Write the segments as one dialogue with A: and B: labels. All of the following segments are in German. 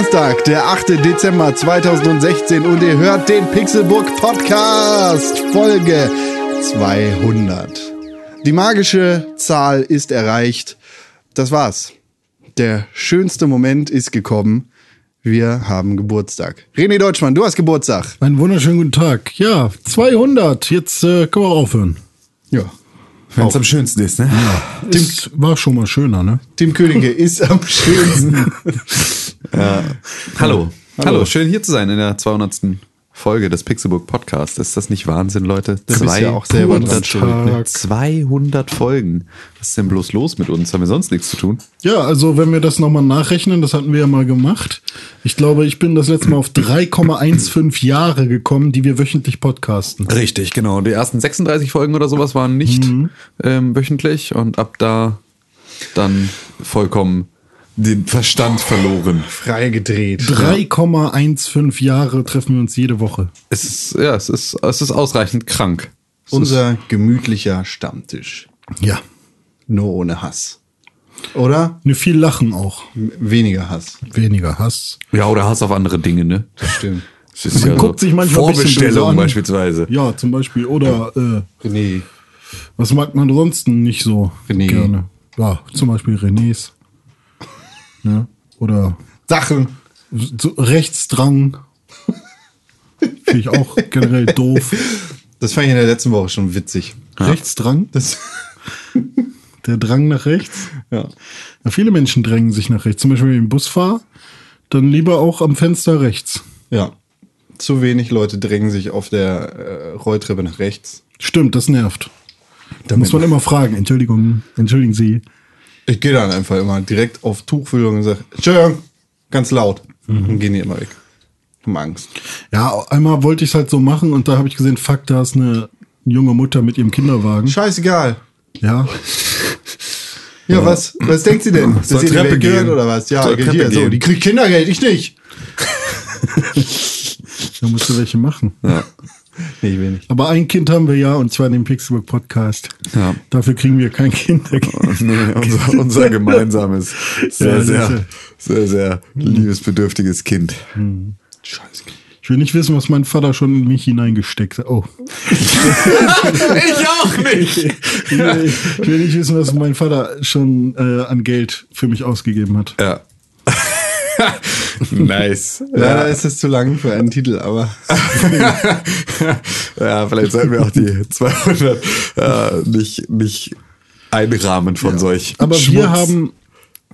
A: Donnerstag, der 8. Dezember 2016 und ihr hört den Pixelbook Podcast, Folge 200. Die magische Zahl ist erreicht. Das war's. Der schönste Moment ist gekommen. Wir haben Geburtstag. René Deutschmann, du hast Geburtstag.
B: Einen wunderschönen guten Tag. Ja, 200. Jetzt äh, können wir aufhören.
A: Ja.
C: Wenn es am schönsten ist, ne?
B: Das war schon mal schöner, ne?
A: Tim Königke ist am schönsten.
C: Hallo. Hallo. schön hier zu sein in der 200. Folge des Pixelbook Podcasts. Ist das nicht Wahnsinn, Leute?
A: Du bist ja auch selber dran
C: 200
A: schuld, ne?
C: 200 Folgen. Was ist denn bloß los mit uns? Haben wir sonst nichts zu tun?
B: Ja, also wenn wir das nochmal nachrechnen, das hatten wir ja mal gemacht. Ich glaube, ich bin das letzte Mal auf 3,15 Jahre gekommen, die wir wöchentlich podcasten.
C: Richtig, genau. Die ersten 36 Folgen oder sowas waren nicht ähm, wöchentlich und ab da dann vollkommen den Verstand verloren.
A: Frei gedreht.
B: 3,15 Jahre treffen wir uns jede Woche.
C: Es ist, ja, es ist, es ist ausreichend krank.
A: Unser gemütlicher Stammtisch.
B: Ja.
A: Nur ohne Hass. Oder?
B: Ne, viel Lachen auch.
A: Weniger Hass.
B: Weniger Hass.
C: Ja, oder Hass auf andere Dinge, ne?
A: Stimmt.
C: Das ist
B: Man guckt sich manchmal ein bisschen böse
C: Vorbestellung beispielsweise.
B: Ja, zum Beispiel. Oder äh,
A: René.
B: was mag man sonst nicht so
A: René.
B: gerne? Ja, zum Beispiel Renés. Ja. Oder
A: Sachen.
B: so Rechtsdrang. Finde ich auch generell doof.
A: Das fand ich in der letzten Woche schon witzig.
B: Rechtsdrang?
A: Das,
B: Der Drang nach rechts?
A: ja.
B: Ja, viele Menschen drängen sich nach rechts. Zum Beispiel, wenn ich im Bus fahre, dann lieber auch am Fenster rechts.
A: Ja. Zu wenig Leute drängen sich auf der äh, Rolltreppe nach rechts.
B: Stimmt, das nervt. Da muss man immer fragen. Entschuldigung, entschuldigen Sie.
A: Ich gehe dann einfach immer direkt auf Tuchfühlung und sage, Entschuldigung, ganz laut. Und gehen die immer weg. Haben Angst.
B: Ja, einmal wollte ich es halt so machen und da habe ich gesehen, fuck, da ist eine junge Mutter mit ihrem Kinderwagen.
A: Scheißegal.
B: Ja,
A: Ja, was, was denkt sie denn? Dass
C: Soll
A: ihr die
C: Treppe
A: gehört oder was? Ja,
C: Soll Treppe
A: hier. So, die kriegt Kindergeld, ich nicht.
B: da musst du welche machen.
A: Nee, ich will nicht.
B: Aber ein Kind haben wir ja, und zwar dem Pixelbook Podcast.
C: Ja.
B: Dafür kriegen wir kein Kindergeld.
C: Nee, unser, unser gemeinsames, sehr,
B: Ja,
C: sehr, sehr, sehr liebesbedürftiges Kind.
A: Scheiße.
B: Ich will nicht wissen, was mein Vater schon in mich hineingesteckt hat. Oh.
C: Ich auch nicht!
B: Ich will, ich will nicht wissen, was mein Vater schon äh, an Geld für mich ausgegeben hat.
C: Ja. Nice.
A: Leider ist es zu lang für einen Titel, aber
C: ja, vielleicht sollten wir auch die 200 äh, nicht, nicht einrahmen von solch
B: Aber
C: Schmutz.
B: wir haben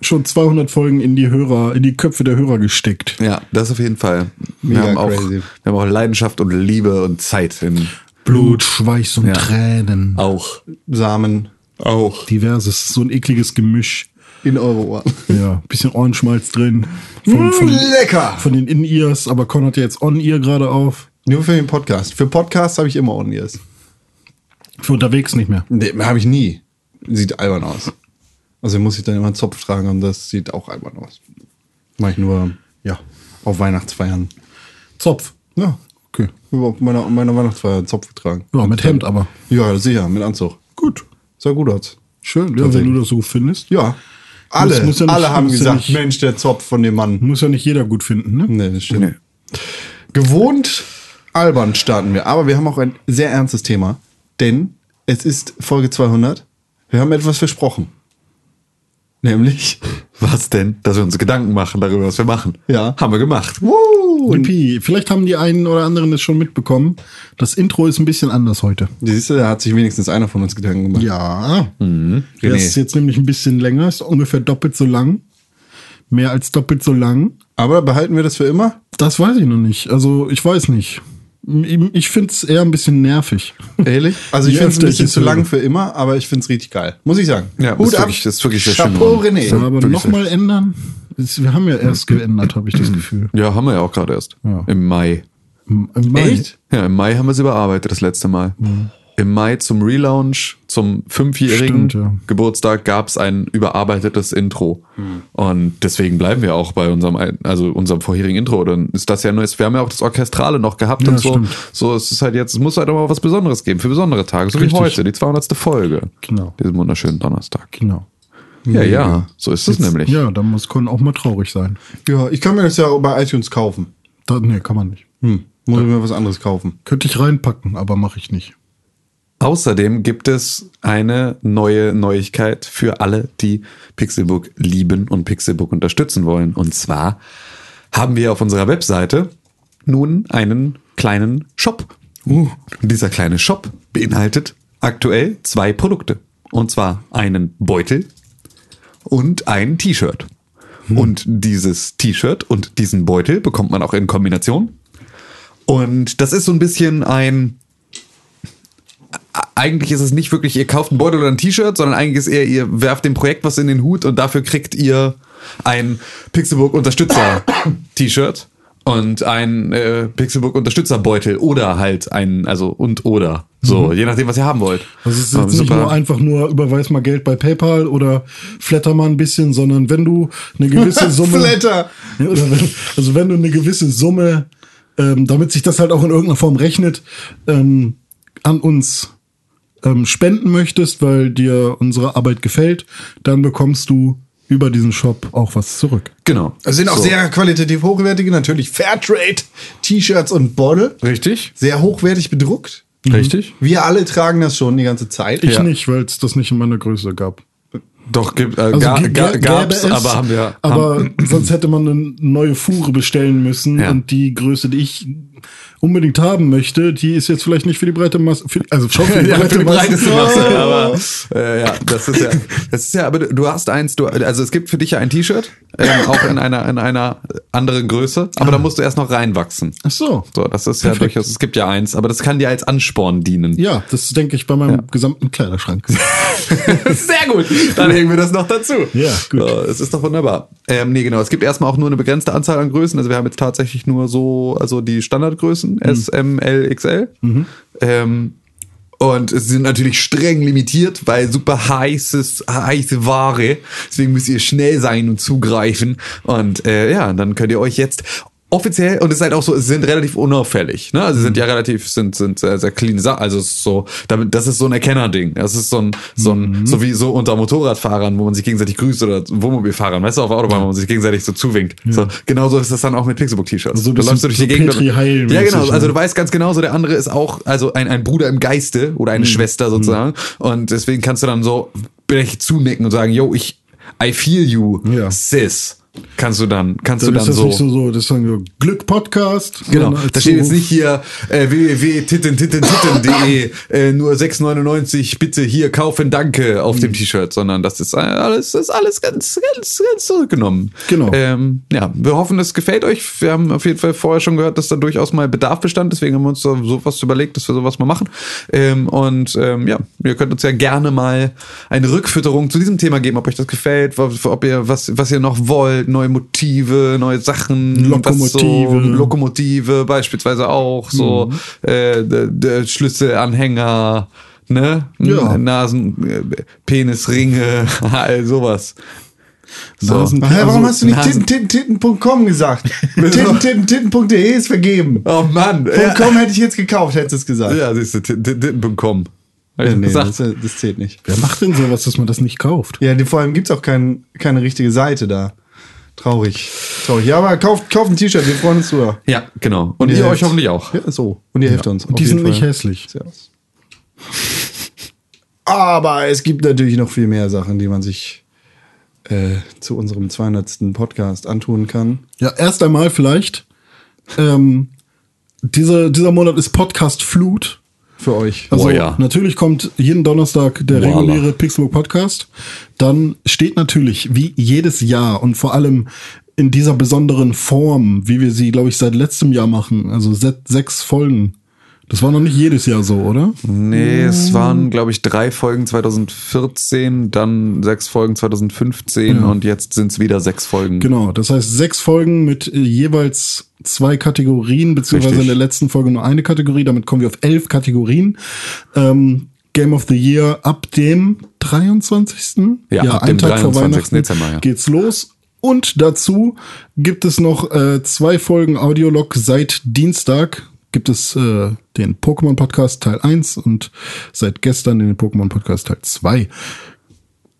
B: schon 200 Folgen in die Hörer, in die Köpfe der Hörer gesteckt.
C: Ja, das auf jeden Fall.
A: Mega
C: wir, haben auch,
A: crazy.
C: wir haben auch Leidenschaft und Liebe und Zeit in
B: Blut, Schweiß und
C: Ja.
B: Tränen.
C: auch.
A: Samen
C: Auch.
B: Diverses, so ein ekliges Gemisch.
A: In eure Ohren.
B: Ja, bisschen Ohrenschmalz drin. Von, von,
A: Lecker!
B: von den In-Ears, aber Con hat ja jetzt On-Ear gerade auf.
A: Nur für den Podcast. Für Podcasts habe ich immer On-Ears.
B: Für unterwegs nicht mehr.
A: Nee, habe ich nie. Sieht albern aus. Also muss ich dann immer einen Zopf tragen und das sieht auch albern aus. Mache ich nur, ja, auf Weihnachtsfeiern.
B: Zopf.
A: Ja,
B: Okay.
A: über meiner, meiner Weihnachtsfeier einen Zopf getragen.
B: Ja, mit Hemd aber.
A: Ja, sicher, mit Anzug.
B: Gut.
A: Sah gut aus.
B: Schön, ja, wenn du das so findest.
A: Ja. Alle,
B: muss ja nicht-
A: alle haben
B: muss
A: gesagt,
B: nicht-
A: Mensch, der Zopf von dem Mann.
B: Muss ja nicht jeder gut finden, ne?
A: Nee, das stimmt. Gewohnt albern starten wir, aber wir haben auch ein sehr ernstes Thema, denn es ist Folge 200. Wir haben etwas versprochen. Nämlich,
C: Was denn? Dass wir uns Gedanken machen darüber, was wir machen.
A: Ja.
C: Haben wir gemacht.
A: Woo!
B: Yippie. Vielleicht haben die einen oder anderen es schon mitbekommen. Das Intro ist ein bisschen anders heute.
A: Siehst du, da hat sich wenigstens einer von uns Gedanken gemacht.
B: Ja. Der
A: René.
B: ist jetzt nämlich ein bisschen länger, ist ungefähr doppelt so lang. Mehr als doppelt so lang.
A: Aber behalten wir das für immer?
B: Das weiß ich noch nicht. Also, ich weiß nicht. Ich finde es eher ein bisschen nervig.
A: Ehrlich? Also ich
B: Je
A: finde es ein bisschen zu lang für immer, aber ich finde es richtig geil. Muss ich sagen.
C: Ja, ist wirklich- das ist wirklich sehr schön
A: Chapeau,
C: geworden.
A: René.
B: Ja, aber
C: wirklich
B: nochmal ändern? Das- Wir haben ja erst geändert, habe ich das Gefühl.
C: Ja, haben wir ja auch gerade erst.
B: Ja.
C: Im Mai.
B: Im Mai.
A: Echt?
C: Ja, im Mai haben wir es überarbeitet, das letzte Mal. Im Mai zum Relaunch, zum fünfjährigen
B: Stimmt, ja.
C: Geburtstag gab es ein überarbeitetes Intro. Und deswegen bleiben wir auch bei unserem, also unserem vorherigen Intro. Dann ist das ja nur, wir haben ja auch das Orchestrale noch gehabt
B: Ja,
C: und so.
B: stimmt.
C: So, es ist halt jetzt, es muss halt auch mal was Besonderes geben für besondere Tage, so
B: Richtig.
C: wie heute, die 200. Folge.
B: Genau.
C: Diesen wunderschönen Donnerstag.
B: Genau.
C: Ja, ja, so ist es nämlich.
B: Ja, dann muss können auch mal traurig sein.
A: Ja, ich kann mir das ja auch bei iTunes kaufen.
B: Da, nee, kann man nicht.
A: Hm. Muss ich mir was anderes kaufen.
B: Könnte ich reinpacken, aber mache ich nicht.
C: Außerdem gibt es eine neue Neuigkeit für alle, die Pixelbook lieben und Pixelbook unterstützen wollen. Und zwar haben wir auf unserer Webseite nun einen kleinen Shop. Uh, dieser kleine Shop beinhaltet aktuell zwei Produkte. Und zwar einen Beutel und ein T-Shirt. Und dieses T-Shirt und diesen Beutel bekommt man auch in Kombination. Und das ist so ein bisschen ein eigentlich ist es nicht wirklich, ihr kauft einen Beutel oder ein T-Shirt, sondern eigentlich ist eher, ihr werft dem Projekt was in den Hut und dafür kriegt ihr ein Pixelbook Unterstützer T-Shirt und ein äh, Pixelbook Unterstützer Beutel oder halt ein, also und oder. So, je nachdem, was ihr haben wollt.
B: Also es ist
C: Ähm,
B: jetzt nicht nur einfach nur überweis mal Geld bei PayPal oder flatter mal ein bisschen, sondern wenn du eine gewisse Summe.
A: Flatter!
B: Wenn, also wenn du eine gewisse Summe, ähm, damit sich das halt auch in irgendeiner Form rechnet, ähm, an uns ähm, spenden möchtest, weil dir unsere Arbeit gefällt, dann bekommst du über diesen Shop auch was zurück.
C: Genau.
A: Es sind auch
C: So.
A: sehr qualitativ hochwertige, natürlich Fairtrade T-Shirts und Beutel.
C: Richtig?
A: Sehr hochwertig bedruckt.
C: Richtig?
A: Wir alle tragen das schon die ganze Zeit.
B: Ich
C: Ja.
B: nicht, weil es das nicht in meiner Größe gab.
C: Doch, gibt, äh,
B: Also
C: ga, ga, gab's,
B: es,
C: aber haben wir.
B: Aber
C: haben,
B: sonst hätte man eine neue Fuhre bestellen müssen
C: Ja.
B: und die Größe, die ich unbedingt haben möchte, die ist jetzt vielleicht nicht für die breite Masse, für, also schon für die
C: ja,
B: breite
C: für die
B: Masse.
C: breiteste Masse, aber äh, ja, das ist ja, das ist ja, aber du- hast eins, du, also es gibt für dich ja ein T-Shirt, ähm, auch in einer in einer anderen Größe, aber da musst du erst noch reinwachsen.
B: Ach so.
C: So, das ist ja
B: Perfekt.
C: durchaus, es gibt ja eins, aber das kann dir als Ansporn dienen.
B: Ja, das denke ich bei meinem gesamten Kleiderschrank.
C: Sehr gut. Dann hängen wir das noch dazu.
B: Ja, gut.
C: Es ist doch wunderbar. Ähm, nee, genau. Es gibt erstmal auch nur eine begrenzte Anzahl an Größen. Also wir haben jetzt tatsächlich nur so, also die Standardgrößen, S, M, L, XL. Ähm, und es sind natürlich streng limitiert, weil super heißes, heiße Ware. Deswegen müsst ihr schnell sein und zugreifen. Und äh, ja, dann könnt ihr euch jetzt offiziell, und es ist halt auch so, es sind relativ unauffällig, ne? Also sie sind ja relativ, sind, sind sehr, sehr clean Sachen. Also so, damit, das ist so ein Erkennerding. Das ist so ein, so ein, so wie so unter Motorradfahrern, wo man sich gegenseitig grüßt oder Wohnmobilfahrern, weißt du, auf der Autobahn, wo man sich gegenseitig so zuwinkt. So, genauso ist das dann auch mit Pixelbook-T-Shirts.
B: Also so ein
C: du läufst
B: bisschen
C: durch die Gegend. Und- ja, genau.
B: mäßig,
C: Also
B: ne?
C: du weißt ganz genau, so der andere ist auch, also ein, ein Bruder im Geiste oder
B: Mhm.
C: eine Schwester sozusagen. Und deswegen kannst du dann so vielleicht zunicken und sagen, yo, ich, I feel you,
B: Ja.
C: sis. Kannst du dann, kannst
B: Dann
C: du
B: ist
C: dann
B: das
C: so.
B: nicht so, so, das ist dann so Glück Podcast.
C: Genau, da steht
B: so-
C: jetzt nicht hier äh, www.titten-titten-titten.de äh, nur 6,99 bitte hier kaufen, danke auf
B: Mhm.
C: dem T-Shirt, sondern das ist äh, alles, das ist alles ganz, ganz, ganz zurückgenommen.
B: Genau.
C: Ähm, ja, wir hoffen, es gefällt euch. Wir haben auf jeden Fall vorher schon gehört, dass da durchaus mal Bedarf bestand, deswegen haben wir uns da sowas überlegt, dass wir sowas mal machen. Ähm, und ähm, ja, ihr könnt uns ja gerne mal eine Rückfütterung zu diesem Thema geben, ob euch das gefällt, ob ob ihr was, was ihr noch wollt, neue Motive, neue Sachen, was so,
B: Lokomotive.
C: Lokomotive beispielsweise auch, so äh, der, der Schlüsselanhänger, ne?
B: Ja.
C: Nasen, äh, Penisringe, all sowas. So.
B: Nasen-
A: Hä, warum
B: Also,
A: hast du nicht titten, titten, gesagt? titten, titten, titten.de ist vergeben.
C: Oh Mann.
A: .com hätte ich jetzt gekauft, hättest du es gesagt.
C: Ja, siehst du, titten.com. Hab ich
A: nee, das, das zählt nicht.
B: Wer macht denn sowas, dass man das nicht kauft?
A: Ja, die- vor allem gibt's auch kein, keine richtige Seite da. Traurig. Traurig. Ja, aber kauft, kauft ein T-Shirt, wir freuen uns drüber.
C: Ja, genau. Und
A: ihr
C: ihr euch hoffentlich auch.
A: Ja, so. Und ihr helft uns.
B: Und die sind nicht
A: Fall.
B: hässlich.
A: Servus. Aber es gibt natürlich noch viel mehr Sachen, die man sich äh, zu unserem 200. Podcast antun kann.
B: Ja, erst einmal vielleicht. Ähm, dieser, dieser Monat ist Podcast Flut.
A: Für euch.
B: Also
C: Oh ja.
B: natürlich kommt jeden Donnerstag der
C: Voila.
B: reguläre Pixelbook Podcast. Dann steht natürlich wie jedes Jahr und vor allem in dieser besonderen Form, wie wir sie, glaube ich, seit letztem Jahr machen, also se- sechs Folgen. Das war noch nicht jedes Jahr so, oder?
C: Nee, es waren, glaube ich, drei Folgen 2014, dann sechs Folgen 2015 und jetzt sind es wieder sechs Folgen.
B: Genau, das heißt sechs Folgen mit äh, jeweils zwei Kategorien, beziehungsweise
C: Richtig.
B: in der letzten Folge nur eine Kategorie. Damit kommen wir auf elf Kategorien. Ähm, Game of the Year ab dem 23.
C: Ja, ab
B: einen
C: dem
B: Tag vor
C: 23.
B: Weihnachten
C: Dezember, ja.
B: geht's los. Und dazu gibt es noch äh, zwei Folgen Audiolog seit Dienstag. Gibt es äh, den Pokémon Podcast Teil 1 und seit gestern den Pokémon Podcast Teil 2.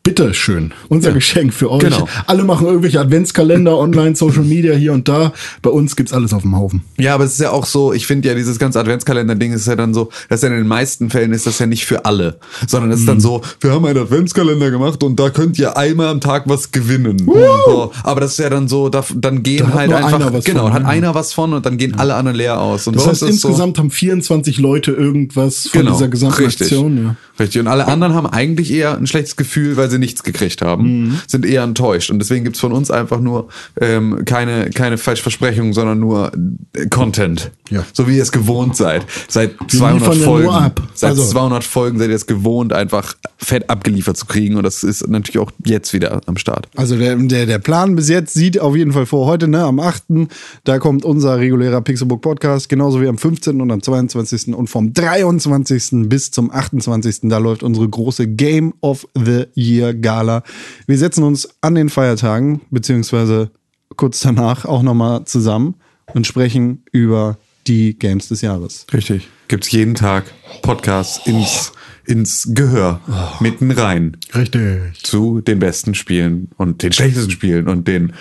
B: Bitteschön, unser Geschenk für euch.
C: Genau.
B: Alle machen irgendwelche Adventskalender, online, Social Media hier und da. Bei uns gibt's alles auf dem Haufen.
C: Ja, aber es ist ja auch so, ich finde ja, dieses ganze Adventskalender-Ding ist ja dann so, dass ja in den meisten Fällen ist das ja nicht für alle, sondern es ist
B: Mhm.
C: dann so, wir haben einen Adventskalender gemacht und da könnt ihr einmal am Tag was gewinnen. So, aber das ist ja dann so, da, dann gehen
B: Da
C: halt einfach,
B: einer was
C: genau,
B: von,
C: hat
B: ja.
C: einer was von und dann gehen alle anderen leer aus. Und
B: Das heißt,
C: ist so-
B: insgesamt haben 24 Leute irgendwas von dieser gesamten
C: Genau, richtig.
B: Aktion. Ja.
C: Richtig. Und alle anderen haben eigentlich eher ein schlechtes Gefühl, weil sie nichts gekriegt haben.
B: Mhm.
C: Sind eher enttäuscht. Und deswegen gibt's von uns einfach nur ähm, keine, keine Falschversprechungen, sondern nur äh, Content.
B: Ja.
C: So wie ihr es gewohnt seid. Seit 200
B: liefern ja
C: Folgen. Seit
B: Also-
C: 200 Folgen seid ihr es gewohnt, einfach fett abgeliefert zu kriegen. Und das ist natürlich auch jetzt wieder am Start.
A: Also der, der, der Plan bis jetzt sieht auf jeden Fall vor. Heute, ne, am 8. Da kommt unser regulärer Pixelbook Podcast, genauso wie am 15. und am 22. Und vom 23. bis zum 28. Da läuft unsere große Game of the Year Gala. Wir setzen uns an den Feiertagen, beziehungsweise kurz danach auch nochmal zusammen und sprechen über die Games des Jahres.
C: Richtig. Gibt's jeden Tag Podcasts ins, ins Gehör. Mitten rein.
B: Richtig.
C: zu den besten Spielen und den schlechtesten Spielen und den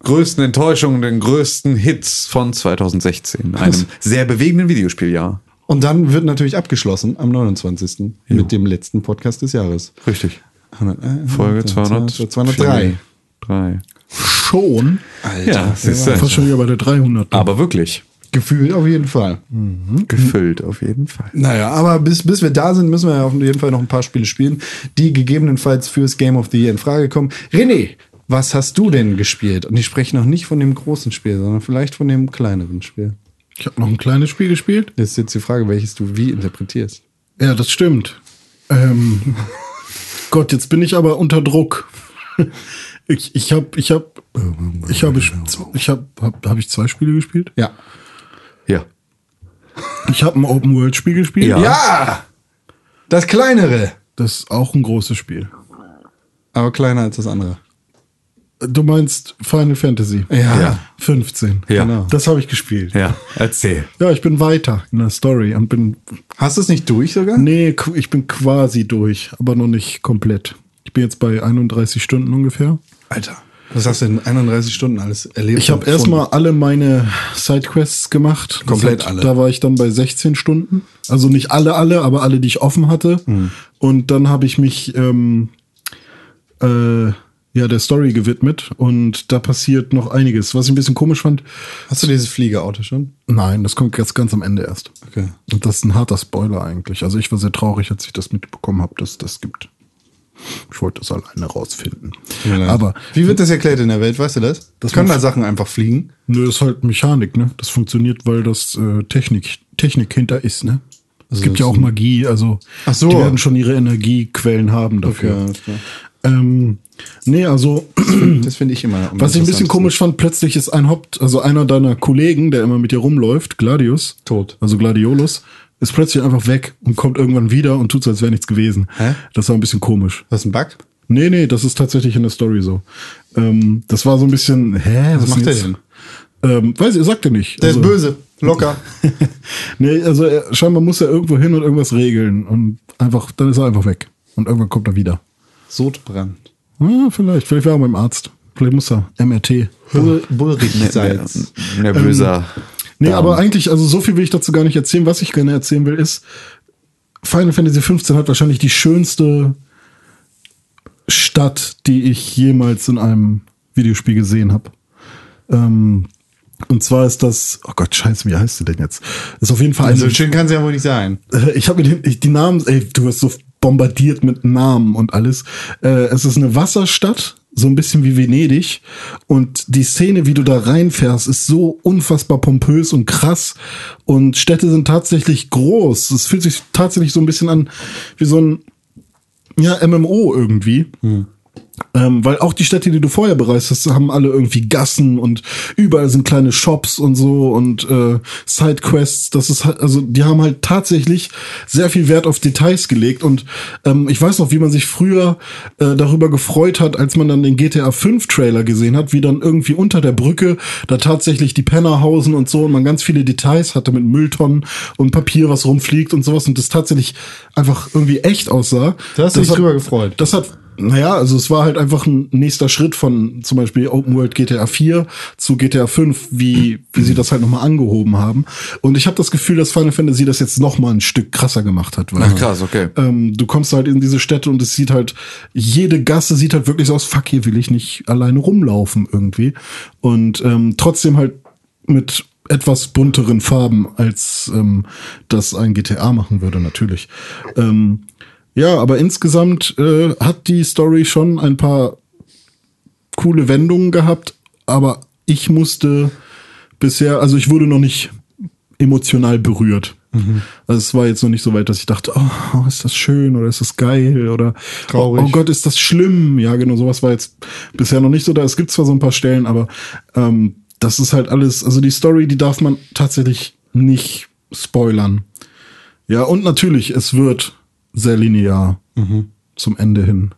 C: größten Enttäuschungen, den größten Hits von 2016. Einem sehr bewegenden Videospieljahr.
A: Und dann wird natürlich abgeschlossen am 29. mit dem letzten Podcast des Jahres.
C: Richtig.
A: 100, äh,
C: Folge 200,
A: 203.
C: Drei.
B: Schon.
C: Ja, siehst du.
B: Fast schon wieder bei der 300.
C: Aber wirklich.
A: Gefühlt auf jeden Fall.
C: Gefüllt auf jeden Fall.
A: Naja, aber bis, bis wir da sind, müssen wir ja auf jeden Fall noch ein paar Spiele spielen, die gegebenenfalls fürs Game of the Year in Frage kommen. René, was hast du denn gespielt? Und ich spreche noch nicht von dem großen Spiel, sondern vielleicht von dem kleineren Spiel.
B: Ich habe noch ein kleines Spiel gespielt.
A: Das ist jetzt die Frage, welches du wie interpretierst.
B: Ja, das stimmt. Ähm, Gott, jetzt bin ich aber unter Druck. Ich, ich habe, ich habe, ich habe, ich habe, habe hab ich zwei Spiele gespielt?
A: Ja.
C: Ja.
B: Ich habe ein Open World Spiel gespielt.
C: Ja.
A: Ja! Das kleinere.
B: Das ist auch ein großes Spiel.
A: Aber kleiner als das andere.
B: Du meinst Final Fantasy?
A: Ja.
C: Ja.
B: 15.
C: Ja.
A: Genau.
B: Das habe ich gespielt.
C: Ja. Erzähl.
B: Ja, ich bin weiter in der Story und bin,
A: Hast du es nicht durch sogar?
B: nee, ich bin quasi durch, aber noch nicht komplett. Ich bin jetzt bei 31 Stunden ungefähr.
A: Alter. Was hast du in 31 Stunden alles erlebt?
B: Ich habe erstmal alle meine Sidequests gemacht.
A: Komplett
B: hat,
A: alle.
B: Da war ich dann bei 16 Stunden. Also nicht alle, alle, aber alle, die ich offen hatte.
A: Hm.
B: Und dann habe ich mich ähm, äh, ja der Story gewidmet und da passiert noch einiges. Was ich ein bisschen komisch fand,
A: Hast du dieses Fliegerauto schon?
B: nein, das kommt jetzt ganz am Ende erst.
A: Okay.
B: Und das ist ein harter Spoiler eigentlich. Also ich war sehr traurig, als ich das mitbekommen habe, dass das gibt. Ich wollte das alleine rausfinden. Aber
A: Wie wird das erklärt in der Welt? Weißt du das? Das können da Sachen einfach fliegen.
B: Nö, das ist halt Mechanik, ne? Das funktioniert, weil das äh, Technik, Technik hinter ist, ne? Es gibt ja auch Magie, also
A: Ach so.
B: die werden schon ihre Energiequellen haben dafür.
A: alles klar.
B: Ähm, nee, also
A: Das finde ich immer.
B: was ich ein bisschen komisch fand, plötzlich ist ein Haupt, also einer deiner Kollegen, der immer mit dir rumläuft, Gladius,
A: Tot.
B: also Gladiolus, ist plötzlich einfach weg und kommt irgendwann wieder und tut so, als wäre nichts gewesen.
A: Hä?
B: Das war ein bisschen komisch.
A: Was ist ein Bug?
B: Nee, nee, das ist tatsächlich in der Story so. Ähm, das war so ein bisschen, hä, was,
A: Was macht
B: jetzt?
A: denn?
B: Ähm, weiß ich, sagt er nicht.
A: Der
B: Also-
A: ist böse. Locker.
B: nee, also er, scheinbar muss er irgendwo hin und irgendwas regeln und einfach, dann ist er einfach weg. Und irgendwann kommt er wieder.
A: Sodbrand.
B: Ja, vielleicht, vielleicht war er beim Arzt. Vielleicht muss er MRT.
A: Bull Bullrichsalz.
C: Nervöser.
B: Nee, aber eigentlich, also so viel will ich dazu gar nicht erzählen. Was ich gerne erzählen will, ist, Final Fantasy 15 hat wahrscheinlich die schönste Stadt, die ich jemals in einem Videospiel gesehen habe. Ähm, und zwar ist das, oh Gott, scheiße, wie heißt sie denn jetzt? Ist auf jeden Fall eine,
A: Also schön kann es ja wohl nicht sein.
B: Äh, Ich habe mir den, ich, die Namen, ey, du wirst so bombardiert mit Namen und alles. Äh, es ist eine Wasserstadt, so ein bisschen wie Venedig. Und die Szene, wie du da reinfährst, ist so unfassbar pompös und krass. Und Städte sind tatsächlich groß. Es fühlt sich tatsächlich so ein bisschen an wie so ein ja, MMO irgendwie. Ähm, weil auch die Städte, die du vorher bereist hast, haben alle irgendwie Gassen und überall sind kleine Shops und so und äh, Sidequests. Das ist halt, also die haben halt tatsächlich sehr viel Wert auf Details gelegt und ähm, ich weiß noch, wie man sich früher äh, darüber gefreut hat, als man dann den GTA 5 Trailer gesehen hat, wie dann irgendwie unter der Brücke da tatsächlich die Penner hausen und so und man ganz viele Details hatte mit Mülltonnen und Papier, was rumfliegt und sowas und das tatsächlich einfach irgendwie echt aussah.
A: Da hast du
B: Das
A: dich drüber gefreut.
B: das hat Naja, also es war halt einfach ein nächster Schritt von zum Beispiel Open World GTA 4 zu GTA 5, wie, wie sie das halt nochmal angehoben haben. Und ich habe das Gefühl, dass Final Fantasy das jetzt nochmal ein Stück krasser gemacht hat. Weil,
C: Ach, krass, okay.
B: Ähm, du kommst halt in diese Städte und es sieht halt, jede Gasse sieht halt wirklich so aus, fuck, hier will ich nicht alleine rumlaufen irgendwie. Und ähm, trotzdem halt mit etwas bunteren Farben, als ähm, das ein GTA machen würde, natürlich. Ähm, ja, aber insgesamt äh, hat die Story schon ein paar coole Wendungen gehabt, aber ich musste bisher, also ich wurde noch nicht emotional berührt. Also es war jetzt noch nicht so weit, dass ich dachte, oh, ist das schön oder ist das geil oder
A: Traurig.
B: Oh, oh Gott, ist das schlimm. Ja, genau, sowas war jetzt bisher noch nicht so da. Es gibt zwar so ein paar Stellen, aber ähm, das ist halt alles, also die Story, die darf man tatsächlich nicht spoilern. Ja, und natürlich, es wird sehr linear zum Ende hin.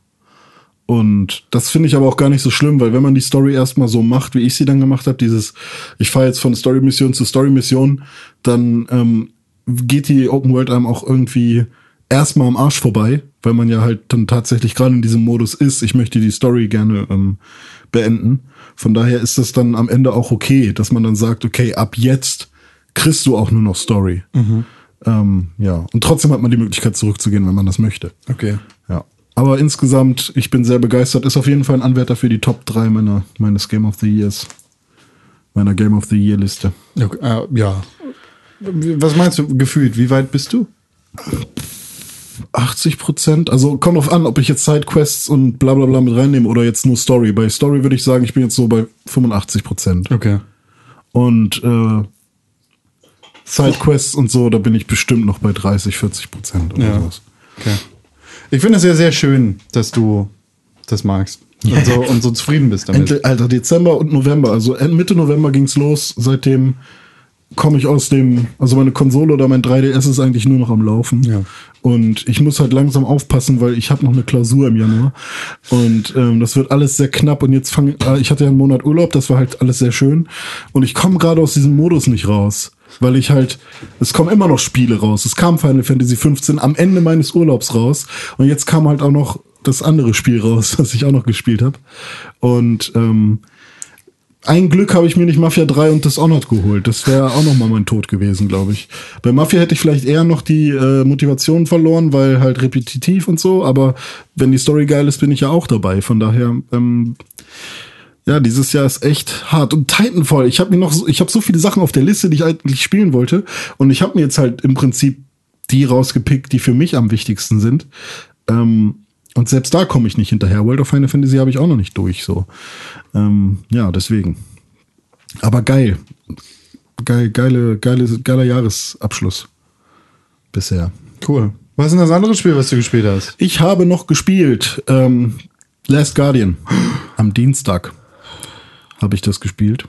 B: Und das finde ich aber auch gar nicht so schlimm, weil wenn man die Story erstmal so macht, wie ich sie dann gemacht habe, dieses, ich fahre jetzt von Story-Mission zu Story-Mission, dann ähm, geht die Open World einem auch irgendwie erstmal am Arsch vorbei, weil man ja halt dann tatsächlich gerade in diesem Modus ist, ich möchte die Story gerne ähm, beenden. Von daher ist das dann am Ende auch okay, dass man dann sagt, okay, ab jetzt kriegst du auch nur noch Story. Ähm, ja, und trotzdem hat man die Möglichkeit zurückzugehen, wenn man das möchte.
A: Okay.
B: Ja. Aber insgesamt, ich bin sehr begeistert. Ist auf jeden Fall ein Anwärter für die Top 3 meiner, meines Game of the Years. Meiner Game of the Year Liste.
A: okay äh, ja. Was meinst du gefühlt? Wie weit bist du?
B: 80 Prozent. Also kommt drauf an, ob ich jetzt Sidequests und bla bla bla mit reinnehme oder jetzt nur Story. Bei Story würde ich sagen, ich bin jetzt so bei 85 Prozent.
A: Okay.
B: Und äh, Sidequests und so, da bin ich bestimmt noch bei 30, 40 Prozent oder
A: Ja.
B: sowas.
A: Okay. Ich finde es ja sehr schön, dass du das magst. Und so, und so zufrieden bist damit.
B: Ende, Alter, Dezember und November. Also Mitte November ging's los. Seitdem komme ich aus dem, also meine Konsole oder mein 3DS ist eigentlich nur noch am Laufen.
A: Ja.
B: Und ich muss halt langsam aufpassen, weil ich habe noch eine Klausur im Januar. Und ähm, das wird alles sehr knapp. Und jetzt fange äh, ich hatte ja einen Monat Urlaub, das war halt alles sehr schön. Und ich komme gerade aus diesem Modus nicht raus. Weil ich halt, es kommen immer noch Spiele raus. Es kam Final Fantasy 15 am Ende meines Urlaubs raus. Und jetzt kam halt auch noch das andere Spiel raus, das ich auch noch gespielt habe. Und ähm, ein Glück habe ich mir nicht Mafia 3 und Dishonored geholt. Das wäre auch noch mal mein Tod gewesen, glaube ich. Bei Mafia hätte ich vielleicht eher noch die äh, Motivation verloren, weil halt repetitiv und so. Aber wenn die Story geil ist, bin ich ja auch dabei. Von daher, ähm, ja, dieses Jahr ist echt hart. Und Titanfall, ich habe mir noch, so, ich habe so viele Sachen auf der Liste, die ich eigentlich spielen wollte. Und ich habe mir jetzt halt im Prinzip die rausgepickt, die für mich am wichtigsten sind. Ähm, und selbst da komme ich nicht hinterher. World of Final Fantasy habe ich auch noch nicht durch. So, ähm, ja, deswegen. Aber geil, geil, geile, geile, geiler Jahresabschluss bisher.
A: Cool. Was ist denn das andere Spiel, was du gespielt hast?
B: Ich habe noch gespielt ähm, Last Guardian am Dienstag habe ich das gespielt.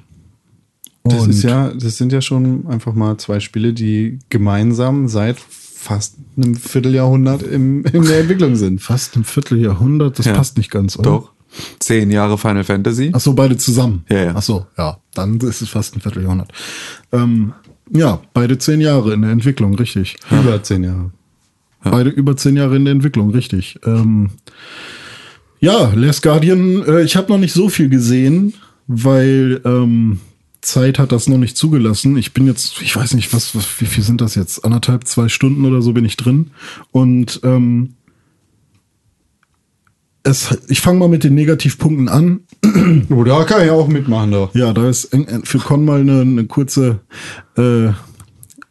A: Das
B: Und-
A: ist ja, das sind ja schon einfach mal zwei Spiele, die gemeinsam seit fast einem Vierteljahrhundert im, in der Entwicklung sind.
B: fast ein Vierteljahrhundert. Das
C: Ja.
B: passt nicht ganz, oder?
C: Doch. Zehn Jahre Final Fantasy.
B: Ach so, beide zusammen.
C: Ja, ja.
B: Ach so, ja. Dann ist es fast ein Vierteljahrhundert. Ähm, ja, beide zehn Jahre in der Entwicklung, richtig.
A: Über zehn Jahre.
B: Beide über zehn Jahre in der Entwicklung, richtig. Ähm, ja, Last Guardian, äh, ich habe noch nicht so viel gesehen, weil ähm, Zeit hat das noch nicht zugelassen. Ich bin jetzt, ich weiß nicht, was, was wie viel sind das jetzt? Anderthalb, zwei Stunden oder so bin ich drin. Und ähm, es, ich fange mal mit den Negativpunkten an.
A: Oh, da kann ich auch mitmachen, doch.
B: Ja, da ist für Con mal eine, eine kurze, äh,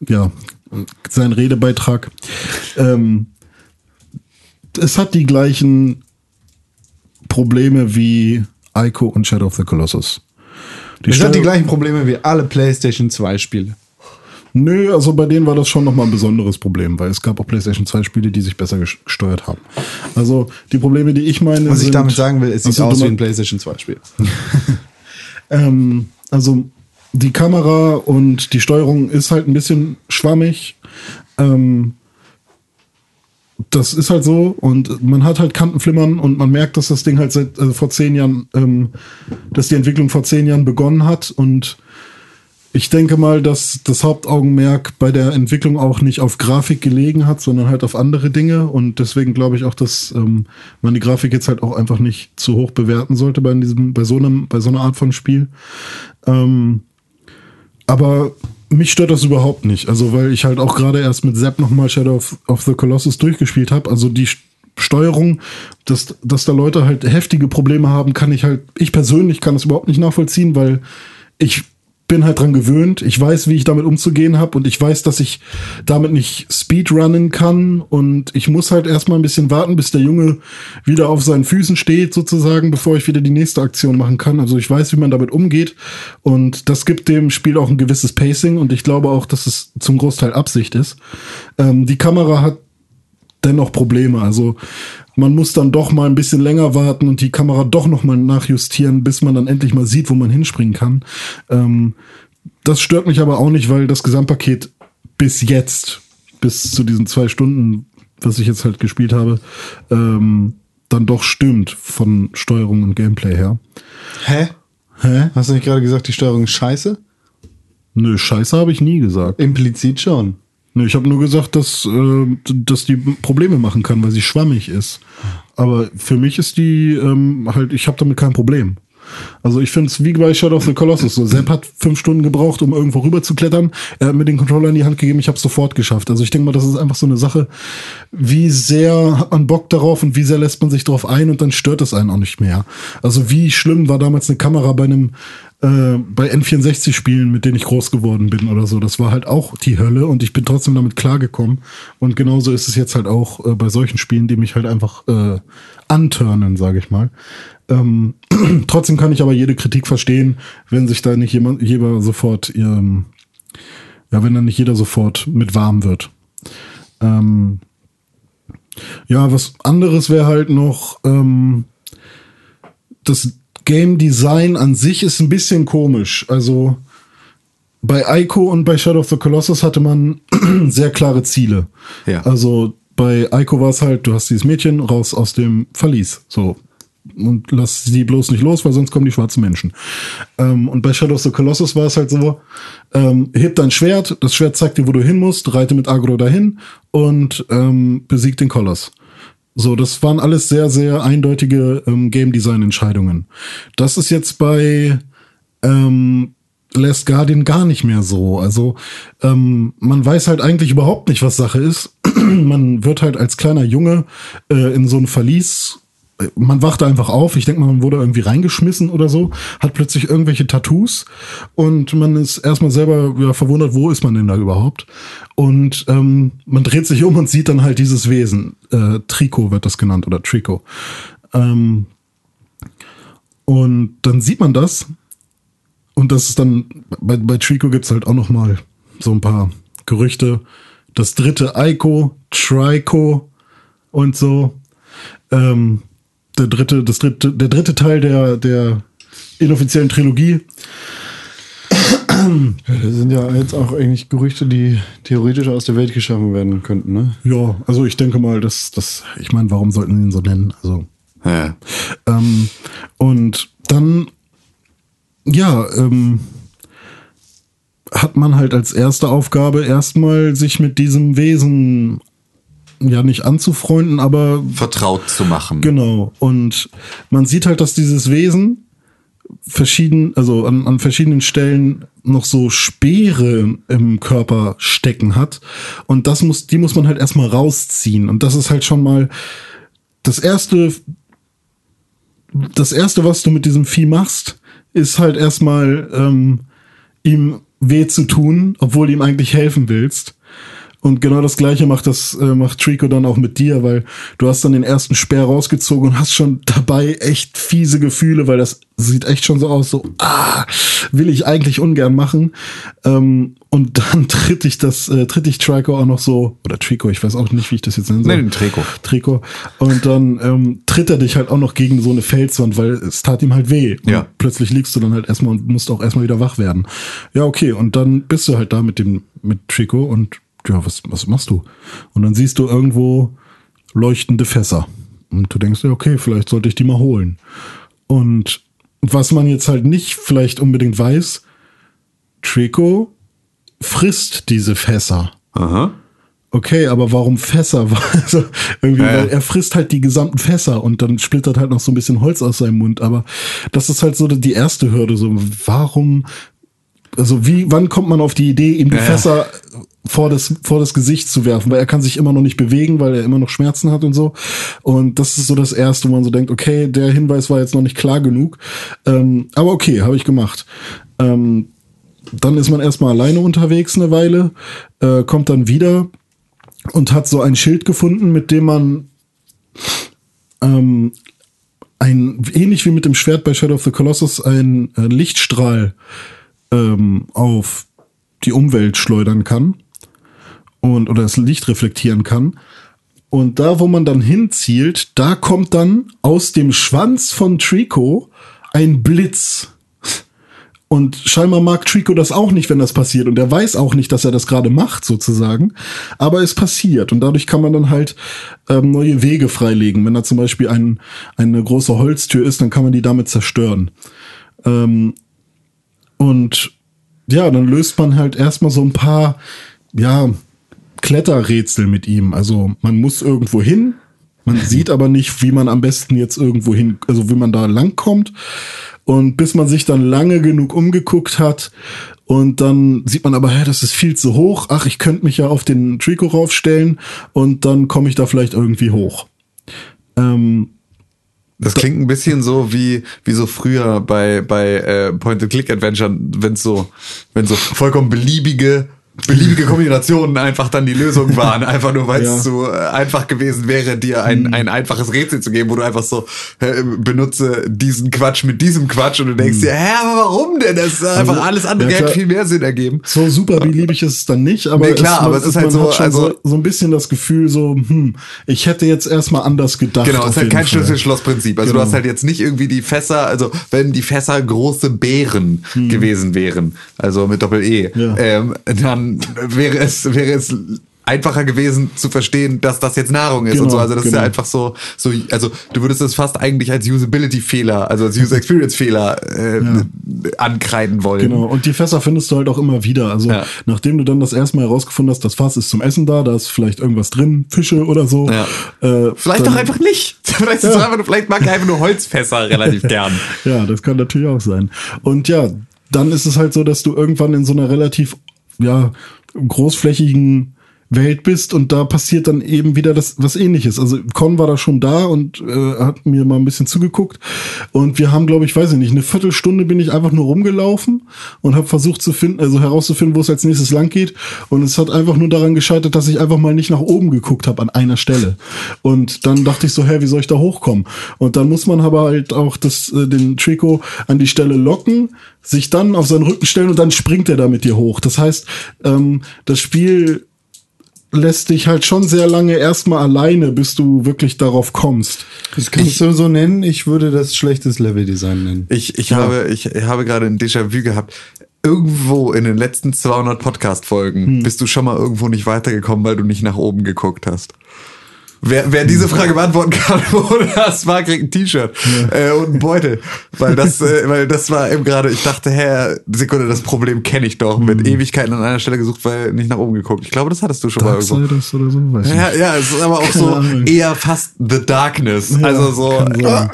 B: ja, sein Redebeitrag. Ähm, es hat die gleichen Probleme wie Ico und Shadow of the Colossus. Die
A: Es hat die gleichen Probleme wie alle PlayStation 2 Spiele.
B: Nö, also bei denen war das schon nochmal ein besonderes Problem, weil es gab auch PlayStation 2 Spiele, die sich besser ges- gesteuert haben. Also die Probleme, die ich meine.
A: Was ich
B: sind-
A: damit sagen will, es sieht
B: Ach so,
A: aus wie ein PlayStation 2 Spiel.
B: Ähm, also die Kamera und die Steuerung ist halt ein bisschen schwammig. Ähm, das ist halt so und man hat halt Kantenflimmern und man merkt, dass das Ding halt seit also vor zehn Jahren, ähm, dass die Entwicklung vor zehn Jahren begonnen hat und ich denke mal, dass das Hauptaugenmerk bei der Entwicklung auch nicht auf Grafik gelegen hat, sondern halt auf andere Dinge. Und deswegen glaube ich auch, dass ähm, man die Grafik jetzt halt auch einfach nicht zu hoch bewerten sollte bei diesem, bei so einem, bei so einer Art von Spiel. Ähm, aber mich stört das überhaupt nicht. Also, weil ich halt auch gerade erst mit Sepp nochmal Shadow of, of the Colossus durchgespielt habe. Also die Steuerung, dass, dass da Leute halt heftige Probleme haben, kann ich halt, ich persönlich kann das überhaupt nicht nachvollziehen, weil ich bin halt dran gewöhnt. Ich weiß, wie ich damit umzugehen habe und ich weiß, dass ich damit nicht Speedrunnen kann und ich muss halt erstmal ein bisschen warten, bis der Junge wieder auf seinen Füßen steht sozusagen, bevor ich wieder die nächste Aktion machen kann. Also ich weiß, wie man damit umgeht und das gibt dem Spiel auch ein gewisses Pacing und ich glaube auch, dass es zum Großteil Absicht ist. Ähm, die Kamera hat dennoch Probleme. Also man muss dann doch mal ein bisschen länger warten und die Kamera doch noch mal nachjustieren, bis man dann endlich mal sieht, wo man hinspringen kann. Ähm, das stört mich aber auch nicht, weil das Gesamtpaket bis jetzt, bis zu diesen zwei Stunden, was ich jetzt halt gespielt habe, ähm, dann doch stimmt von Steuerung und Gameplay her.
A: Hä?
B: Hä?
A: Hast du nicht gerade gesagt, die Steuerung ist scheiße?
B: Nö, Scheiße habe ich nie gesagt.
A: Implizit schon.
B: Ich habe nur gesagt, dass, äh, dass die Probleme machen kann, weil sie schwammig ist. Aber für mich ist die ähm, halt, ich habe damit kein Problem. Also ich finde es wie bei Shadow of the Colossus. So, Sepp hat fünf Stunden gebraucht, um irgendwo rüber zu klettern. Er hat mir den Controller in die Hand gegeben, ich habe sofort geschafft. Also ich denke mal, das ist einfach so eine Sache, wie sehr hat man Bock darauf und wie sehr lässt man sich darauf ein und dann stört es einen auch nicht mehr. Also wie schlimm war damals eine Kamera bei einem äh, bei N64-Spielen, mit denen ich groß geworden bin oder so. Das war halt auch die Hölle und ich bin trotzdem damit klargekommen. Und genauso ist es jetzt halt auch äh, bei solchen Spielen, die mich halt einfach äh, anturnen, sage ich mal. Ähm, trotzdem kann ich aber jede Kritik verstehen, wenn sich da nicht jemand, jeder sofort, ähm, ja, wenn dann nicht jeder sofort mit warm wird. Ähm, ja, was anderes wäre halt noch ähm, das Game Design an sich ist ein bisschen komisch. Also bei Ico und bei Shadow of the Colossus hatte man sehr klare Ziele.
C: Ja.
B: Also bei Ico war es halt, du hast dieses Mädchen raus aus dem Verlies. So. Und lass sie bloß nicht los, weil sonst kommen die schwarzen Menschen. Ähm, und bei Shadow of the Colossus war es halt so, ähm, heb dein Schwert, das Schwert zeigt dir, wo du hin musst, reite mit Agro dahin und ähm, besieg den Koloss. So, das waren alles sehr, sehr eindeutige ähm, Game Design Entscheidungen. Das ist jetzt bei ähm, Last Guardian gar nicht mehr so. Also ähm, man weiß halt eigentlich überhaupt nicht, was Sache ist. man wird halt als kleiner Junge äh, in so ein Verlies man wachte einfach auf. Ich denke man wurde irgendwie reingeschmissen oder so, hat plötzlich irgendwelche Tattoos und man ist erstmal selber ja, verwundert, wo ist man denn da überhaupt? Und ähm, man dreht sich um und sieht dann halt dieses Wesen. Äh, Trico wird das genannt oder Trico. Ähm, und dann sieht man das und das ist dann, bei, bei Trico gibt's halt auch noch mal so ein paar Gerüchte. Das dritte Ico, Trico und so. Ähm, der dritte, das dritte, der dritte Teil der, der inoffiziellen Trilogie.
A: Das sind ja jetzt auch eigentlich Gerüchte, die theoretisch aus der Welt geschaffen werden könnten, ne?
B: Ja, also ich denke mal, dass das, ich meine, warum sollten sie ihn so nennen? Also.
C: Ja.
B: Ähm, und dann, ja, ähm, hat man halt als erste Aufgabe erstmal sich mit diesem Wesen ja nicht anzufreunden, aber
C: Vertraut zu machen.
B: Genau. Und man sieht halt, dass dieses Wesen verschieden, also an, an verschiedenen Stellen noch so Speere im Körper stecken hat. Und das muss, die muss man halt erstmal rausziehen. Und das ist halt schon mal das erste, das erste, was du mit diesem Vieh machst, ist halt erstmal ähm, ihm weh zu tun, obwohl du ihm eigentlich helfen willst. Und genau das gleiche macht das, äh, macht Trico dann auch mit dir, weil du hast dann den ersten Speer rausgezogen und hast schon dabei echt fiese Gefühle, weil das sieht echt schon so aus, so, ah, will ich eigentlich ungern machen. Ähm, und dann tritt ich das, äh, tritt ich Trico auch noch so, oder Trico, ich weiß auch nicht, wie ich das jetzt nennen soll.
C: Nee, den Trico.
B: Trico. Und dann ähm, tritt er dich halt auch noch gegen so eine Felswand, weil es tat ihm halt weh. Und
C: Ja.
B: plötzlich liegst du dann halt erstmal und musst auch erstmal wieder wach werden. Ja, okay. Und dann bist du halt da mit dem, mit Trico und ja, was, was machst du? Und dann siehst du irgendwo leuchtende Fässer. Und du denkst dir, okay, vielleicht sollte ich die mal holen. Und was man jetzt halt nicht vielleicht unbedingt weiß, Trico frisst diese Fässer.
C: Aha.
B: Okay, aber warum Fässer? Also irgendwie,
C: Ja, ja.
B: weil er frisst halt die gesamten Fässer und dann splittert halt noch so ein bisschen Holz aus seinem Mund. Aber das ist halt so die erste Hürde. So, warum? Also wie, wann kommt man auf die Idee, ihm die
C: ja.
B: Fässer vor das vor das Gesicht zu werfen? Weil er kann sich immer noch nicht bewegen, weil er immer noch Schmerzen hat und so. Und das ist so das erste, wo man so denkt, okay, der Hinweis war jetzt noch nicht klar genug. Ähm, aber okay, habe ich gemacht. Ähm, dann ist man erstmal alleine unterwegs eine Weile, äh, kommt dann wieder und hat so ein Schild gefunden, mit dem man ähm, ein, ähnlich wie mit dem Schwert bei Shadow of the Colossus, ein äh, Lichtstrahl ähm, auf die Umwelt schleudern kann und oder das Licht reflektieren kann. Und da, wo man dann hinzielt, da kommt dann aus dem Schwanz von Trico ein Blitz. Und scheinbar mag Trico das auch nicht, wenn das passiert. Und er weiß auch nicht, dass er das gerade macht, sozusagen. Aber es passiert. Und dadurch kann man dann halt ähm, neue Wege freilegen. Wenn da zum Beispiel ein, eine große Holztür ist, dann kann man die damit zerstören. Ähm, und ja, dann löst man halt erstmal so ein paar, ja, Kletterrätsel mit ihm. Also man muss irgendwo hin. Man sieht aber nicht, wie man am besten jetzt irgendwo hin, also wie man da langkommt. Und bis man sich dann lange genug umgeguckt hat und dann sieht man aber, hä, das ist viel zu hoch. Ach, ich könnte mich ja auf den Trico raufstellen und dann komme ich da vielleicht irgendwie hoch. Ähm,
C: Das klingt ein bisschen so wie, wie so früher bei, bei äh, Point-and-Click-Adventure, wenn so, wenn so vollkommen beliebige, beliebige Kombinationen einfach dann die Lösung waren. Einfach nur, weil es
B: Ja.
C: so äh, einfach gewesen wäre, dir ein, ein einfaches Rätsel zu geben, wo du einfach so äh, benutze diesen Quatsch mit diesem Quatsch und du denkst dir, hä, aber warum denn? Das ist einfach
B: Also,
C: alles andere
B: ja,
C: hätte viel mehr Sinn ergeben.
B: So super beliebig ist es dann nicht, aber,
C: Nee, klar, aber es ist halt so, also-
B: so, so ein bisschen das Gefühl, so, hm, ich hätte jetzt erstmal anders gedacht.
C: Genau, es ist halt kein. Schlüssel-Schloss-Prinzip. Also
B: Genau.
C: du hast halt jetzt nicht irgendwie die Fässer, also wenn die Fässer große Bären gewesen wären, also mit Doppel-E,
B: Hm. Ja.
C: ähm, dann wäre es, wäre es einfacher gewesen zu verstehen, dass das jetzt Nahrung ist und
B: Genau,
C: so. Also das ist ja
B: genau.
C: einfach so, so, also du würdest es fast eigentlich als Usability-Fehler, also als User-Experience-Fehler äh, ankreiden wollen.
B: Genau, und die Fässer findest du halt auch immer wieder. Also,
C: Ja.
B: nachdem du dann das erste Mal herausgefunden hast, das Fass ist zum Essen da, da ist vielleicht irgendwas drin, Fische oder so.
C: Ja.
B: Äh,
C: Vielleicht
B: dann-
C: doch einfach nicht. Vielleicht, es einfach, vielleicht mag er einfach nur Holzfässer relativ gern.
B: Ja, das kann natürlich auch sein. Und ja, dann ist es halt so, dass du irgendwann in so einer relativ, ja, großflächigen Welt bist und da passiert dann eben wieder das was ähnliches. Also Con war da schon da und äh, hat mir mal ein bisschen zugeguckt und wir haben glaube ich, weiß ich nicht, eine Viertelstunde bin ich einfach nur rumgelaufen und habe versucht zu finden, also herauszufinden, wo es als nächstes lang geht und es hat einfach nur daran gescheitert, dass ich einfach mal nicht nach oben geguckt habe an einer Stelle. Und dann dachte ich so, hä, wie soll ich da hochkommen? Und dann muss man aber halt auch das äh, den Trico an die Stelle locken, sich dann auf seinen Rücken stellen und dann springt er da mit dir hoch. Das heißt, ähm, das Spiel lässt dich halt schon sehr lange erstmal alleine, bis du wirklich darauf kommst.
A: Das kannst du so nennen. Ich würde das schlechtes Leveldesign nennen.
C: Ich, ich, habe, ich habe gerade ein Déjà-vu gehabt. Irgendwo in den letzten 200 Podcast-Folgen
B: Hm.
C: bist du schon mal irgendwo nicht weitergekommen, weil du nicht nach oben geguckt hast. Wer, wer diese Frage beantworten kann, wo das war, kriegt ein T-Shirt äh, und einen Beutel. Weil das, äh, weil das war eben gerade, ich dachte, hä, Sekunde, das Problem kenne ich doch. Mit Ewigkeiten an einer Stelle gesucht, weil nicht nach oben geguckt. Ich glaube, das hattest du schon mal irgendwo.
B: Darksiders oder so, weiß
C: Ja, ja, es ist aber auch so
B: Ahnung.
C: eher fast The Darkness.
B: Ja,
C: also so.
B: kann sein.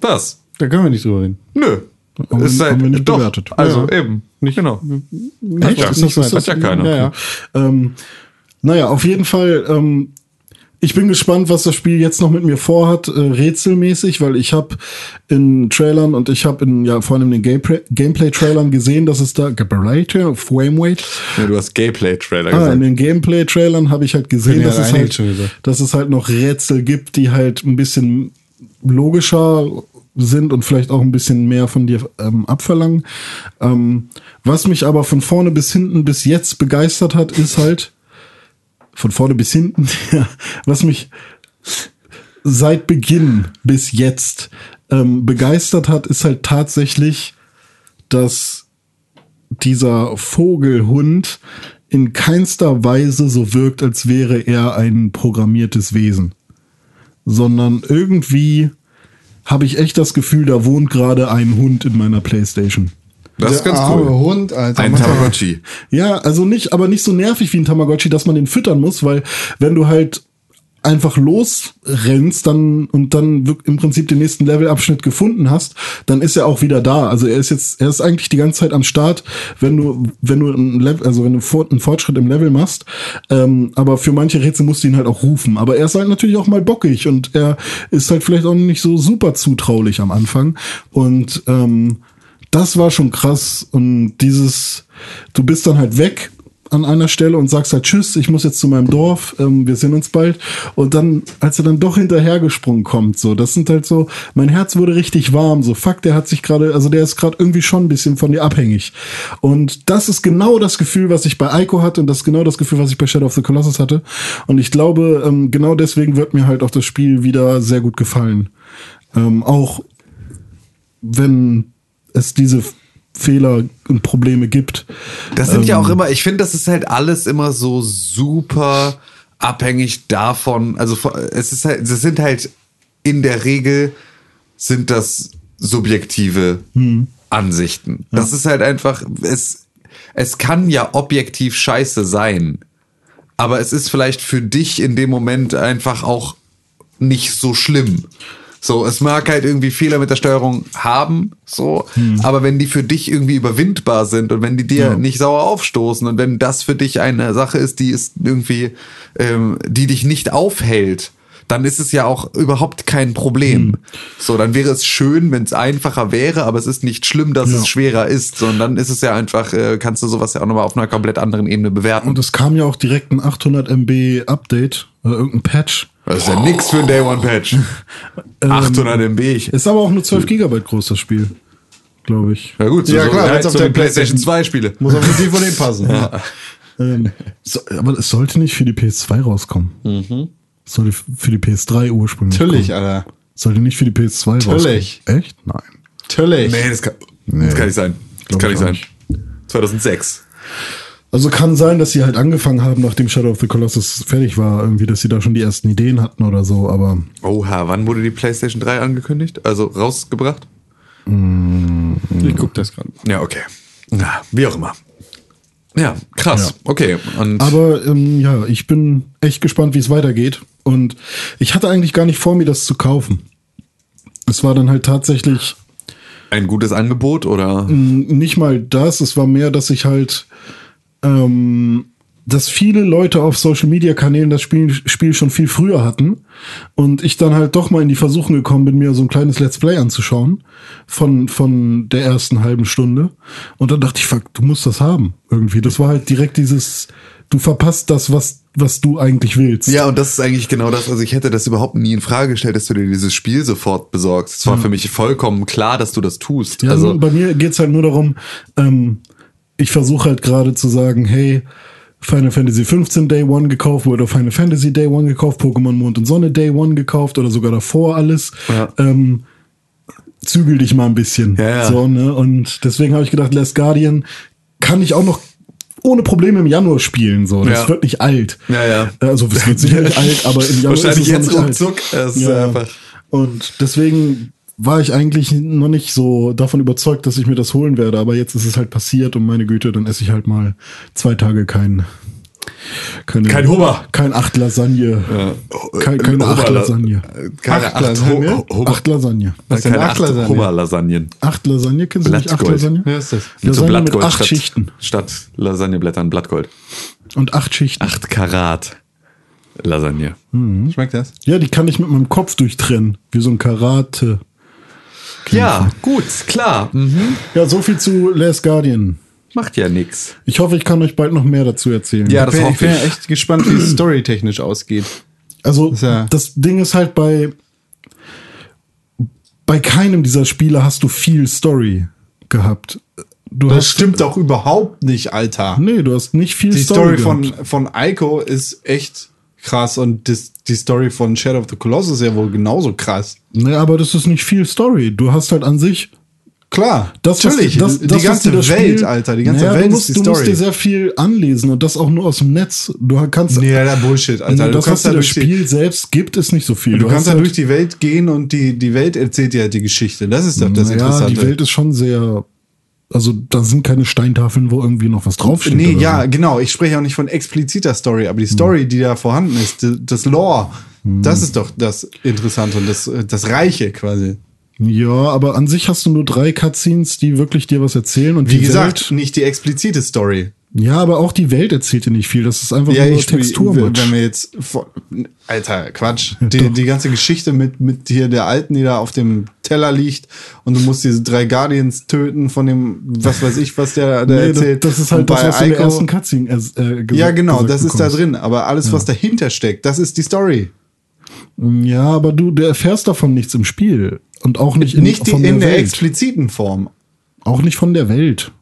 C: Was?
A: Da können wir nicht drüber reden.
C: Nö.
B: Haben
C: Ist halt,
B: haben wir nicht
C: doch,
B: bewertet.
C: Also
B: Ja.
C: eben. Nicht genau.
A: Echt?
C: ja.
A: Ist das so?
C: Hat ja keiner.
A: Ja, ja.
B: Ähm, naja, auf jeden Fall. Ähm, ich bin gespannt, was das Spiel jetzt noch mit mir vorhat, äh, rätselmäßig, weil ich habe in Trailern und ich habe in ja vor allem in den Gameplay- Gameplay-Trailern gesehen, dass es da Gameplay, Frameweight,
C: Nee, du hast Gameplay-Trailer
B: Ah, in
C: gesagt.
B: den Gameplay-Trailern habe ich halt gesehen, dass, es halt, dass es halt noch Rätsel gibt, die halt ein bisschen logischer sind und vielleicht auch ein bisschen mehr von dir ähm, abverlangen. Ähm, was mich aber von vorne bis hinten bis jetzt begeistert hat, ist halt von vorne bis hinten, was mich seit Beginn bis jetzt ähm, begeistert hat, ist halt tatsächlich, dass dieser Vogelhund in keinster Weise so wirkt, als wäre er ein programmiertes Wesen. Sondern irgendwie habe ich echt das Gefühl, da wohnt gerade ein Hund in meiner Playstation.
C: Das ist ganz cool.
A: Hund, Alter.
C: Ein. Tamagotchi.
B: Ja, also nicht, aber nicht so nervig wie ein Tamagotchi, dass man den füttern muss, weil wenn du halt einfach losrennst dann und dann im Prinzip den nächsten Levelabschnitt gefunden hast, dann ist er auch wieder da. Also er ist jetzt, er ist eigentlich die ganze Zeit am Start, wenn du, wenn du ein Level, also wenn du einen Fortschritt im Level machst. Ähm, aber für manche Rätsel musst du ihn halt auch rufen. Aber er ist halt natürlich auch mal bockig und er ist halt vielleicht auch nicht so super zutraulich am Anfang. Und ähm, das war schon krass. Und dieses, du bist dann halt weg an einer Stelle und sagst halt Tschüss, ich muss jetzt zu meinem Dorf, ähm, wir sehen uns bald. Und dann, als er dann doch hinterhergesprungen kommt, so, das sind halt so, mein Herz wurde richtig warm, so, fuck, der hat sich gerade, also der ist gerade irgendwie schon ein bisschen von dir abhängig. Und das ist genau das Gefühl, was ich bei Ico hatte und das ist genau das Gefühl, was ich bei Shadow of the Colossus hatte. Und ich glaube, ähm, genau deswegen wird mir halt auch das Spiel wieder sehr gut gefallen. Ähm, auch wenn es diese Fehler und Probleme gibt.
C: Das sind ja auch immer, ich finde, das ist halt alles immer so super abhängig davon. Also es ist halt, das sind halt in der Regel sind das subjektive Ansichten. Das ist halt einfach, es, es kann ja objektiv scheiße sein. Aber es ist vielleicht für dich in dem Moment einfach auch nicht so schlimm. So, es mag halt irgendwie Fehler mit der Steuerung haben, so, aber wenn die für dich irgendwie überwindbar sind und wenn die dir
B: Ja.
C: nicht sauer aufstoßen und wenn das für dich eine Sache ist, die ist irgendwie, ähm, die dich nicht aufhält, dann ist es ja auch überhaupt kein Problem. So, dann wäre es schön, wenn es einfacher wäre, aber es ist nicht schlimm, dass
B: Ja.
C: es schwerer ist, sondern ist es ja einfach, äh, kannst du sowas ja auch nochmal auf einer komplett anderen Ebene bewerten.
B: Und es kam ja auch direkt ein 800 MB Update oder irgendein Patch.
C: Das ist ja nix für ein Day One Patch. 800 MB. Ich,
B: Ist aber auch nur 12 Gigabyte groß, das Spiel. Glaube ich.
C: ja gut, so,
A: Ja, klar,
C: so, so
A: auf
C: die
A: der
C: PlayStation
A: PlayStation
C: 2 Spiele.
A: Muss auf die DVD passen.
B: Ähm, so, aber es sollte nicht für die PS2 rauskommen. Es sollte für die PS3 ursprünglich
A: Natürlich,
B: kommen.
A: Alter.
B: Sollte nicht für die PS2
A: Natürlich.
B: rauskommen. Echt? Nein.
A: Natürlich.
C: Nee, das kann, das kann nicht sein. Das kann
B: ich
C: nicht sein. 2006.
B: Also kann sein, dass sie halt angefangen haben, nachdem Shadow of the Colossus fertig war, irgendwie, dass sie da schon die ersten Ideen hatten oder so, aber
C: Oha, wann wurde die PlayStation 3 angekündigt? Also rausgebracht?
A: Ich guck das gerade.
C: Ja, okay. Na, wie auch immer. Ja, krass.
B: Ja.
C: Okay. Und
B: Aber ähm, ja, ich bin echt gespannt, wie es weitergeht. Und ich hatte eigentlich gar nicht vor, mir das zu kaufen. Es war dann halt tatsächlich
C: ein gutes Angebot oder?
B: m, nicht mal das. Es war mehr, dass ich halt, ähm, dass viele Leute auf Social Media Kanälen das Spiel, Spiel schon viel früher hatten. Und ich dann halt doch mal in die Versuchung gekommen bin, mir so ein kleines Let's Play anzuschauen von, von der ersten halben Stunde. Und dann dachte ich, fuck, du musst das haben. Irgendwie. Das war halt direkt dieses, du verpasst das, was, was du eigentlich willst.
C: Ja, und das ist eigentlich genau das. Also ich hätte das überhaupt nie in Frage gestellt, dass du dir dieses Spiel sofort besorgst. Es war für mich vollkommen klar, dass du das tust.
B: Ja,
C: also
B: bei mir geht's halt nur darum, ähm, ich versuche halt gerade zu sagen, hey, Final Fantasy 15 Day One gekauft, oder Final Fantasy Day One gekauft, Pokémon Mond und Sonne Day One gekauft oder sogar davor alles.
C: Ja.
B: Ähm, zügel dich mal ein bisschen.
C: Ja, ja.
B: So, ne? Und deswegen habe ich gedacht, Last Guardian kann ich auch noch ohne Probleme im Januar spielen. So, das
C: Ja.
B: wird nicht alt.
C: Ja, ja.
B: Also es wird sicher nicht alt, aber im Januar
C: Wahrscheinlich
B: ist es
C: jetzt ruckzuck. Ist einfach-
B: Und deswegen war ich eigentlich noch nicht so davon überzeugt, dass ich mir das holen werde. Aber jetzt ist es halt passiert und meine Güte, dann esse ich halt mal zwei Tage kein keine,
C: Kein Hummer.
B: Kein acht Lasagne. Kein, keine acht Lasagne.
C: Keine
A: Acht
C: acht,
A: Lasagne?
C: Hummer-
B: Acht Lasagne.
A: Was denn
C: keine
A: acht Lasagne?
C: Hummerlasagnen.
B: Acht Lasagne, kennst du nicht? Acht
C: Blattgold.
B: Lasagne?
A: Wer ist das?
C: Mit so
B: Lasagne mit
C: Blattgold
B: acht
C: statt,
B: Schichten.
C: statt Lasagneblättern Blattgold.
B: Und acht Schichten.
C: Acht Karat Lasagne.
A: Schmeckt das?
B: Ja, die kann ich mit meinem Kopf durchtrennen. Wie so ein Karate.
C: Ja, gut, klar. Mhm.
B: Ja, so viel zu Last Guardian.
C: Macht ja nix.
B: Ich hoffe, ich kann euch bald noch mehr dazu erzählen.
C: Ja,
A: Ich
C: das
A: bin, ich bin ja
C: ich.
A: echt gespannt, wie es storytechnisch ausgeht.
B: Also
A: Ist ja-
B: das Ding ist halt bei bei keinem dieser Spiele hast du viel Story gehabt. Du
A: Das
B: hast
A: stimmt doch überhaupt nicht, Alter.
B: Nee, du hast nicht viel
A: Die
B: Story,
A: Story
B: gehabt.
A: von, von Ico ist echt krass und das, die Story von Shadow of the Colossus ist ja wohl genauso krass.
B: Nee, aber das ist nicht viel Story. Du hast halt an sich
A: Klar,
B: das,
A: natürlich.
B: das,
A: die
B: das, was
A: ganze
B: das
A: Welt,
B: Spiel,
A: Alter, die ganze
B: naja,
A: Welt
B: du musst,
A: ist die
B: du musst
A: Story.
B: dir sehr viel anlesen und das auch nur aus dem Netz. Du kannst
A: nee, der Bullshit, Alter.
B: das, was dir
A: ja
B: das
A: durch die-
B: Spiel selbst gibt, ist nicht so viel.
A: Du, kannst
B: hast
A: ja
B: halt-
A: durch die Welt gehen und die, die Welt erzählt dir halt die Geschichte. Das ist doch das
B: naja,
A: Interessante.
B: die Welt ist schon sehr Also da sind keine Steintafeln, wo irgendwie noch was draufsteht.
A: Nee, ja,
B: so.
A: genau. Ich spreche auch nicht von expliziter Story, aber die Story, die da vorhanden ist, das Lore, das ist doch das Interessante und das, das Reiche quasi.
B: Ja, aber an sich hast du nur drei Cutscenes, die wirklich dir was erzählen. Und
A: Wie gesagt,
B: Welt,
A: nicht die explizite Story.
B: ja, aber auch die Welt erzählt dir nicht viel. Das ist einfach
A: Ja,
B: nur Textur.
A: wenn wir jetzt Alter, Quatsch. Die, die ganze Geschichte mit, mit hier der Alten, die da auf dem Teller liegt und du musst diese drei Guardians töten von dem, was weiß ich, was der, der
B: Nee,
A: erzählt.
B: das, das ist halt das,
A: bei
B: was du in der
A: Ico-
B: ersten Cutscene äh, äh, ges-
A: Ja, genau,
B: gesagt
A: das ist da
B: bekommst.
A: drin. Aber alles, was dahinter steckt, das ist die Story.
B: Ja, aber du, du erfährst davon nichts im Spiel. Und auch nicht in,
A: Nicht die,
B: von
A: in der
B: Welt.
A: expliziten Form.
B: Auch nicht von der Welt.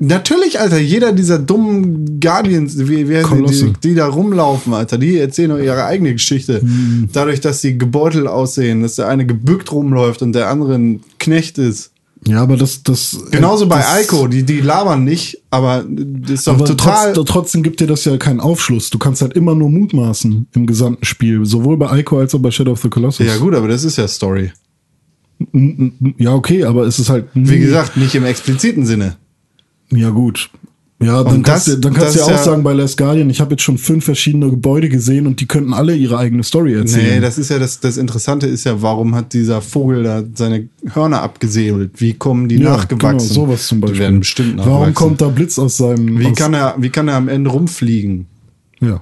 A: Natürlich, Alter, jeder dieser dummen Guardians, wie, wie die, die, da rumlaufen, Alter, die erzählen doch ihre eigene Geschichte.
B: Hm.
A: Dadurch, dass sie gebeutelt aussehen, dass der eine gebückt rumläuft und der andere ein Knecht ist.
B: Ja, aber das, das.
A: Genauso bei
B: das,
A: Alko, die, die labern nicht, aber das ist doch
B: Aber
A: total.
B: trotz, trotzdem gibt dir das ja keinen Aufschluss. Du kannst halt immer nur mutmaßen im gesamten Spiel. Sowohl bei Ico als auch bei Shadow of the Colossus.
A: ja, gut, aber das ist ja Story.
B: Ja, okay, aber es ist halt.
A: Wie gesagt, nicht im expliziten Sinne.
B: Ja, gut. Ja, dann
A: Und
B: kannst
A: das-
B: du, dann kannst
A: das
B: du ja auch
A: ja-
B: sagen, bei Last Guardian, ich habe jetzt schon fünf verschiedene Gebäude gesehen und die könnten alle ihre eigene Story erzählen.
A: Nee, das ist ja das, das Interessante ist ja, warum hat dieser Vogel da seine Hörner abgesäbelt? Wie kommen die
B: ja,
A: nachgewachsen?
B: Genau, sowas zum Beispiel.
A: Die werden bestimmt nachwachsen.
B: Warum kommt da Blitz aus seinem.
A: Wie kann er, wie kann er am Ende rumfliegen?
B: Ja.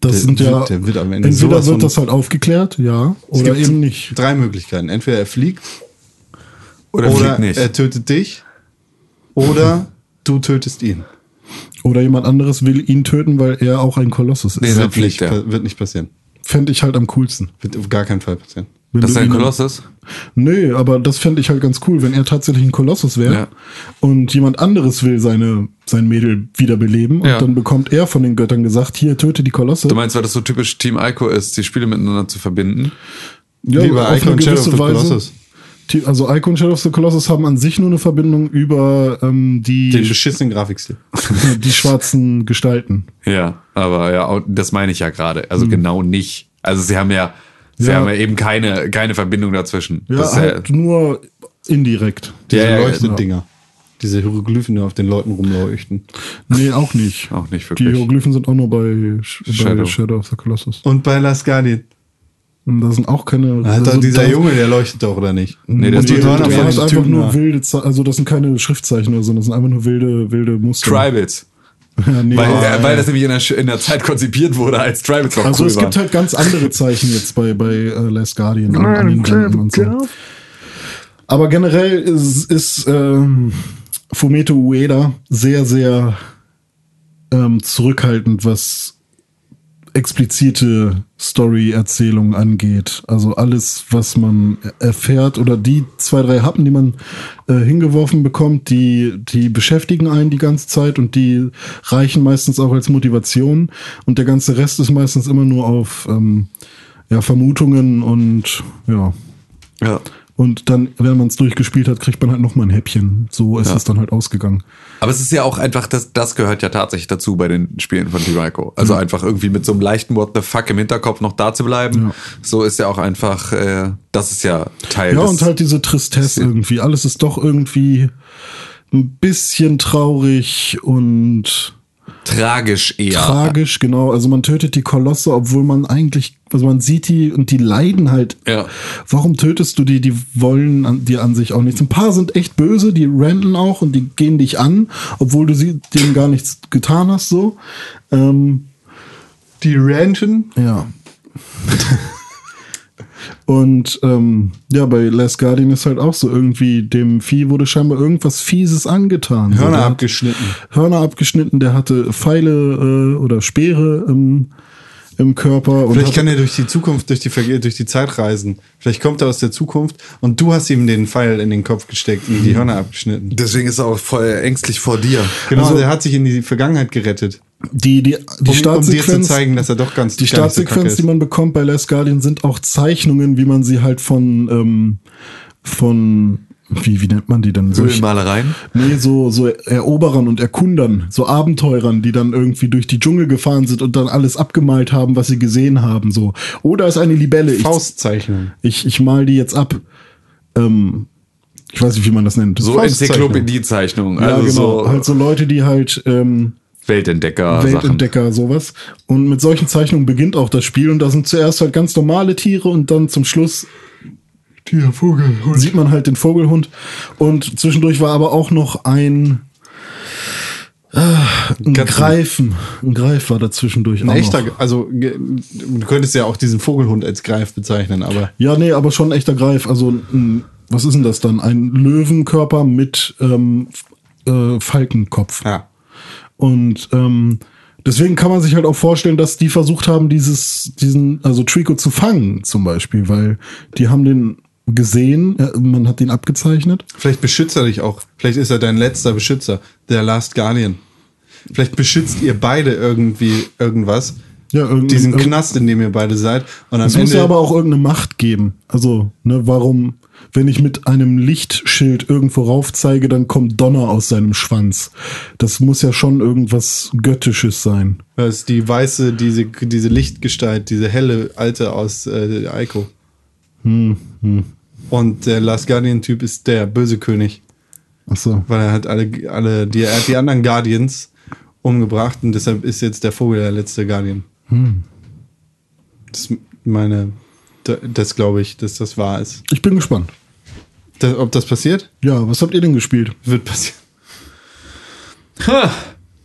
B: Das
A: Der
B: sind ja.
A: wird- der wird am Ende
B: entweder wird das halt aufgeklärt, ja, oder eben nicht.
A: Drei Möglichkeiten. Entweder er fliegt
C: Oder,
A: oder
C: fliegt nicht.
A: er tötet dich oder du tötest ihn.
B: Oder jemand anderes will ihn töten, weil er auch ein Kolossus ist.
C: Nee, dann
A: Wird nicht,
C: er.
A: wird nicht passieren.
B: Fände ich halt am coolsten.
A: Wird auf gar keinen Fall passieren.
B: Wenn
C: das ist ein Kolossus?
B: Nö, aber das fände ich halt ganz cool, wenn er tatsächlich ein Kolossus wäre
C: Ja.
B: und jemand anderes will seine, sein Mädel wiederbeleben
C: Ja.
B: und dann bekommt er von den Göttern gesagt, hier, töte die Kolosse.
C: Du meinst, weil das so typisch Team Ico ist, die Spiele miteinander zu verbinden?
B: ja,
A: Wie bei
B: auf
A: Ico
B: eine
A: und Shadow of
B: gewisse
A: the
B: Weise.
A: Colossus.
B: Die, also Ico und Shadow of the Colossus haben an sich nur eine Verbindung über ähm, die,
A: Den beschissenen Grafikstil.
B: die schwarzen Gestalten.
C: Ja, aber ja, das meine ich ja gerade. Also genau nicht. Also sie haben ja, sie
B: Hm. Ja.
C: haben ja eben keine, keine Verbindung dazwischen.
B: Ja,
C: das ist
B: halt nur indirekt.
A: Diese
C: Ja, ja,
A: Leuchtedinger. Diese Hieroglyphen, die auf den Leuten rumleuchten.
B: Nee, auch nicht.
C: Auch nicht
B: Die
C: wirklich.
B: Hieroglyphen sind auch nur bei, Sh- bei
C: Shadow.
B: Shadow. of the Colossus.
A: Und bei Last Guardian.
B: Und da sind auch keine.
A: Hat doch
B: also
A: dieser
B: da-
A: Junge, der leuchtet doch, oder nicht?
C: Nee, das
A: Und die dem
B: einfach
A: Typen
B: nur wilde, Ze- also das sind keine Schriftzeichen oder so, das sind einfach nur wilde, wilde Muster.
C: Tribals.
B: Nee,
C: Weil, äh, weil das nämlich in der, in der Zeit konzipiert wurde, als Tribals noch
B: also
C: cool
B: es
C: war.
B: gibt halt ganz andere Zeichen jetzt bei, bei äh, Last Guardian an, an den Wänden und so. Aber generell ist, ist ähm, Fumeto Ueda sehr, sehr ähm, zurückhaltend, was explizite Story-Erzählung angeht. Also alles, was man erfährt oder die zwei, drei Happen, die man äh, hingeworfen bekommt, die, die beschäftigen einen die ganze Zeit und die reichen meistens auch als Motivation und der ganze Rest ist meistens immer nur auf ähm, ja, Vermutungen und ja.
C: ja.
B: Und dann, wenn man es durchgespielt hat, kriegt man halt noch mal ein Häppchen. So ist
C: Ja.
B: es dann halt ausgegangen.
C: Aber es ist ja auch einfach, das, das gehört ja tatsächlich dazu bei den Spielen von Ico. Also einfach irgendwie mit so einem leichten What the fuck im Hinterkopf noch da zu bleiben.
B: Ja.
C: So ist ja auch einfach, äh, das ist ja Teil
B: Ja,
C: des,
B: und halt diese Tristesse irgendwie. Alles ist doch irgendwie ein bisschen traurig und
C: tragisch eher.
B: tragisch, genau. Also man tötet die Kolosse, obwohl man eigentlich, also man sieht die und die leiden halt.
C: Ja.
B: Warum tötest du die? Die wollen an, dir an sich auch nichts. Ein paar sind echt böse, die ranten auch und die gehen dich an, obwohl du sie, denen gar nichts getan hast, so. Ähm,
A: Die ranchen.
B: Ja. Und ähm, ja, bei Last Guardian ist halt auch so irgendwie, dem Vieh wurde scheinbar irgendwas Fieses angetan.
A: Hörner abgeschnitten.
B: Hörner abgeschnitten, der hatte Pfeile äh, oder Speere im, im Körper. Und
A: Vielleicht kann er durch die Zukunft, durch die, durch die Zeit reisen. Vielleicht kommt er aus der Zukunft und du hast ihm den Pfeil in den Kopf gesteckt und die Hörner abgeschnitten.
C: Deswegen ist er auch voll ängstlich vor dir.
A: Genau,
B: Also-
A: der hat sich in die Vergangenheit gerettet.
B: Die, die, die
A: Um, um dir zu
B: Startsequenz,
A: zeigen, dass er doch ganz
B: die
A: so
B: Startsequenz, die man bekommt bei Last Guardian, sind auch Zeichnungen, wie man sie halt von, ähm, von, wie, wie nennt man die denn?
C: Höhlenmalereien.
B: Nee, so, so Eroberern und Erkundern, so Abenteurern, die dann irgendwie durch die Dschungel gefahren sind und dann alles abgemalt haben, was sie gesehen haben, so. Oder ist eine Libelle. Ich,
A: Faustzeichnung.
B: ich, ich mal die jetzt ab. Ähm, ich weiß nicht, wie man das nennt.
C: So
B: Faustzeichnung.
C: Enzyklopädie-Zeichnung.
B: Ja,
C: Also
B: genau.
C: so
B: halt so Leute, die halt ähm,
C: Weltentdecker. Sachen.
B: Weltentdecker, sowas. Und mit solchen Zeichnungen beginnt auch das Spiel. Und da sind zuerst halt ganz normale Tiere und dann zum Schluss
A: Tier, Vogelhund.
B: sieht man halt den Vogelhund. Und zwischendurch war aber auch noch ein, ah, ein
C: Katzen.
B: Greifen. Ein Greif war da zwischendurch
A: Ein
B: auch
A: echter,
B: noch.
A: also ge- du könntest ja auch diesen Vogelhund als Greif bezeichnen, aber
B: Ja, nee, aber schon ein echter Greif. Also, ein, was ist denn das dann? Ein Löwenkörper mit ähm, äh, Falkenkopf.
A: ja.
B: Und ähm, deswegen kann man sich halt auch vorstellen, dass die versucht haben, dieses, diesen, also Trico zu fangen, zum Beispiel, weil die haben den gesehen, äh, man hat ihn abgezeichnet.
A: Vielleicht beschützt er dich auch. Vielleicht ist er dein letzter Beschützer, der Last Guardian. Vielleicht beschützt ihr beide irgendwie irgendwas.
B: Ja,
A: Diesen Knast, in dem ihr beide seid. Und am
B: Es muss
A: Ende
B: ja aber auch irgendeine Macht geben. Also, ne, warum, wenn ich mit einem Lichtschild irgendwo rauf zeige, dann kommt Donner aus seinem Schwanz. Das muss ja schon irgendwas Göttisches sein.
A: Das ist die weiße, diese, diese Lichtgestalt, diese helle Alte aus äh, Aiko.
B: Hm,
A: Und der Last Guardian-Typ ist der böse König.
B: Ach so.
A: Weil er hat alle, alle die, er hat die anderen Guardians umgebracht und deshalb ist jetzt der Vogel der letzte Guardian.
B: Hm.
A: Das ist meine, das glaube ich, dass das wahr ist.
B: Ich bin gespannt.
A: Das, ob das passiert?
B: Ja, was habt ihr denn gespielt?
A: Wird passieren.
C: Ha,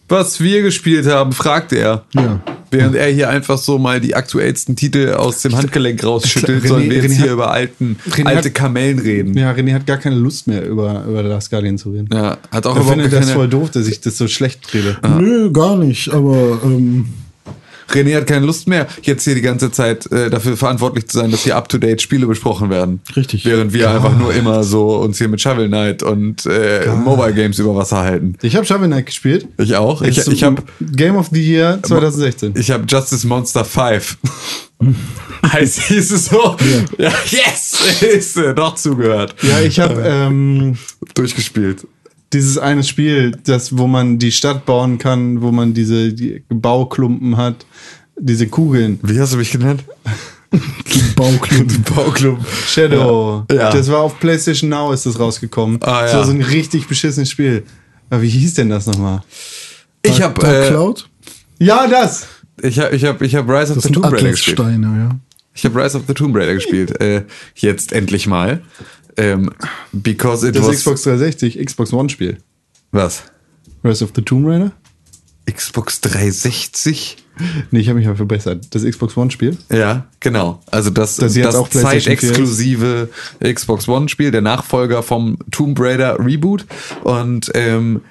C: was wir gespielt haben, fragt er.
B: Ja.
C: Während er hier einfach so mal die aktuellsten Titel aus dem Handgelenk rausschüttelt,
A: René-
C: sollen wir jetzt
A: René
C: hier
A: hat-
C: über alten,
A: René
C: alte
A: hat-
C: Kamellen reden.
A: Ja, René hat gar keine Lust mehr über, über Last Guardian zu reden.
C: Ja, hat auch
A: Er
C: überhaupt
A: findet das voll doof, dass ich das so schlecht rede.
B: Nö, gar nicht, aber ähm,
C: René hat keine Lust mehr, jetzt hier die ganze Zeit äh, dafür verantwortlich zu sein, dass hier up-to-date Spiele besprochen werden.
B: Richtig.
C: Während wir einfach nur immer so uns hier mit Shovel Knight und äh, Mobile Games über Wasser halten.
A: Ich habe Shovel Knight gespielt.
C: Ich auch. Ich, ich habe
A: Game of the Year 2016.
C: ich hab Justice Monster 5. heißt hieß es so? Ja, yes! Ist äh, doch zugehört.
A: Ja, ich habe ähm,
C: Durchgespielt.
A: Dieses eine Spiel, das, wo man die Stadt bauen kann, wo man diese die Bauklumpen hat, diese Kugeln.
C: Wie hast du mich genannt?
B: Bauklumpen.
C: Bauklub.
A: Shadow.
C: Ja.
A: Das war auf PlayStation Now ist das rausgekommen.
C: Ah,
A: Das
C: ja.
A: war so ein richtig beschissenes Spiel. Aber wie hieß denn das nochmal?
C: Ich habe
B: Dark
C: äh,
B: Cloud?
A: Ja, das!
C: ich hab, ich hab, ich hab Rise of
B: Das
C: the
B: sind
C: Tomb Raider gespielt.
B: Atlassteine, ja.
C: Ich habe Rise of the Tomb Raider gespielt. Äh, jetzt endlich mal. Ähm, because it
A: Das
C: was
A: Xbox 360, Xbox One Spiel.
C: was?
A: Rise of the Tomb Raider?
C: Xbox 360?
A: Nee, ich habe mich mal verbessert. Das Xbox One Spiel?
C: Ja, genau. Also das,
A: Das
C: das,
A: auch PlayStation 4
C: zeitexklusive Xbox One Spiel, der Nachfolger vom Tomb Raider Reboot. Und ähm,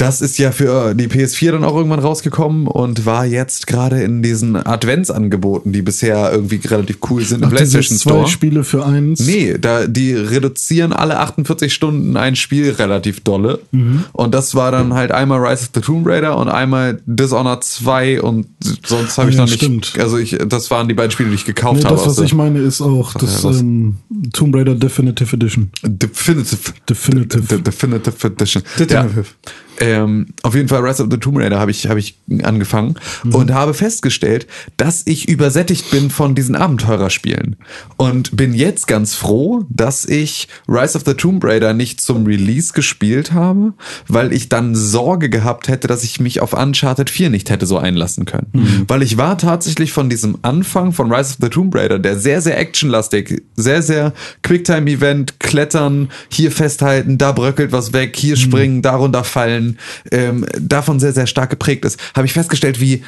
C: das ist ja für die PS4 dann auch irgendwann rausgekommen und war jetzt gerade in diesen Adventsangeboten, die bisher irgendwie relativ cool sind im
B: Ach,
C: PlayStation
B: zwei
C: Store.
B: Spiele für eins.
C: Nee, da, die reduzieren alle 48 Stunden ein Spiel relativ dolle.
B: Mhm.
C: Und das war dann halt einmal Rise of the Tomb Raider und einmal Dishonored 2 und sonst habe ich
B: Ja,
C: noch nicht.
B: stimmt.
C: Also ich, das waren die beiden Spiele, die ich gekauft
B: Nee,
C: habe.
B: das, was ich meine, ist auch das
C: was?
B: ähm, Tomb Raider Definitive Edition.
C: Definitive.
B: Definitive.
C: De- Definitive Edition.
A: Definitive.
C: Ja. Ähm, auf jeden Fall Rise of the Tomb Raider habe ich, habe ich angefangen
B: Mhm.
C: und habe festgestellt, dass ich übersättigt bin von diesen Abenteurerspielen. Und bin jetzt ganz froh, dass ich Rise of the Tomb Raider nicht zum Release gespielt habe, weil ich dann Sorge gehabt hätte, dass ich mich auf Uncharted 4 nicht hätte so einlassen können.
B: Mhm.
C: Weil ich war tatsächlich von diesem Anfang von Rise of the Tomb Raider, der sehr, sehr actionlastig, sehr, sehr Quicktime-Event, klettern, hier festhalten, da bröckelt was weg, hier springen, da runterfallen, ähm, davon sehr, sehr stark geprägt ist, habe ich festgestellt, wie,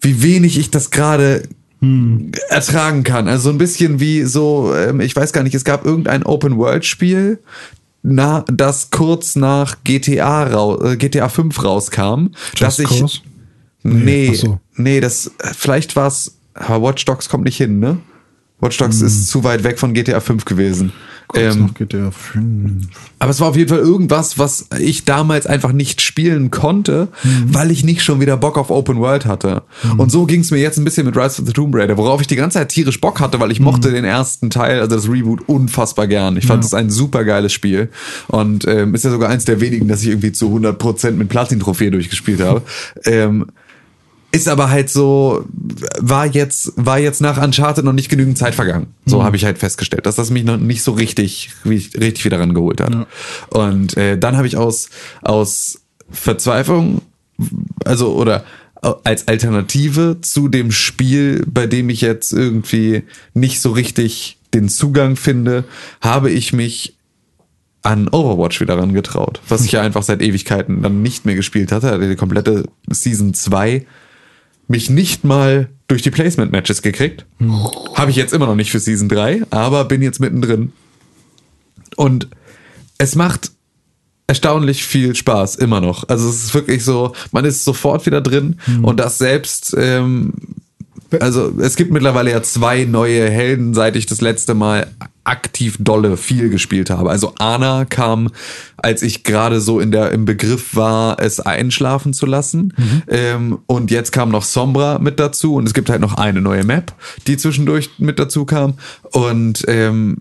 C: wie wenig ich das gerade ertragen kann. Also so ein bisschen wie so, ähm, ich weiß gar nicht, es gab irgendein Open-World-Spiel, na, das kurz nach GTA, rau äh, GTA 5 rauskam, dass ich
B: Cause?
C: Nee,
B: ach so.
C: nee, das vielleicht war es. Watch Dogs kommt nicht hin, ne? Watch Dogs
B: Hm.
C: ist zu weit weg von GTA 5 gewesen.
B: Kurz
C: Ähm,
B: GTA 5.
C: aber es war auf jeden Fall irgendwas, was ich damals einfach nicht spielen konnte,
B: Mhm.
C: weil ich nicht schon wieder Bock auf Open World hatte. Und so ging es mir jetzt ein bisschen mit Rise of the Tomb Raider, worauf ich die ganze Zeit tierisch Bock hatte, weil ich
B: Mhm.
C: mochte den ersten Teil, also das Reboot, unfassbar gern. Ich fand es ein super geiles Spiel. Und ähm, ist ja sogar eins der wenigen, dass ich irgendwie zu 100% mit Platin-Trophäe durchgespielt habe. ähm, ist aber halt so, war jetzt, war jetzt nach Uncharted noch nicht genügend Zeit vergangen. So
B: Mhm.
C: habe ich halt festgestellt, dass das mich noch nicht so richtig, richtig wieder rangeholt hat. Und äh, dann habe ich aus, aus Verzweiflung, also oder als Alternative zu dem Spiel, bei dem ich jetzt irgendwie nicht so richtig den Zugang finde, habe ich mich an Overwatch wieder rangetraut, was ich ja einfach seit Ewigkeiten dann nicht mehr gespielt hatte. Hatte die komplette Season 2 mich nicht mal durch die Placement-Matches gekriegt. Habe ich jetzt immer noch nicht für Season 3, aber bin jetzt mittendrin. Und es macht erstaunlich viel Spaß, immer noch. Also es ist wirklich so, man ist sofort wieder drin und das selbst, ähm, also es gibt mittlerweile ja zwei neue Helden, seit ich das letzte Mal aktiv dolle viel gespielt habe. Also Ana kam, als ich gerade so in der im Begriff war, es einschlafen zu lassen. Ähm, und jetzt kam noch Sombra mit dazu und es gibt halt noch eine neue Map, die zwischendurch mit dazu kam. Und ähm,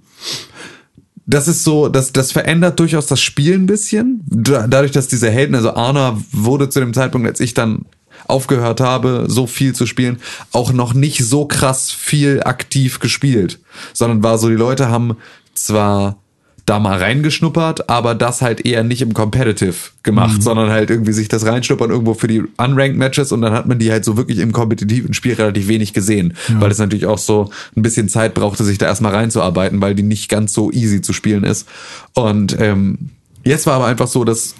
C: das ist so, das, das verändert durchaus das Spiel ein bisschen. Da- Dadurch, dass diese Helden, also Arna wurde zu dem Zeitpunkt, als ich dann aufgehört habe, so viel zu spielen, auch noch nicht so krass viel aktiv gespielt, sondern war so, die Leute haben zwar da mal reingeschnuppert, aber das halt eher nicht im Competitive gemacht, sondern halt irgendwie sich das reinschnuppern irgendwo für die Unranked Matches und dann hat man die halt so wirklich im kompetitiven Spiel relativ wenig gesehen, weil es natürlich auch so ein bisschen Zeit brauchte, sich da erstmal reinzuarbeiten, weil die nicht ganz so easy zu spielen ist. Und ähm, Jetzt war aber einfach so, dass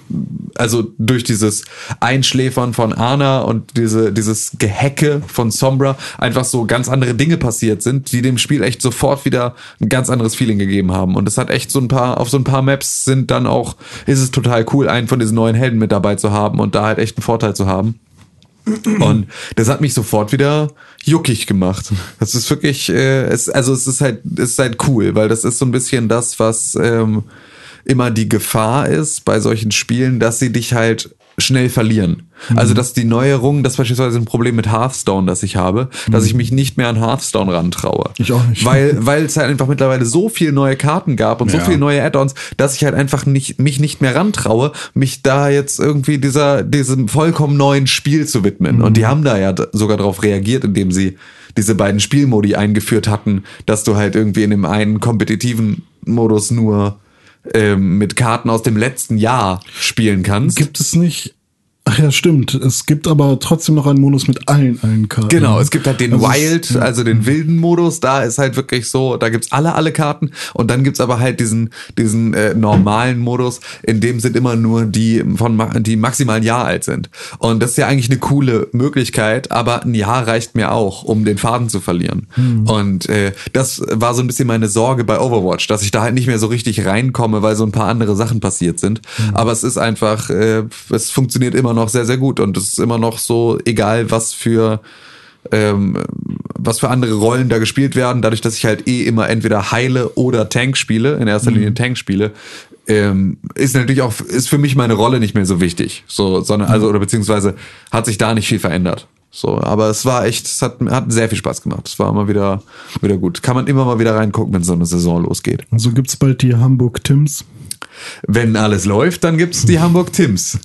C: also durch dieses Einschläfern von Ana und diese dieses Gehacke von Sombra einfach so ganz andere Dinge passiert sind, die dem Spiel echt sofort wieder ein ganz anderes Feeling gegeben haben. Und es hat echt so ein paar auf so ein paar Maps sind dann auch ist es total cool, einen von diesen neuen Helden mit dabei zu haben und da halt echt einen Vorteil zu haben. Und das hat mich sofort wieder juckig gemacht. Das ist wirklich, äh, es, also es ist halt, es ist halt cool, weil das ist so ein bisschen das, was ähm, immer die Gefahr ist bei solchen Spielen, dass sie dich halt schnell verlieren. Also dass die Neuerung, das ist beispielsweise ein Problem mit Hearthstone, das ich habe, dass ich mich nicht mehr an Hearthstone rantraue.
B: Ich auch nicht.
C: Weil, weil es halt einfach mittlerweile so viele neue Karten gab und so
B: Ja.
C: viele neue Add-ons, dass ich halt einfach nicht, mich nicht mehr rantraue, mich da jetzt irgendwie dieser, diesem vollkommen neuen Spiel zu widmen. Und die haben da ja sogar darauf reagiert, indem sie diese beiden Spielmodi eingeführt hatten, dass du halt irgendwie in dem einen kompetitiven Modus nur mit Karten aus dem letzten Jahr spielen kannst.
B: Gibt es nicht. Ach ja, stimmt. Es gibt aber trotzdem noch einen Modus mit allen, allen Karten.
C: Genau, es gibt halt den
B: Also es-
C: Wild, also den wilden Modus, da ist halt wirklich so, da gibt's alle, alle Karten und dann gibt's aber halt diesen, diesen äh, normalen Modus, in dem sind immer nur die von die maximal ein Jahr alt sind. Und das ist ja eigentlich eine coole Möglichkeit, aber ein Jahr reicht mir auch, um den Faden zu verlieren. Und äh, das war so ein bisschen meine Sorge bei Overwatch, dass ich da halt nicht mehr so richtig reinkomme, weil so ein paar andere Sachen passiert sind. Aber es ist einfach, äh, es funktioniert immer noch sehr, sehr gut und es ist immer noch so, egal was für ähm, was für andere Rollen da gespielt werden, dadurch, dass ich halt eh immer entweder heile oder Tank spiele, in erster Linie Tank spiele, ähm, ist natürlich auch, ist für mich meine Rolle nicht mehr so wichtig. So, sondern, also, oder beziehungsweise hat sich da nicht viel verändert. So, aber es war echt, es hat, hat sehr viel Spaß gemacht. Es war immer wieder, wieder gut. Kann man immer mal wieder reingucken, wenn so eine Saison losgeht.
B: Also gibt's bald die Hamburg Tims.
C: Wenn alles läuft, dann gibt's die Hamburg Tims.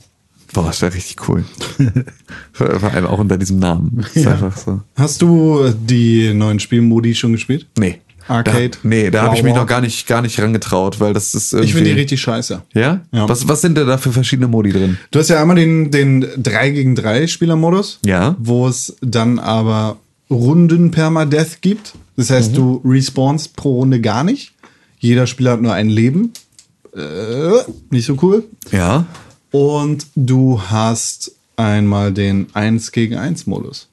C: Boah, das wäre richtig cool. Vor allem auch unter diesem Namen. Ist
A: Ja.
C: einfach so.
A: Hast du die neuen Spielmodi schon gespielt?
C: Nee.
A: Arcade?
C: Da, nee, da habe ich mich noch gar nicht, gar nicht rangetraut, weil das ist irgendwie.
A: Ich finde die richtig scheiße.
C: Ja?
A: Ja.
C: Was, was sind denn da für verschiedene Modi drin?
A: Du hast ja einmal den, den 3 gegen 3 Spielermodus.
C: Ja.
A: Wo es dann aber Runden Permadeath gibt. Das heißt,
C: Mhm.
A: du respawnst pro Runde gar nicht. Jeder Spieler hat nur ein Leben. Äh, nicht so cool.
C: Ja.
A: Und du hast einmal den 1 gegen 1 Modus.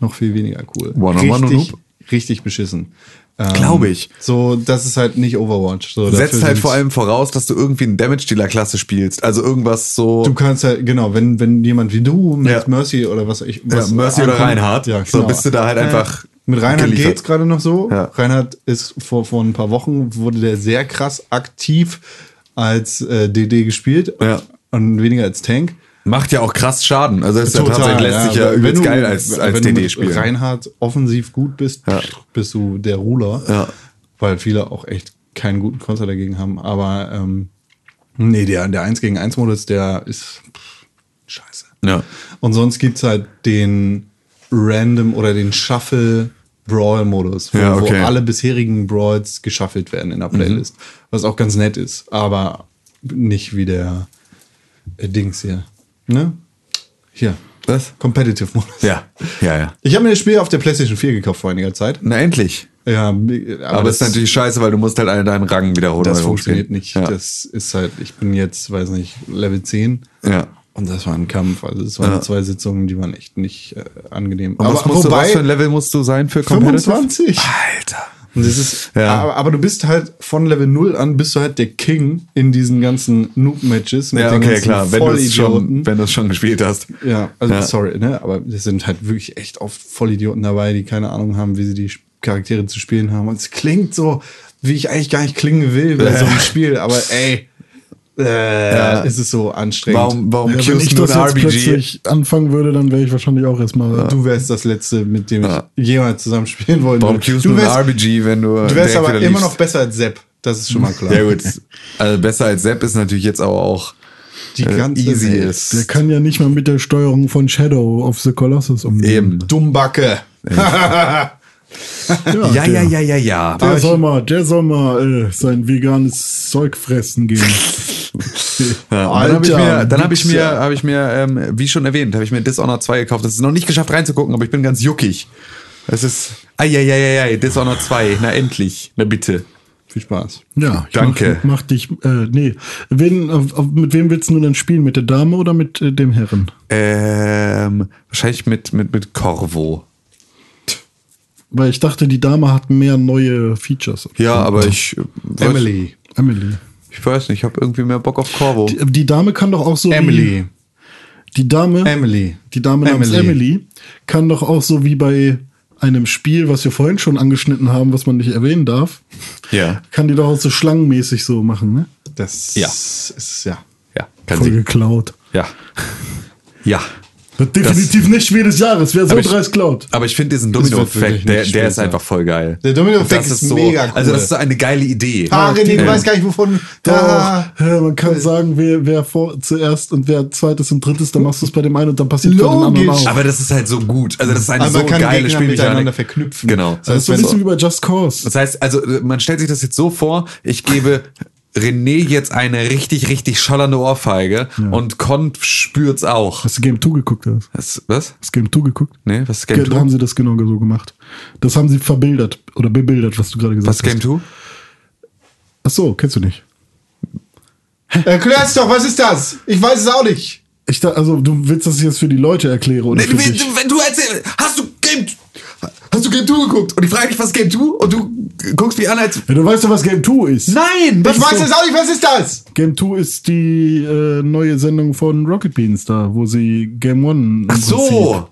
A: Noch viel weniger cool.
C: Und
A: richtig,
C: Noob?
A: richtig beschissen. Ähm,
C: Glaube ich.
A: So, das ist halt nicht Overwatch. So,
C: Setzt halt vor allem voraus, dass du irgendwie einen Damage-Dealer-Klasse spielst. Also irgendwas so.
A: Du kannst halt, genau, wenn, wenn jemand wie du mit
C: Ja.
A: Mercy oder was ich.
C: ja,
A: Was
C: Mercy oder
A: ankommt,
C: Reinhardt.
A: ja,
C: So
A: genau.
C: bist du da halt einfach.
A: Mit Reinhard
C: geliefert.
A: geht's gerade noch so.
C: Ja.
A: Reinhard ist vor, vor ein paar Wochen wurde der sehr krass aktiv als äh, DD gespielt
C: Ja.
A: und weniger als Tank.
C: Macht ja auch krass Schaden. Also es ist ja tatsächlich lässt sich ja
A: Wenn
C: übelst
A: du-
C: geil als, als
A: wenn du
C: DD spielen.
A: Reinhard offensiv gut bist,
C: Ja.
A: bist du der Ruler.
C: Ja.
A: Weil viele auch echt keinen guten Konter dagegen haben. Aber ähm, nee, der, der 1 gegen 1 Modus, der ist pff, scheiße.
C: Ja.
A: Und sonst gibt's halt den Random oder den Shuffle Brawl-Modus, wo,
C: Ja, okay. Mhm.
A: wo alle bisherigen Brawls geshuffelt werden in der Playlist. Was auch ganz nett ist, aber nicht wie der äh, Dings hier. Ne? Hier.
C: Was?
A: Competitive Modus.
C: Ja, ja, ja.
A: Ich habe mir das Spiel auf der PlayStation 4 gekauft vor einiger Zeit.
C: Na endlich.
A: Ja, aber,
C: Aber, es ist natürlich scheiße, weil du musst halt einen deinen Rang wiederholen.
A: das funktioniert nicht.
C: Ja.
A: Das ist halt, ich bin jetzt, weiß nicht, Level 10.
C: ja.
A: Und das war ein Kampf. Also es waren
C: Ja.
A: zwei Sitzungen, die waren echt nicht äh, angenehm.
C: Und was, musst du, was für ein Level musst du sein für Competitive?
A: 25.
C: Alter.
A: Und das ist,
C: Ja.
A: aber, aber du bist halt von Level 0 an, bist du halt der King in diesen ganzen Noob-Matches.
C: Ja, okay, klar. Wenn du es schon, wenn schon gespielt hast.
A: Ja, also
C: Ja.
A: sorry, ne? Aber es sind halt wirklich echt oft Vollidioten dabei, die keine Ahnung haben, wie sie die Charaktere zu spielen haben. Und es klingt so, wie ich eigentlich gar nicht klingen will bei so einem Spiel, aber ey, äh, ist es so anstrengend.
C: Warum, warum
B: Ja, wenn ich
C: du
B: das jetzt
C: RPG?
B: plötzlich anfangen würde, dann wäre ich wahrscheinlich auch erstmal.
A: Du wärst das Letzte, mit dem ich
C: Ja.
A: jemals zusammen spielen wollen
C: Warum
A: Du
C: du
A: wärst,
C: RPG, wenn du
A: du wärst aber immer
C: liefst?
A: noch besser als Sepp. Das ist schon mal klar.
C: Ja gut, also besser als Sepp ist natürlich jetzt aber auch
A: Die
C: äh,
A: ganze
C: easy ist.
B: Der kann ja nicht mal mit der Steuerung von Shadow of the Colossus umgehen.
C: Eben.
A: Dummbacke.
C: Ja, ja, ja, ja, ja.
B: Der soll mal, der soll mal äh, sein veganes Zeug fressen gehen.
C: Ja, dann habe ich mir, dann habe ich mir, habe ich mir, ähm, wie schon erwähnt, habe ich mir Dishonored 2 gekauft. Das ist noch nicht geschafft reinzugucken, aber ich bin ganz juckig. Es ist, ai, Dishonored 2, na endlich, na bitte.
A: Viel Spaß.
B: Ja,
C: Danke.
B: Mach, mach dich, äh, nee. Wen, auf, auf, mit wem willst du denn spielen? Mit der Dame oder mit äh, dem Herren?
C: Ähm, wahrscheinlich mit, mit, mit Corvo.
B: Weil ich dachte, die Dame hat mehr neue Features.
C: Ja, aber ich, äh,
A: Emily.
B: Emily.
C: Ich weiß nicht, ich habe irgendwie mehr Bock auf Corvo.
B: Die, die Dame kann doch auch so
A: Emily.
B: wie die Dame,
A: Emily.
B: die Dame namens
A: Emily.
B: Emily kann doch auch so wie bei einem Spiel, was wir vorhin schon angeschnitten haben, was man nicht erwähnen darf,
C: Ja,
B: kann die doch auch so schlangenmäßig so machen, ne?
A: Das
C: Ja.
A: ist ja.
C: ja, kann
B: Voll
C: sie.
B: geklaut.
C: Ja. Ja.
B: Wird definitiv nicht Spiel des Jahres. Wer so dreist klaut.
C: Aber ich finde diesen Domino-Effekt, der, der ist einfach voll geil.
A: Der Domino-Effekt
C: Das
A: ist mega cool.
C: Also das ist so eine geile Idee.
A: Ah, René, du
C: Ja.
A: weißt gar nicht, wovon.
B: Doch,
A: Da.
B: ja, man kann sagen, wer, wer vor, zuerst und wer zweites und drittes, dann machst du es bei dem einen und dann passiert bei den anderen auch.
C: Aber das ist halt so gut. Also das ist eine
A: Aber
C: so
A: man kann
C: geile
A: Gegner miteinander
C: Spielmechanik.
A: verknüpfen.
C: Genau.
A: Das
B: das
A: heißt,
B: ist so ein bisschen wie bei Just Cause.
C: Das heißt, also man stellt sich das jetzt so vor, ich gebe René jetzt eine richtig, richtig schallernde Ohrfeige und Con spürt's auch.
B: Hast du Game 2 geguckt? Hast
C: Was? was?
B: du Game 2 geguckt?
C: Nee, was ist Game
B: Da haben
C: 2?
B: sie das genau so gemacht. Das haben sie verbildert oder bebildert, was du gerade gesagt
C: Was ist Game
B: hast.
C: 2?
B: Ach so, kennst du nicht.
A: Erklär's doch, was ist das? Ich weiß es auch nicht.
B: Ich da, also du willst das jetzt für die Leute erklären oder für dich?
C: Wenn du erzählst, hast du Game Hast du Game 2 geguckt? Und ich frage dich, was ist Game 2? Und du guckst mich an als.
B: Ja, du weißt doch, was Game 2 ist.
C: Nein!
A: Ich weiß es auch nicht, was ist das?
B: Game 2 ist die äh, neue Sendung von Rocket Beans da, wo sie Game 1 im
C: Ach so!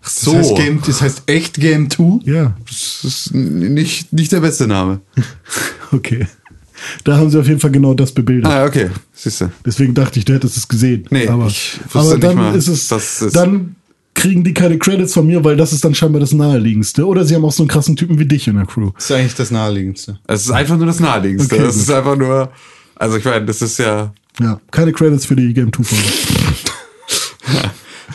C: Ach so.
A: Das heißt, Game, das heißt echt Game 2?
B: Ja,
C: Das ist nicht, nicht der beste Name.
B: okay. Da haben sie auf jeden Fall genau das bebildert.
C: Ah, okay. Siehst du.
B: Deswegen dachte ich, du hättest es gesehen.
C: Nee,
B: aber,
C: ich wusste
B: aber
C: nicht
B: dann
C: mal,
B: ist es,
C: dass es-
B: dann kriegen die keine Credits von mir, weil das ist dann scheinbar das naheliegendste. Oder sie haben auch so einen krassen Typen wie dich in der Crew.
A: Das ist eigentlich das Naheliegendste.
C: Es ist einfach nur das Naheliegendste.
B: Okay,
C: das
B: gut.
C: ist einfach nur. Also, ich meine, das ist ja.
B: Ja, keine Credits für die Game 2 Folge.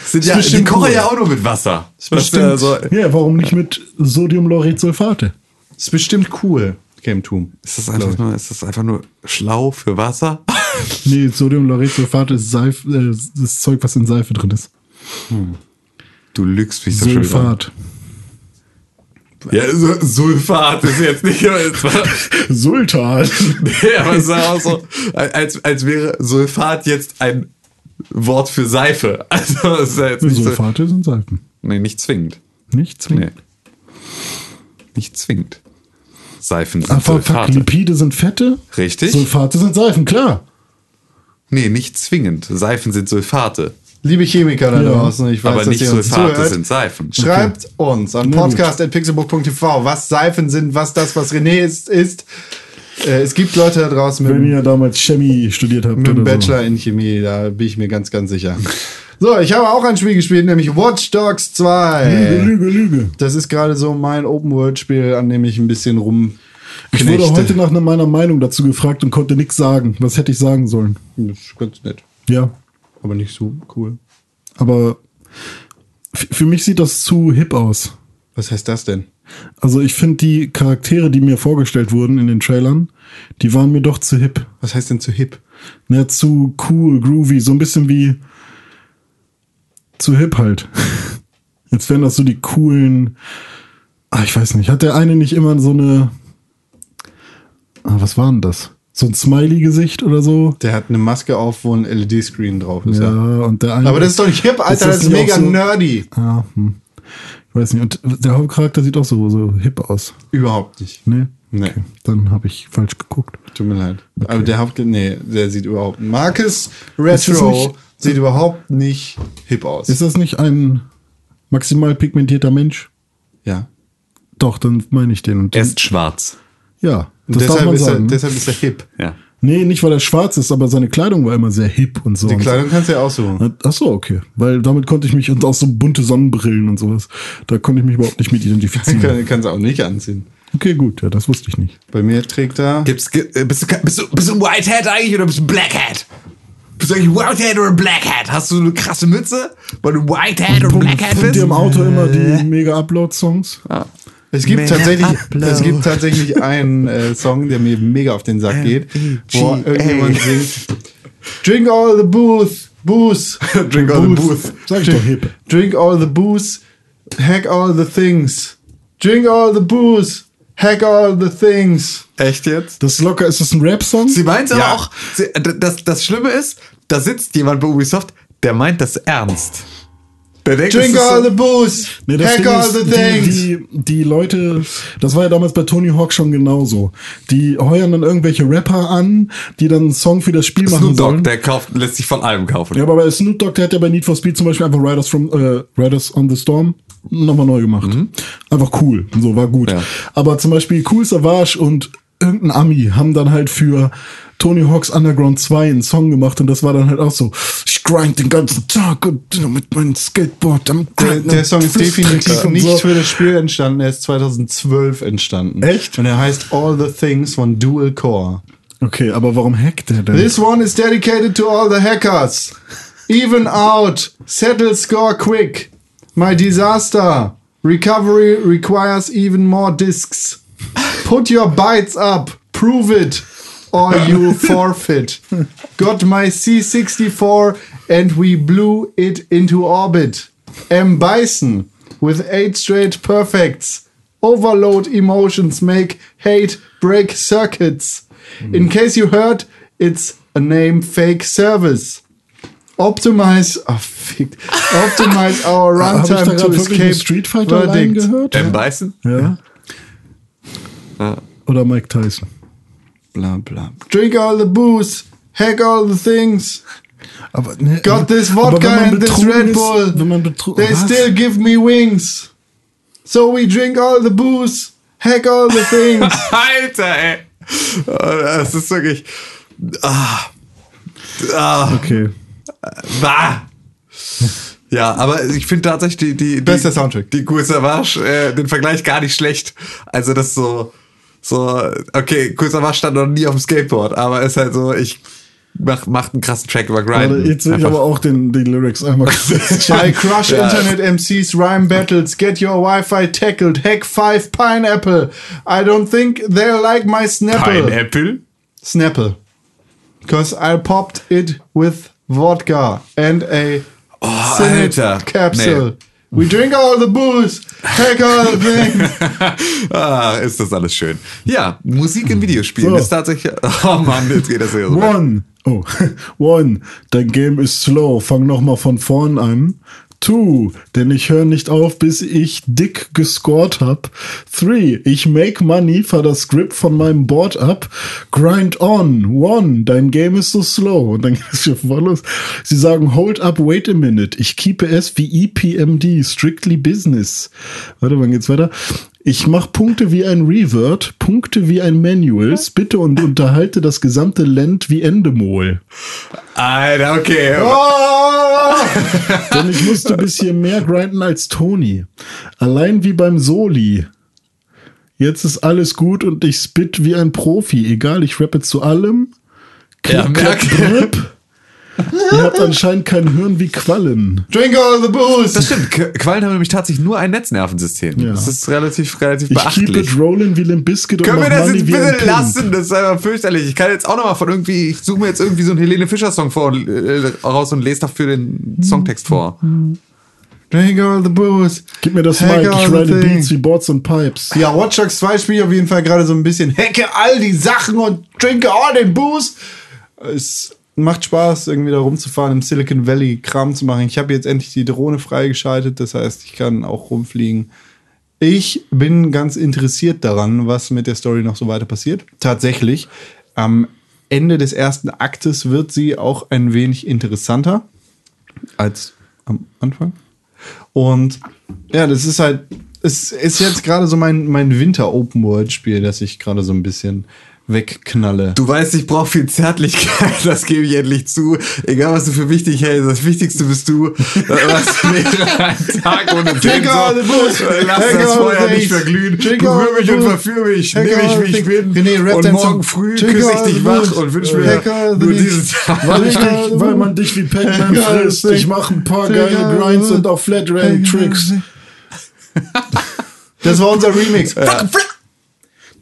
C: Sind
A: ja- die kochen ja
C: auch nur mit Wasser. Das
A: bestimmt-
C: ja so,
B: Ja, warum nicht mit Sodiumlauretsulfate?
A: Das ist bestimmt cool, Game 2.
C: ist, das einfach nur, ist das einfach nur schlau für Wasser?
B: Nee, Sodiumlauretsulfate ist Seife, äh, das Zeug, was in Seife drin ist.
C: Du lügst mich so schön.
B: Sulfat.
C: Ja, Su- Sulfat ist jetzt nicht.
B: Sultan.
C: Nee, aber es ist auch so, als, als wäre Sulfat jetzt ein Wort für Seife. Also, ist ja jetzt nicht so.
B: Sulfate sind Seifen.
C: Nee, nicht zwingend.
B: Nicht zwingend.
C: Nee. Nicht zwingend. Seifen sind
B: fuck,
C: Sulfate.
B: Lipide sind Fette.
C: Richtig?
B: Sulfate sind Seifen, klar.
C: Nee, nicht zwingend. Seifen sind Sulfate.
A: Liebe Chemiker da draußen, ich weiß,
C: aber
A: dass
C: nicht
A: ihr uns
C: Sulfate
A: zuhört.
C: sind Seifen.
A: Schreibt uns an podcast.pixelbook.tv, was Seifen sind, was das, was René ist. ist. Äh, es gibt Leute da draußen mit,
B: Wenn ihr damals Chemie studiert habt
A: mit einem
B: oder
A: Bachelor in Chemie, da bin ich mir ganz, ganz sicher. So, ich habe auch ein Spiel gespielt, nämlich Watch Dogs
B: so.
A: 2.
B: Lüge, Lüge, Lüge.
A: Das ist gerade so mein Open-World-Spiel, an dem ich ein bisschen rum.
B: Ich wurde heute nach meiner Meinung dazu gefragt und konnte nichts sagen. Was hätte ich sagen sollen?
A: Das ist ganz nett,
B: Ja.
A: Aber nicht so cool.
B: Aber für mich sieht das zu hip aus.
A: Was heißt das denn?
B: Also ich finde die Charaktere, die mir vorgestellt wurden in den Trailern, die waren mir doch zu hip.
A: Was heißt denn zu hip?
B: Ne, zu cool, groovy, so ein bisschen wie zu hip halt. Jetzt wären das so die coolen. Ah, ich weiß nicht. Hat der eine nicht immer so eine. Ah, was war denn das? So ein Smiley-Gesicht oder so?
A: Der hat eine Maske auf, wo ein LED-Screen drauf ist.
B: Ja,
A: Ja.
B: und der eine.
A: Aber das ist doch nicht hip, Alter, das ist,
B: nicht
A: mega
B: so-
A: nerdy.
B: Ja, hm. Ich weiß nicht. Und der Hauptcharakter sieht auch so, so hip aus.
A: Überhaupt nicht.
B: Ne?
A: Nee.
B: Okay. Dann habe ich falsch geguckt.
A: Tut mir leid. Aber der Haupt, nee, der sieht überhaupt Marcus
B: Ist das
A: Retro
B: nicht-
A: sieht überhaupt nicht hip aus.
B: Ist das nicht ein maximal pigmentierter Mensch?
A: ja.
B: Doch, dann meine ich den. Und
C: Er
B: den,
C: ist schwarz.
B: ja, Das darf
A: deshalb,
B: man
A: ist er,
B: sagen. ne?
A: deshalb ist er hip.
C: Ja.
B: Nee, nicht weil er schwarz ist, aber seine Kleidung war immer sehr hip und so.
A: Die
B: Und
A: Kleidung kannst du ja aussuchen.
B: so. Ach so, okay. Weil damit konnte ich mich, und auch so bunte Sonnenbrillen und sowas, da konnte ich mich überhaupt nicht mit identifizieren.
A: Kann, kannst du auch nicht anziehen.
B: Okay, gut, ja, das wusste ich nicht.
A: Bei mir trägt er.
C: Gibt's, gi- äh, bist, du, bist, du, bist du ein White Hat eigentlich oder bist du ein Black Hat? Bist du eigentlich ein White Hat oder ein Black Hat? Hast du eine krasse Mütze, weil du ein White Hat oder ein Black Hat bist?
B: ihr im Auto immer die Mega-Upload-Songs?
A: Es gibt, tatsächlich,
C: upload.
A: es gibt tatsächlich einen äh, Song, der mir mega auf den Sack geht, wo irgendjemand singt: Drink all the booze, booze,
C: Drink all the booze.
B: Sag ich doch hip.
A: Drink all the booze, hack all the things. Drink all the booze, hack all the things.
C: Echt jetzt?
B: Das ist locker, ist das ein Rap-Song?
C: Sie meint aber
A: Ja.
C: auch, sie, das, das Schlimme ist, da sitzt jemand bei Ubisoft, der meint das ernst. Denkt,
A: Drink all the booze,
B: Nee,
A: hack all the things.
B: die, die Leute, das war ja damals bei Tony Hawk schon genauso. Die heuern dann irgendwelche Rapper an, die dann einen Song für das Spiel machen
C: Snoop Dogg,
B: sollen.
C: der kauft, lässt sich von allem kaufen.
B: Ja, aber bei Snoop Dogg, der hat ja bei Need for Speed zum Beispiel einfach Riders from äh, Riders on the Storm nochmal neu gemacht. Einfach cool. So, war gut.
C: Ja.
B: Aber zum Beispiel Cool Savage und irgendein Ami haben dann halt für Tony Hawks Underground 2 einen Song gemacht und das war dann halt auch so, ich grind den ganzen Tag und mit meinem Skateboard am
A: Der, der Song ist definitiv nicht
B: so.
A: für das Spiel entstanden, er ist 2012 entstanden.
B: Echt?
A: Und er heißt All the Things von Dual Core.
B: Okay, aber warum hackt der denn?
A: This one is dedicated to all the hackers. Even out. Settle score quick. My disaster. Recovery requires even more discs. Put your bytes up. Prove it. Or you forfeit. Got my C64 and we blew it into orbit. M. Bison with eight straight perfects. Overload emotions make hate break circuits. Hmm. In case you heard, it's a name fake service. Optimize, oh, fickt. Optimize our
B: Hab ich da
A: runtime to
B: wirklich
A: escape
B: Street Fighter Line gehört?
C: M. Bison?
B: Ja. Oder Mike Tyson.
A: Bla bla. Drink all the booze, hack all the things.
B: Aber, ne,
A: Got this
B: aber
A: vodka and this Red
B: ist-
A: Bull.
B: Wenn man betru-
A: They
B: Was?
A: still give me wings. So we drink all the booze, hack all the things.
C: Alter, ey. Oh, Das ist wirklich. Ah. Ah.
B: Okay.
C: Bah. Ja, aber ich finde tatsächlich die, die, die
A: Bester Soundtrack.
C: Die Cool Savage, äh, den Vergleich gar nicht schlecht. Also das ist so, so, okay, Cool Savage stand noch nie auf dem Skateboard, aber ist halt so, ich mach, macht einen krassen Track über Grind.
B: Jetzt will ich aber auch den, die Lyrics einmal
A: I crush
C: Ja.
A: internet MCs, rhyme battles, get your Wi-Fi tackled, hack five pineapple. I don't think they'll like my Snapple.
C: Pineapple?
A: Snapple. Because I popped it with vodka and a Synth
C: Alter.
A: capsule. We drink all the booze, hack all the things.
C: Ah, ist das alles schön. Ja, Musik in Videospielen
B: So.
C: ist tatsächlich. Oh Mann, jetzt geht das hier so.
B: One. Oh. One. Dein Game ist slow. Fang noch mal von vorn an. Two. Denn ich höre nicht auf, bis ich dick gescored hab. Three. Ich make money, fahr das Script von meinem Board ab. Grind on. One. Dein Game ist so slow. Und dann geht es schon voll los. Sie sagen, hold up, wait a minute. Ich keepe es wie EPMD. Strictly business. Warte, wann geht's weiter? Ich mach Punkte wie ein Revert, Punkte wie ein Manual, bitte und unterhalte das gesamte Land wie Endemol.
C: Alter, okay.
A: Oh!
B: Denn ich musste bisschen mehr grinden als Tony. Allein wie beim Soli. Jetzt ist alles gut und ich spit wie ein Profi. Egal, ich rappe zu allem.
C: Ja,
B: Klick, klack,
C: merk.
B: brüpp. Ihr habt anscheinend kein Hirn wie Quallen.
A: Drink all the booze.
C: Das stimmt. Qu- Quallen haben nämlich tatsächlich nur ein Netznervensystem.
B: Ja.
C: Das ist relativ, relativ
B: Ich keep
C: beachtlich.
B: it rolling wie Limp Bizkit und
C: Können wir das
B: Money
C: jetzt bitte lassen? Das ist einfach fürchterlich. Ich kann jetzt auch nochmal von irgendwie, ich suche mir jetzt irgendwie so einen Helene Fischer Song vor, äh, raus und lese dafür den Songtext vor.
A: Drink all the booze.
B: Gib mir das
A: Hack
B: Mic, ich
A: all the
B: ride. Beats wie Boards und Pipes.
A: Ja, Watch Dogs 2 spiele ich auf jeden Fall gerade so ein bisschen hacke all die Sachen und trinke all den Booze. Es macht Spaß, irgendwie da rumzufahren, im Silicon Valley Kram zu machen. Ich habe jetzt endlich die Drohne freigeschaltet, das heißt, ich kann auch rumfliegen. Ich bin ganz interessiert daran, was mit der Story noch so weiter passiert. Tatsächlich, am Ende des ersten Aktes wird sie auch ein wenig interessanter als am Anfang. Und ja, das ist halt, es ist jetzt gerade so mein, mein Winter-Open-World-Spiel, das ich gerade so ein bisschen wegknalle.
C: Du weißt, ich brauche viel Zärtlichkeit, das gebe ich endlich zu. Egal, was du für wichtig hältst, das Wichtigste bist du. Was wäre ein Tag ohne
A: booze.
C: Lass das Feuer nicht verglühen. Berühr mich und
A: booze.
C: verführe mich. Nimm mich, wie ich bin. Und morgen früh küsse ich dich wach und wünsche mir nur diesen Tag.
B: Weil, ich dich, weil man dich wie Pac-Man frisst. Ich mache ein paar geile Grinds und auch Flat Rally Tricks.
A: Das war unser Remix.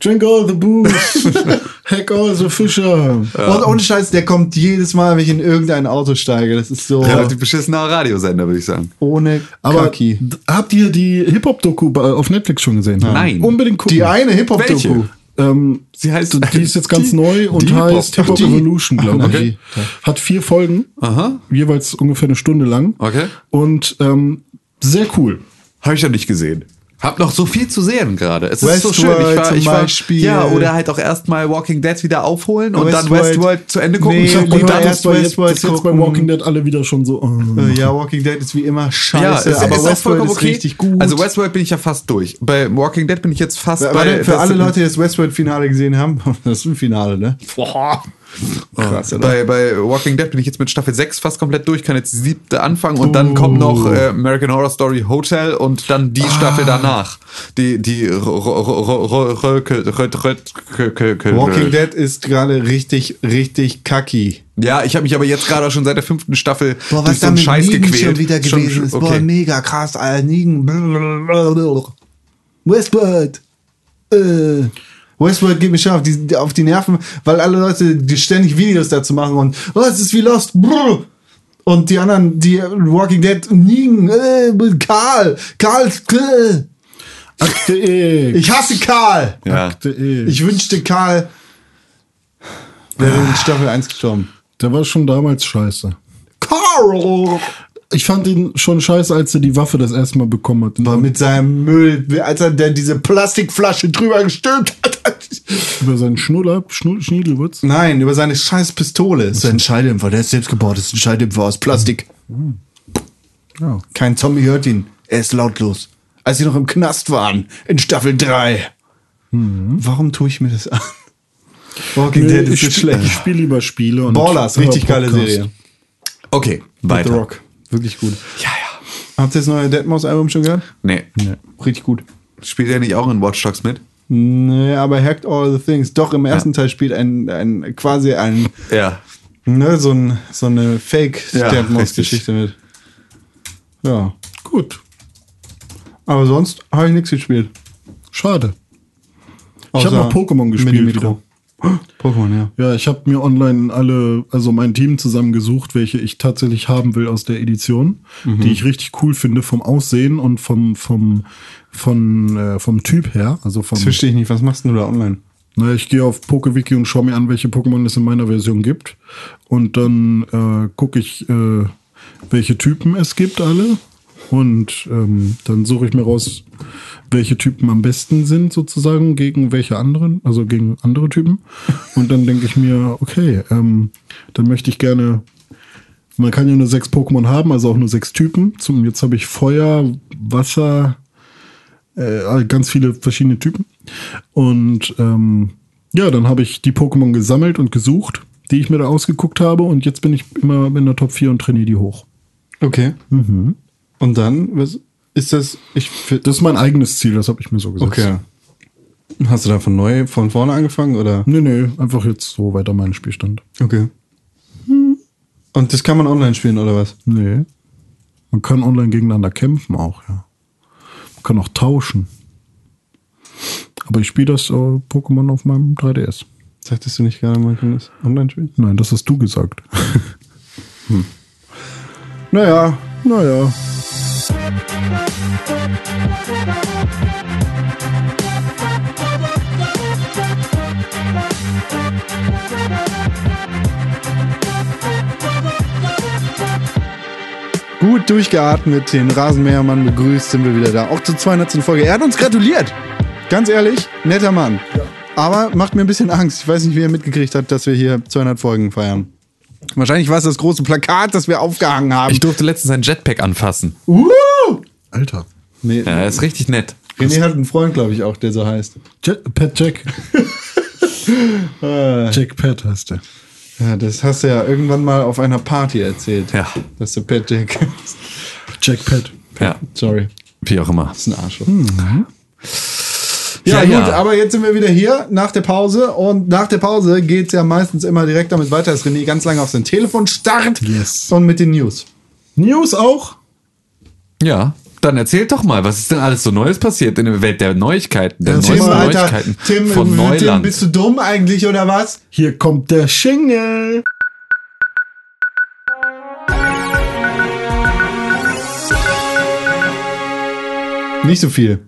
B: Drink all the booze. Hack all the Fischer.
A: Und ohne Scheiß, der kommt jedes Mal, wenn ich in irgendein Auto steige. Das ist so
C: Relativ beschissener Radiosender, würde ich sagen.
A: ohne
B: Aber
A: Kaki.
B: habt ihr die Hip-Hop-Doku bei- auf Netflix schon gesehen?
C: Nein.
B: Unbedingt gucken.
A: Die eine Hip-Hop-Doku.
C: Welche?
B: Ähm,
C: Sie heißt-
B: die ist jetzt ganz
C: die-
B: neu und
C: die
B: heißt Hip-Hop
A: die.
B: Evolution, glaube ich.
A: Okay.
B: Hat vier Folgen,
C: Aha.
B: jeweils ungefähr eine Stunde lang.
C: Okay.
B: Und ähm, sehr cool.
C: Habe ich ja nicht gesehen. Hab noch so viel zu sehen gerade. Es ist so
A: Westworld
C: schön. Ich war,
A: zum
C: ich war,
A: Beispiel.
C: ja, oder halt auch erstmal Walking Dead wieder aufholen und dann
A: Westworld.
C: Westworld zu Ende gucken.
A: Nee,
B: gehört, dass
A: erst
B: bei jetzt,
A: Westworld
B: dass jetzt bei. Walking Dead alle wieder schon so. Oh.
A: Äh, Ja, Walking Dead ist wie immer scheiße,
C: ja, es
A: aber
C: ist auch
A: Westworld
C: vollkommen
A: ist
C: okay.
A: richtig gut.
C: Also Westworld bin ich ja fast durch. Bei Walking Dead bin ich jetzt fast bei.
A: Warte, für alle Leute, die das Westworld-Finale gesehen haben, das ist ein Finale, ne? Boah. Krass, oder?
C: Bei, bei Walking Dead bin ich jetzt mit Staffel 6 fast komplett durch, kann jetzt die siebte anfangen und dann kommt noch äh, American Horror Story Hotel und dann die Staffel danach. Die, die
A: Walking Dead ist gerade richtig, richtig kacki.
C: Ja, ich habe mich aber jetzt gerade schon seit der fünften Staffel
A: Boah,
C: durch
A: was
C: so
A: da
C: einen Scheiß
A: Negan
C: gequält.
A: schon wieder
C: Schon-
A: gewesen ist. Boah,
C: okay.
A: mega krass, Alter. Negan. Westworld. Äh. Westworld geht mir schon auf die, auf die Nerven, weil alle Leute die ständig Videos dazu machen und oh, es ist wie Lost. Brr. Und die anderen, die Walking Dead, Negan, äh, Karl, Karl, äh.
B: Akte E.
A: ich hasse Karl.
C: Ja.
B: Akte E.
A: Ich wünschte, Karl wäre in Staffel 1 gestorben.
B: Der war schon damals scheiße.
A: Carl!
B: Ich fand ihn schon scheiße, als er die Waffe das erste Mal bekommen hat.
A: War mit seinem Müll, als er der diese Plastikflasche drüber gestülpt hat.
B: Über seinen Schnuller, Schnu Schniedelwurz.
A: Nein, über seine scheiß Pistole. Das ist ein Schalldämpfer, der ist selbst gebaut. Das ist ein Schalldämpfer aus Plastik.
B: Ja.
A: Kein Zombie hört ihn. Er ist lautlos. Als sie noch im Knast waren, in Staffel 3. Warum tue ich mir das an? Walking Dead
B: ich
A: ist
B: spiel- Ich
A: schlecht.
B: spiele lieber Spiele. Und
A: Ballers, richtig geile. Serie.
C: Okay,
A: The
C: weiter.
A: Rock. Wirklich gut.
C: Ja, ja.
A: Habt ihr das neue Deadmau5-Album schon gehört?
C: Nee.
A: Richtig gut.
C: Spielt er nicht auch in Watch Dogs mit?
A: Nee, aber Hacked All the Things. Doch, im ersten Teil spielt ein, ein quasi ein,
C: Ja.
A: ne, so, ein, so eine
C: Ja,
A: Fake-Deadmau5-Geschichte mit. Ja.
B: Gut.
A: Aber sonst habe ich nichts gespielt.
B: Schade. Ich habe noch Pokémon gespielt.
A: Pokémon, ja.
B: Ja, ich habe mir online alle, also mein Team zusammengesucht, welche ich tatsächlich haben will aus der Edition,
A: Mhm.
B: die ich richtig cool finde vom Aussehen und vom vom von äh, vom Typ her, also vom
A: Das verstehe ich nicht. Was machst du da online?
B: Na, ich gehe auf PokeWiki und schaue mir an, welche Pokémon es in meiner Version gibt. Und dann äh, gucke ich, äh, welche Typen es gibt, alle. Und ähm, dann suche ich mir raus, welche Typen am besten sind, sozusagen, gegen welche anderen, also gegen andere Typen. Und dann denke ich mir, okay, ähm, dann möchte ich gerne. Man kann ja nur sechs Pokémon haben, also auch nur sechs Typen. Zum, jetzt habe ich Feuer, Wasser, äh, ganz viele verschiedene Typen. Und ähm, ja, dann habe ich die Pokémon gesammelt und gesucht, die ich mir da ausgeguckt habe. Und jetzt bin ich immer in der Top 4 und trainiere die hoch.
A: Okay. Und dann, was ist das? Ich,
B: Das ist mein eigenes Ziel, das habe ich mir so gesetzt.
A: okay. Hast du da von neu, von vorne angefangen oder?
B: Nee, nee, einfach jetzt so weiter mein Spielstand.
A: Okay. Und das kann man online spielen, oder was?
B: Nee. Man kann online gegeneinander kämpfen auch, ja. Man kann auch tauschen. Aber ich spiele das äh, Pokémon auf meinem 3DS.
A: Sagtest du nicht gerade, man kann das online spielen?
B: Nein, das hast du gesagt.
A: Naja,
B: naja.
A: Gut durchgeatmet, den Rasenmähermann begrüßt, sind wir wieder da. Auch zur 200. Folge. Er hat uns gratuliert. Ganz ehrlich, netter Mann. Aber macht mir ein bisschen Angst. Ich weiß nicht, wie er mitgekriegt hat, dass wir hier 200 Folgen feiern. Wahrscheinlich war es das große Plakat, das wir aufgehangen haben.
C: Ich durfte letztens ein Jetpack anfassen.
A: Uh!
B: Alter.
A: Nee,
C: Ja, ist richtig nett.
A: René hat einen Freund, glaube ich, auch, der so heißt.
B: Jet, Pat Jack. Jack Pat heißt der.
A: Ja, das hast du ja irgendwann mal auf einer Party erzählt.
C: Ja.
A: Dass du Pat Jack
B: Jack Pat.
C: Ja,
A: Sorry,
C: wie auch immer.
A: das ist ein Arschloch.
B: Mhm.
A: Ja,
C: Ja,
A: gut,
C: ja.
A: aber jetzt sind wir wieder hier nach der Pause und nach der Pause geht's ja meistens immer direkt damit weiter, dass René ganz lange auf sein Telefon starrt
B: Yes.
A: und mit den News.
B: News auch?
C: Ja, dann erzählt doch mal, was ist denn alles so Neues passiert in der Welt der Neuigkeiten, der
A: Tim,
C: neuesten
A: Alter,
C: Neuigkeiten
A: Tim,
C: von
A: Tim,
C: Neuland.
A: bist du dumm eigentlich oder was?
B: Hier kommt der Schingle.
A: Nicht so viel.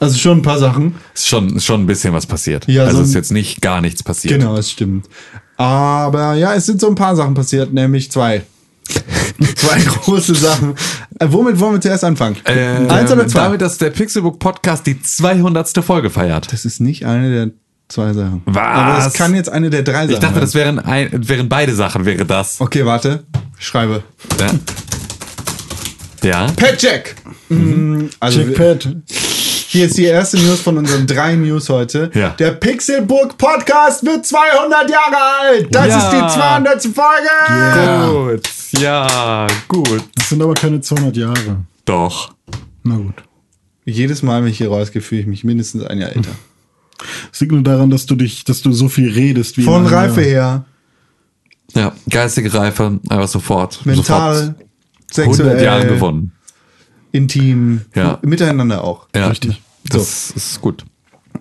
A: Also schon ein paar Sachen.
C: ist schon, ist schon ein bisschen was passiert.
A: Ja,
C: also
A: so
C: ist jetzt nicht gar nichts passiert.
A: Genau, es stimmt. Aber ja, es sind so ein paar Sachen passiert, nämlich zwei. zwei große Sachen. Äh, womit wollen wir zuerst anfangen?
C: Äh,
A: Eins oder zwei?
C: Damit, dass der Pixelbook Podcast die 200. Folge feiert.
A: das ist nicht eine der zwei Sachen.
C: Was?
A: Aber es kann jetzt eine der drei Sachen
C: Ich dachte,
A: sein.
C: das wären, ein, wären beide Sachen, wäre das.
A: Okay, warte. Ich schreibe.
C: Ja. ja.
A: Pat Jack. Mhm. Also
B: Jack Pat.
A: Hier ist die erste News von unseren drei News heute.
C: Ja.
A: Der Pixelbook Podcast wird 200 Jahre alt. Das
C: Ja.
A: ist die 200. Folge.
B: Ja.
C: Gut. Ja, gut.
B: Das sind aber keine 200 Jahre.
C: Doch.
B: Na gut.
A: Jedes Mal, wenn ich hier rausgehe, fühle ich mich mindestens ein Jahr älter.
B: Es liegt nur daran, dass du dich, dass du so viel redest wie
A: Von Reife her,
C: Ja, geistige Reife, einfach sofort.
A: mental,
C: Sofort 100
A: sexuell,
C: Jahre gewonnen.
A: Intim,
C: Ja.
A: miteinander auch.
C: Ja,
B: Richtig.
C: Das ist gut.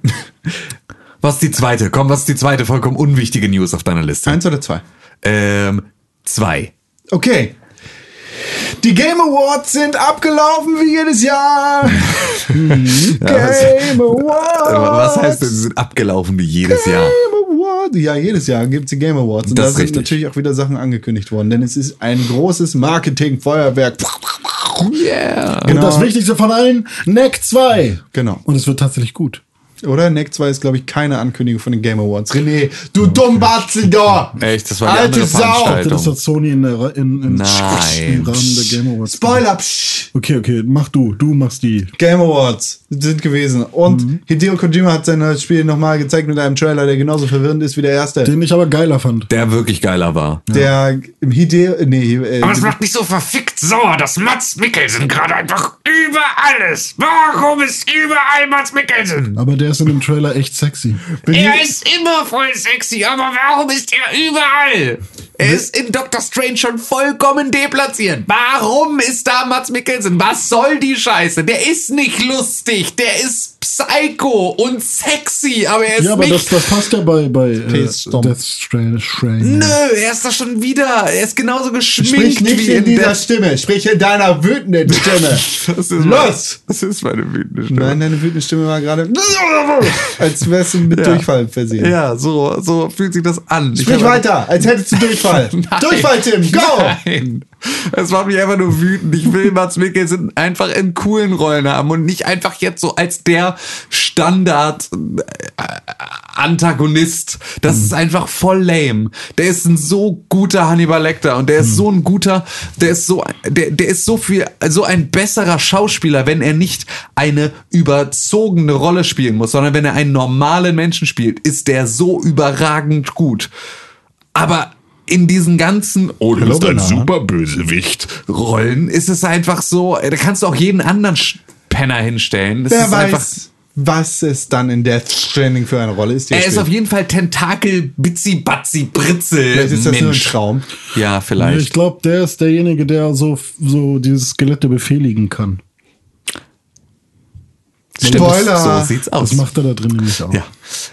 C: was ist die zweite? Komm, was ist die zweite vollkommen unwichtige News auf deiner Liste?
A: Eins oder zwei?
C: Ähm, zwei.
A: Okay. Die Game Awards sind abgelaufen wie jedes Jahr. Game Awards.
C: Was heißt denn, sie sind abgelaufen wie jedes Jahr?
A: Game Awards. Ja, jedes Jahr gibt es die Game Awards. Und
C: Das
A: da sind
C: richtig.
A: natürlich auch wieder Sachen angekündigt worden, denn es ist ein großes Marketing-Feuerwerk.
C: Yeah.
B: Und das Wichtigste von allen, Neck 2.
A: Genau.
B: Und es wird tatsächlich gut.
A: Oder? Neck 2 ist, glaube ich, keine Ankündigung von den Game Awards. René, du Dummbatzel da!
C: Echt, das war die
A: Alte
C: andere
A: Sau!
B: Das hat Sony in, der, in, in
C: Nein.
B: im Rahmen der Game Awards.
A: Spoiler! Psch.
B: Okay, okay, mach du. Du machst die.
A: Game Awards sind gewesen. Und
C: Mhm.
A: Hideo Kojima hat sein neues Spiel nochmal gezeigt mit einem Trailer, der genauso verwirrend ist wie der erste.
B: Den ich aber geiler fand.
C: Der wirklich geiler war.
A: der im Hideo, nee, äh,
D: Aber es macht mich so verfickt sauer, dass Mats Mikkelsen gerade einfach überall ist. Warum ist überall Mats Mikkelsen?
B: Aber der ist in dem Trailer echt sexy.
D: Er ist immer voll sexy, aber warum ist er überall?
C: Er ist in Doctor Strange schon vollkommen deplatziert. Warum ist da Mats Mikkelsen? Was soll die Scheiße? Der ist nicht lustig. Der ist psycho und sexy, aber er ist
B: Ja, aber das,
C: nicht.
B: das passt ja bei, bei äh. Death Strange. Strange.
C: Nö, er ist da schon wieder. Er ist genauso geschminkt
A: Sprich nicht
C: wie
A: in dieser
C: der.
A: Stimme, sprich in deiner wütenden Stimme.
C: Das ist
A: Los!
C: Meine, das ist meine wütende Stimme.
A: Nein, deine wütende Stimme war gerade, als wärst du mit
C: Ja.
A: Durchfall versehen.
C: Ja, so, so fühlt sich das an. Ich
A: Sprich weiter, als hättest du Durchfall. Durchfall, Tim, go!
C: Nein. Es macht mich einfach nur wütend. Ich will Mats Mikkelsen einfach in coolen Rollen haben und nicht einfach jetzt so als der Standard äh, Antagonist. Das ist einfach voll lame. Der ist ein so guter Hannibal Lecter und der ist so ein guter, der ist so, der, der ist so viel, so ein besserer Schauspieler, wenn er nicht eine überzogene Rolle spielen muss, sondern wenn er einen normalen Menschen spielt, ist der so überragend gut. Aber in diesen ganzen, oh, du bist ein
B: Banana.
C: Superbösewicht Rollen, ist es einfach so, da kannst du auch jeden anderen Penner hinstellen. Das
A: Wer
C: ist
A: weiß,
C: einfach,
A: Was es dann in Death Stranding für eine Rolle ist.
C: Er ist
A: spielt.
C: auf jeden Fall Tentakel, Bitzi, Batzi, Britzel.
A: Vielleicht ist das nur ein
C: Mensch.
A: Traum.
C: Ja,
B: Ich
C: vielleicht.
B: glaube, der ist derjenige, der so, so diese Skelette befehligen kann.
C: Stimmt,
A: Spoiler.
C: So sieht's aus.
B: Das macht er da drin nämlich auch.
C: ja.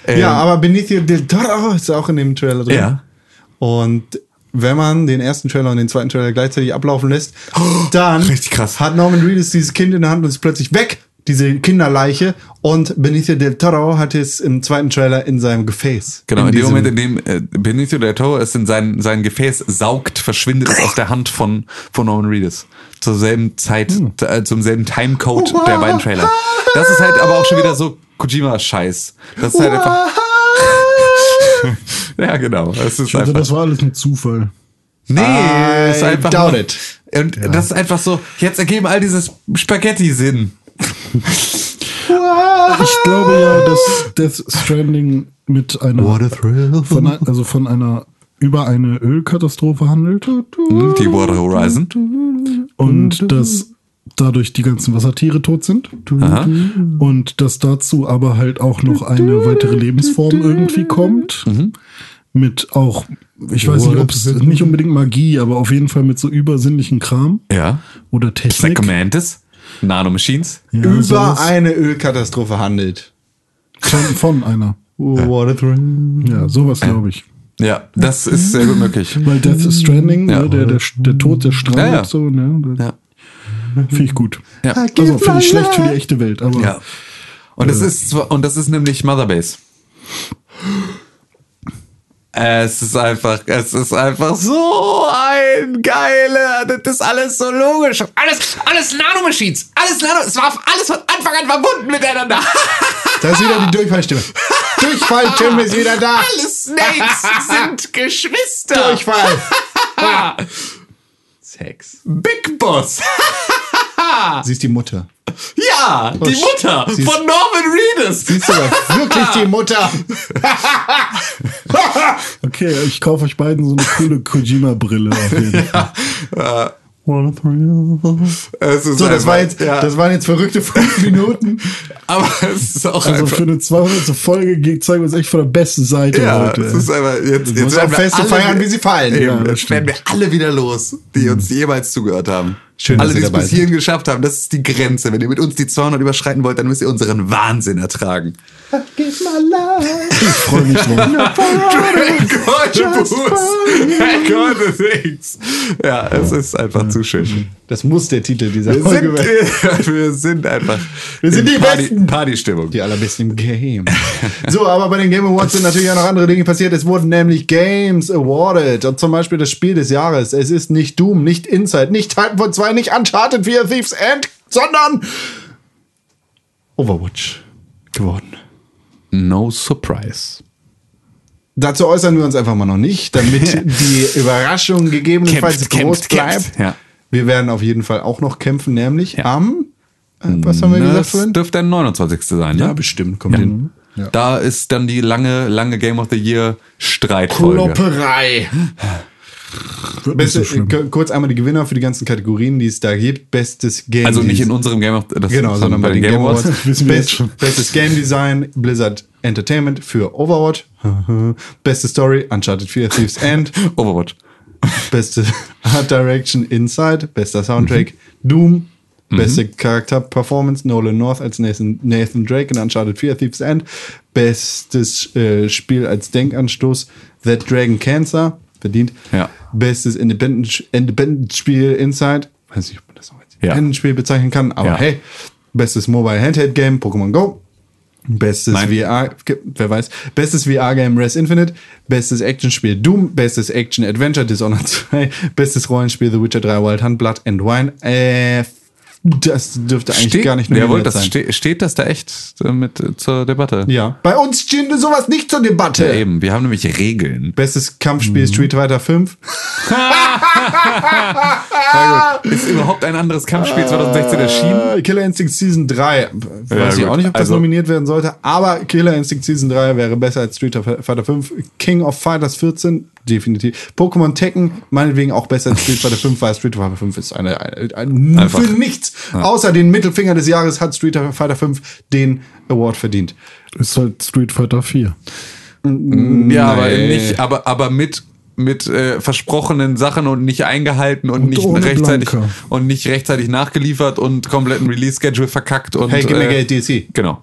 C: Ähm,
A: Ja, aber Benicio del Toro ist auch in dem Trailer drin.
C: Ja.
A: Und wenn man den ersten Trailer und den zweiten Trailer gleichzeitig ablaufen lässt, dann hat Norman Reedus dieses Kind in der Hand und ist plötzlich weg, diese Kinderleiche. Und Benicio del Toro hat es im zweiten Trailer in seinem Gefäß.
C: Genau, in, dem
A: diesem-
C: Moment, in dem äh, Benicio del Toro es in sein, sein Gefäß saugt, verschwindet es aus der Hand von, von Norman Reedus. Zur selben Zeit, äh, zum selben Timecode der beiden Trailer. Das ist halt aber auch schon wieder so Kojima-Scheiß. Das ist halt einfach. ja, genau. Es ist
B: Ich dachte,
C: einfach.
B: das war alles ein Zufall.
C: Nee,
A: I
C: ist einfach.
A: doubt
C: nur-
A: it.
C: Und das ist einfach so, jetzt ergeben all dieses Spaghetti Sinn.
B: Ich glaube ja, dass Death Stranding mit einer
A: What a thrill.
B: von, also von einer über eine Ölkatastrophe handelt
C: Die Water Horizon.
B: und dass dadurch die ganzen Wassertiere tot sind
C: Aha.
B: und dass dazu aber halt auch noch eine weitere Lebensform irgendwie kommt mit auch ich weiß nicht, ob es nicht unbedingt Magie, aber auf jeden Fall mit so übersinnlichen Kram
C: Ja.
B: oder Technik.
C: Psychomantis. Nanomachines.
B: Ja,
A: Über
B: sowas.
A: eine Ölkatastrophe handelt.
B: von, von einer.
A: Thrill.
B: Ja, sowas glaube ich.
C: Ja, das ist sehr gut möglich.
B: Weil Death Stranding,
C: Ja.
B: ne, der, der, der Tod, der strandet
C: Ja, ja.
B: so, ne?
C: Ja.
B: Finde ich gut.
C: Ja.
B: Also finde ich schlecht für die echte Welt, aber
C: Ja. Und das ist zwar- und das ist nämlich Mother Base. Es ist einfach, es ist einfach so ein geiler, das ist alles so logisch.
D: Alles, alles Nanomachines. Alles Nano. Es war alles von Anfang an verbunden miteinander.
A: Da ist wieder die Durchfallstimme. Durchfallstimme ist wieder da.
D: Alle Snakes sind Geschwister.
A: Durchfall.
C: Sex. Big Boss.
A: Sie ist die Mutter.
C: Ja, die
A: sh-
C: Mutter
A: sie ist-
C: von Norman Reedus.
A: Sie ist sogar wirklich die Mutter.
B: okay, ich kaufe euch beiden so eine coole Kojima-Brille auf jeden
A: So, das, war jetzt,
C: ja,
A: das waren jetzt verrückte fünf Minuten.
C: aber es ist auch
B: Also
C: einfach.
B: für eine 200. Folge ge- zeigen wir uns echt von der besten Seite
C: Ja,
B: heute.
C: es ist einfach, jetzt, jetzt werden wir
A: Feste
C: alle-
A: feiern, wie sie fallen.
C: Eben,
A: Ja,
C: jetzt werden wir alle wieder los, die uns jemals zugehört haben.
A: Schön,
C: alle, die es bis hierhin geschafft haben, das ist die Grenze. Wenn ihr mit uns die 200 überschreiten wollt, dann müsst ihr unseren Wahnsinn ertragen.
B: Ich freue mich drauf.
C: Gott, Gott, Things. Ja, es ist einfach zu schön.
A: Das muss der Titel dieser
C: Wir
A: Folge
C: sind,
A: werden.
C: wir sind einfach
A: Wir sind
C: in
A: die
C: Party,
A: Besten.
C: Partystimmung.
A: Die allerbesten im Game. So, aber bei den Game Awards sind natürlich auch noch andere Dinge passiert. Es wurden nämlich Games awarded. Und zum Beispiel das Spiel des Jahres. Es ist nicht Doom, nicht Inside, nicht Titanfall 2, nicht Uncharted 4 Thieves End, sondern Overwatch geworden.
C: No surprise.
A: Dazu äußern wir uns einfach mal noch nicht, damit die Überraschung gegebenenfalls
C: Kämpft,
A: groß
C: kämpft,
A: bleibt.
C: kämpft. Ja.
A: Wir werden auf jeden Fall auch noch kämpfen, nämlich
C: Ja.
A: am, äh, was haben wir gesagt
C: Das
A: vorhin?
C: dürfte der 29. sein,
A: Ja,
C: ne?
A: bestimmt, kommt hin.
C: Da ist dann die lange, lange Game of the Year Streitfolge.
A: Klopperei. Beste, kurz einmal die Gewinner für die ganzen Kategorien, die es da gibt. Bestes Game
C: Also nicht in
A: Design.
C: unserem Game of das
A: Genau, sondern bei den Game Awards. Best. Bestes Game Design, Blizzard Entertainment für Overwatch. Beste Story, Uncharted 4, Thieves End.
C: Overwatch.
A: Beste Art Direction, Inside. Bester Soundtrack, Doom. Beste Charakter-Performance, Nolan North als Nathan, Nathan Drake in Uncharted 4, Thieves End. Bestes äh, Spiel als Denkanstoß, That Dragon Cancer. Verdient.
C: Ja.
A: Bestes Independent- Independent-Spiel, Inside. Weiß nicht, ob man das auch als
C: Ja.
A: Independent-Spiel bezeichnen kann, aber
C: Ja.
A: hey. Bestes Mobile Handheld Game, Pokémon Go. Bestes
C: Nein.
A: VR, wer weiß. Bestes VR-Game Res Infinite. Bestes Actionspiel Doom. Bestes Action-Adventure Dishonored 2. Bestes Rollenspiel The Witcher 3 Wild Hunt Blood and Wine. Äh, das dürfte eigentlich gar nicht
C: Jawohl,
A: nominiert
C: das
A: sein.
C: ste steht das da echt äh, mit äh, zur Debatte?
A: ja. Bei uns steht sowas nicht zur Debatte.
C: Ja, eben. Wir haben nämlich Regeln.
A: Bestes Kampfspiel Street Fighter 5.
C: Na gut. Ist überhaupt ein anderes Kampfspiel 2016 erschienen?
A: Äh, Killer Instinct Season 3. Weiß
C: Ja,
A: ich auch nicht, ob das
C: Also-
A: nominiert werden sollte. Aber Killer Instinct Season 3 wäre besser als Street Fighter 5. King of Fighters 14, definitiv. Pokémon Tekken, meinetwegen auch besser als Street Fighter 5, weil Street Fighter 5 ist eine, eine, eine für nichts Außer den Mittelfinger des Jahres hat Street Fighter 5 den Award verdient.
B: Ist halt Street Fighter 4.
C: Ja, aber
A: Nee.
C: nicht, aber, aber mit mit äh, versprochenen Sachen und nicht eingehalten und,
B: Und
C: nicht rechtzeitig
B: Blanka.
C: und nicht rechtzeitig nachgeliefert und kompletten Release Schedule verkackt und
A: Hey, gib mir
C: äh,
A: Geld, DLC.
C: Genau.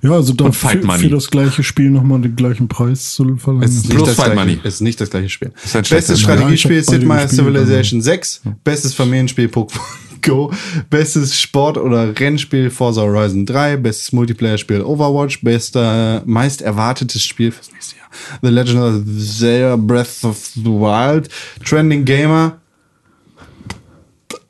B: Ja, also da
C: Und Fight
B: für,
C: Money.
B: für das gleiche Spiel nochmal den gleichen Preis zu verlangen.
C: Es ist
A: Nicht
C: Plus
A: das
C: Fight
A: gleiche,
C: Money.
A: Es ist nicht das gleiche Spiel. Bestes Strategiespiel
B: Ja,
A: Sid
B: gespielt,
A: Civilization 6. Bestes Familienspiel Pokémon Go. Bestes Sport- oder Rennspiel Forza Horizon 3. Bestes Multiplayer-Spiel Overwatch. Bester meist erwartetes Spiel fürs nächste Jahr. The Legend of Zelda Breath of the Wild. Trending Gamer.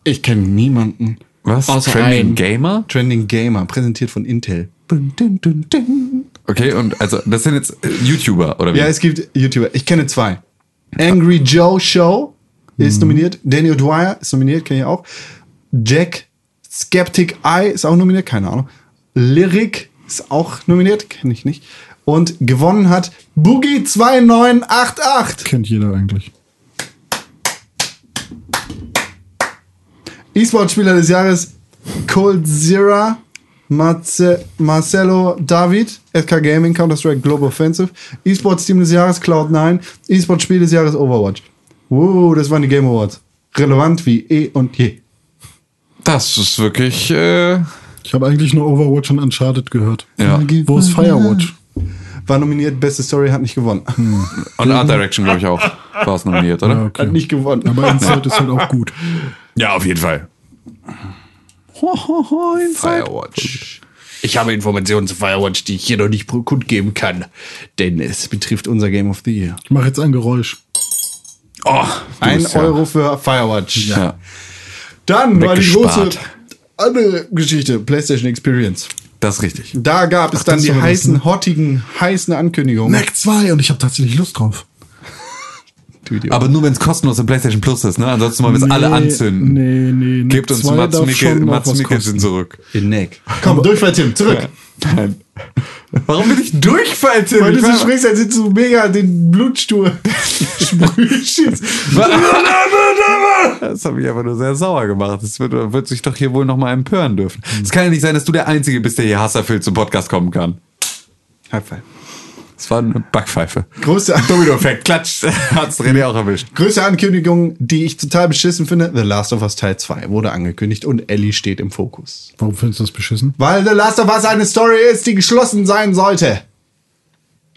A: Ich kenne niemanden.
C: Was?
A: Außer
C: Trending
A: einen.
C: Gamer?
A: Trending Gamer, präsentiert von Intel. Dun, dun, dun, dun.
C: Okay, und also das sind jetzt äh, YouTuber oder wie?
A: Ja, es gibt YouTuber. Ich kenne zwei. Angry Joe Show ist nominiert. Daniel Dwyer ist nominiert, kenne ich auch. Jack Skeptic Eye ist auch nominiert, keine Ahnung. Lyric ist auch nominiert, kenne ich nicht. Und gewonnen hat Boogie 2988.
B: Kennt jeder eigentlich.
A: E-Sport-Spieler des Jahres Cold Zera, Marce Marcelo David, SK Gaming, Counter-Strike Global Offensive, E-Sports-Team des Jahres Cloud9, E-Sport-Spiel des Jahres Overwatch. Wow, das waren die Game Awards. Relevant wie eh und je.
C: Das ist wirklich äh,
B: Ich habe eigentlich nur Overwatch und Uncharted gehört.
C: ja.
B: Wo ist Firewatch?
A: War nominiert, beste Story, hat nicht gewonnen.
C: Und Art Direction glaube ich auch war es nominiert, oder?
B: Ja, okay.
A: Hat nicht gewonnen.
B: Aber Inside ist halt auch gut.
C: Ja, auf jeden Fall.
A: Firewatch. Ich habe Informationen zu Firewatch, die ich hier noch nicht kundgeben kann. Denn es betrifft unser Game of the Year.
B: Ich mache jetzt ein Geräusch.
C: Oh,
A: Ein
C: bist ja-
A: Euro für Firewatch.
C: Ja.
A: Dann war die große andere Geschichte, PlayStation Experience.
C: Das ist richtig.
A: Da gab es dann
B: das
A: die
B: war das,
A: heißen,
B: ne?
A: hottigen, heißen Ankündigungen.
B: Mac 2 und ich habe tatsächlich Lust drauf.
C: Aber nur wenn es kostenlos im PlayStation Plus ist, ne? Ansonsten wollen wir es alle anzünden.
B: Nee, nee,
C: Gebt
B: Mac
C: uns
B: 2
C: Mats, Mikkel, Mats Mikkelsen zurück.
A: in Neck. Komm, Durchfall, Tim, zurück.
C: Nein. Warum bin ich Durchfall, Tim?
A: Weil
C: Ich
A: du so sprichst, als hättest du mega den Blutstuhl sprühst.
C: Das habe ich einfach nur sehr sauer gemacht. Das wird, wird sich doch hier wohl nochmal empören dürfen. Es kann ja nicht sein, dass du der Einzige bist, der hier hasserfüllt zum Podcast kommen kann.
A: High five.
C: Das war eine Backpfeife.
A: Größte,
C: Domino-Effekt, klatsch. Hat's René auch erwischt.
A: größte Ankündigung, die ich total beschissen finde, The Last of Us Teil 2 wurde angekündigt und Ellie steht im Fokus.
B: Warum findest du das beschissen?
A: Weil The Last of Us eine Story ist, die geschlossen sein sollte.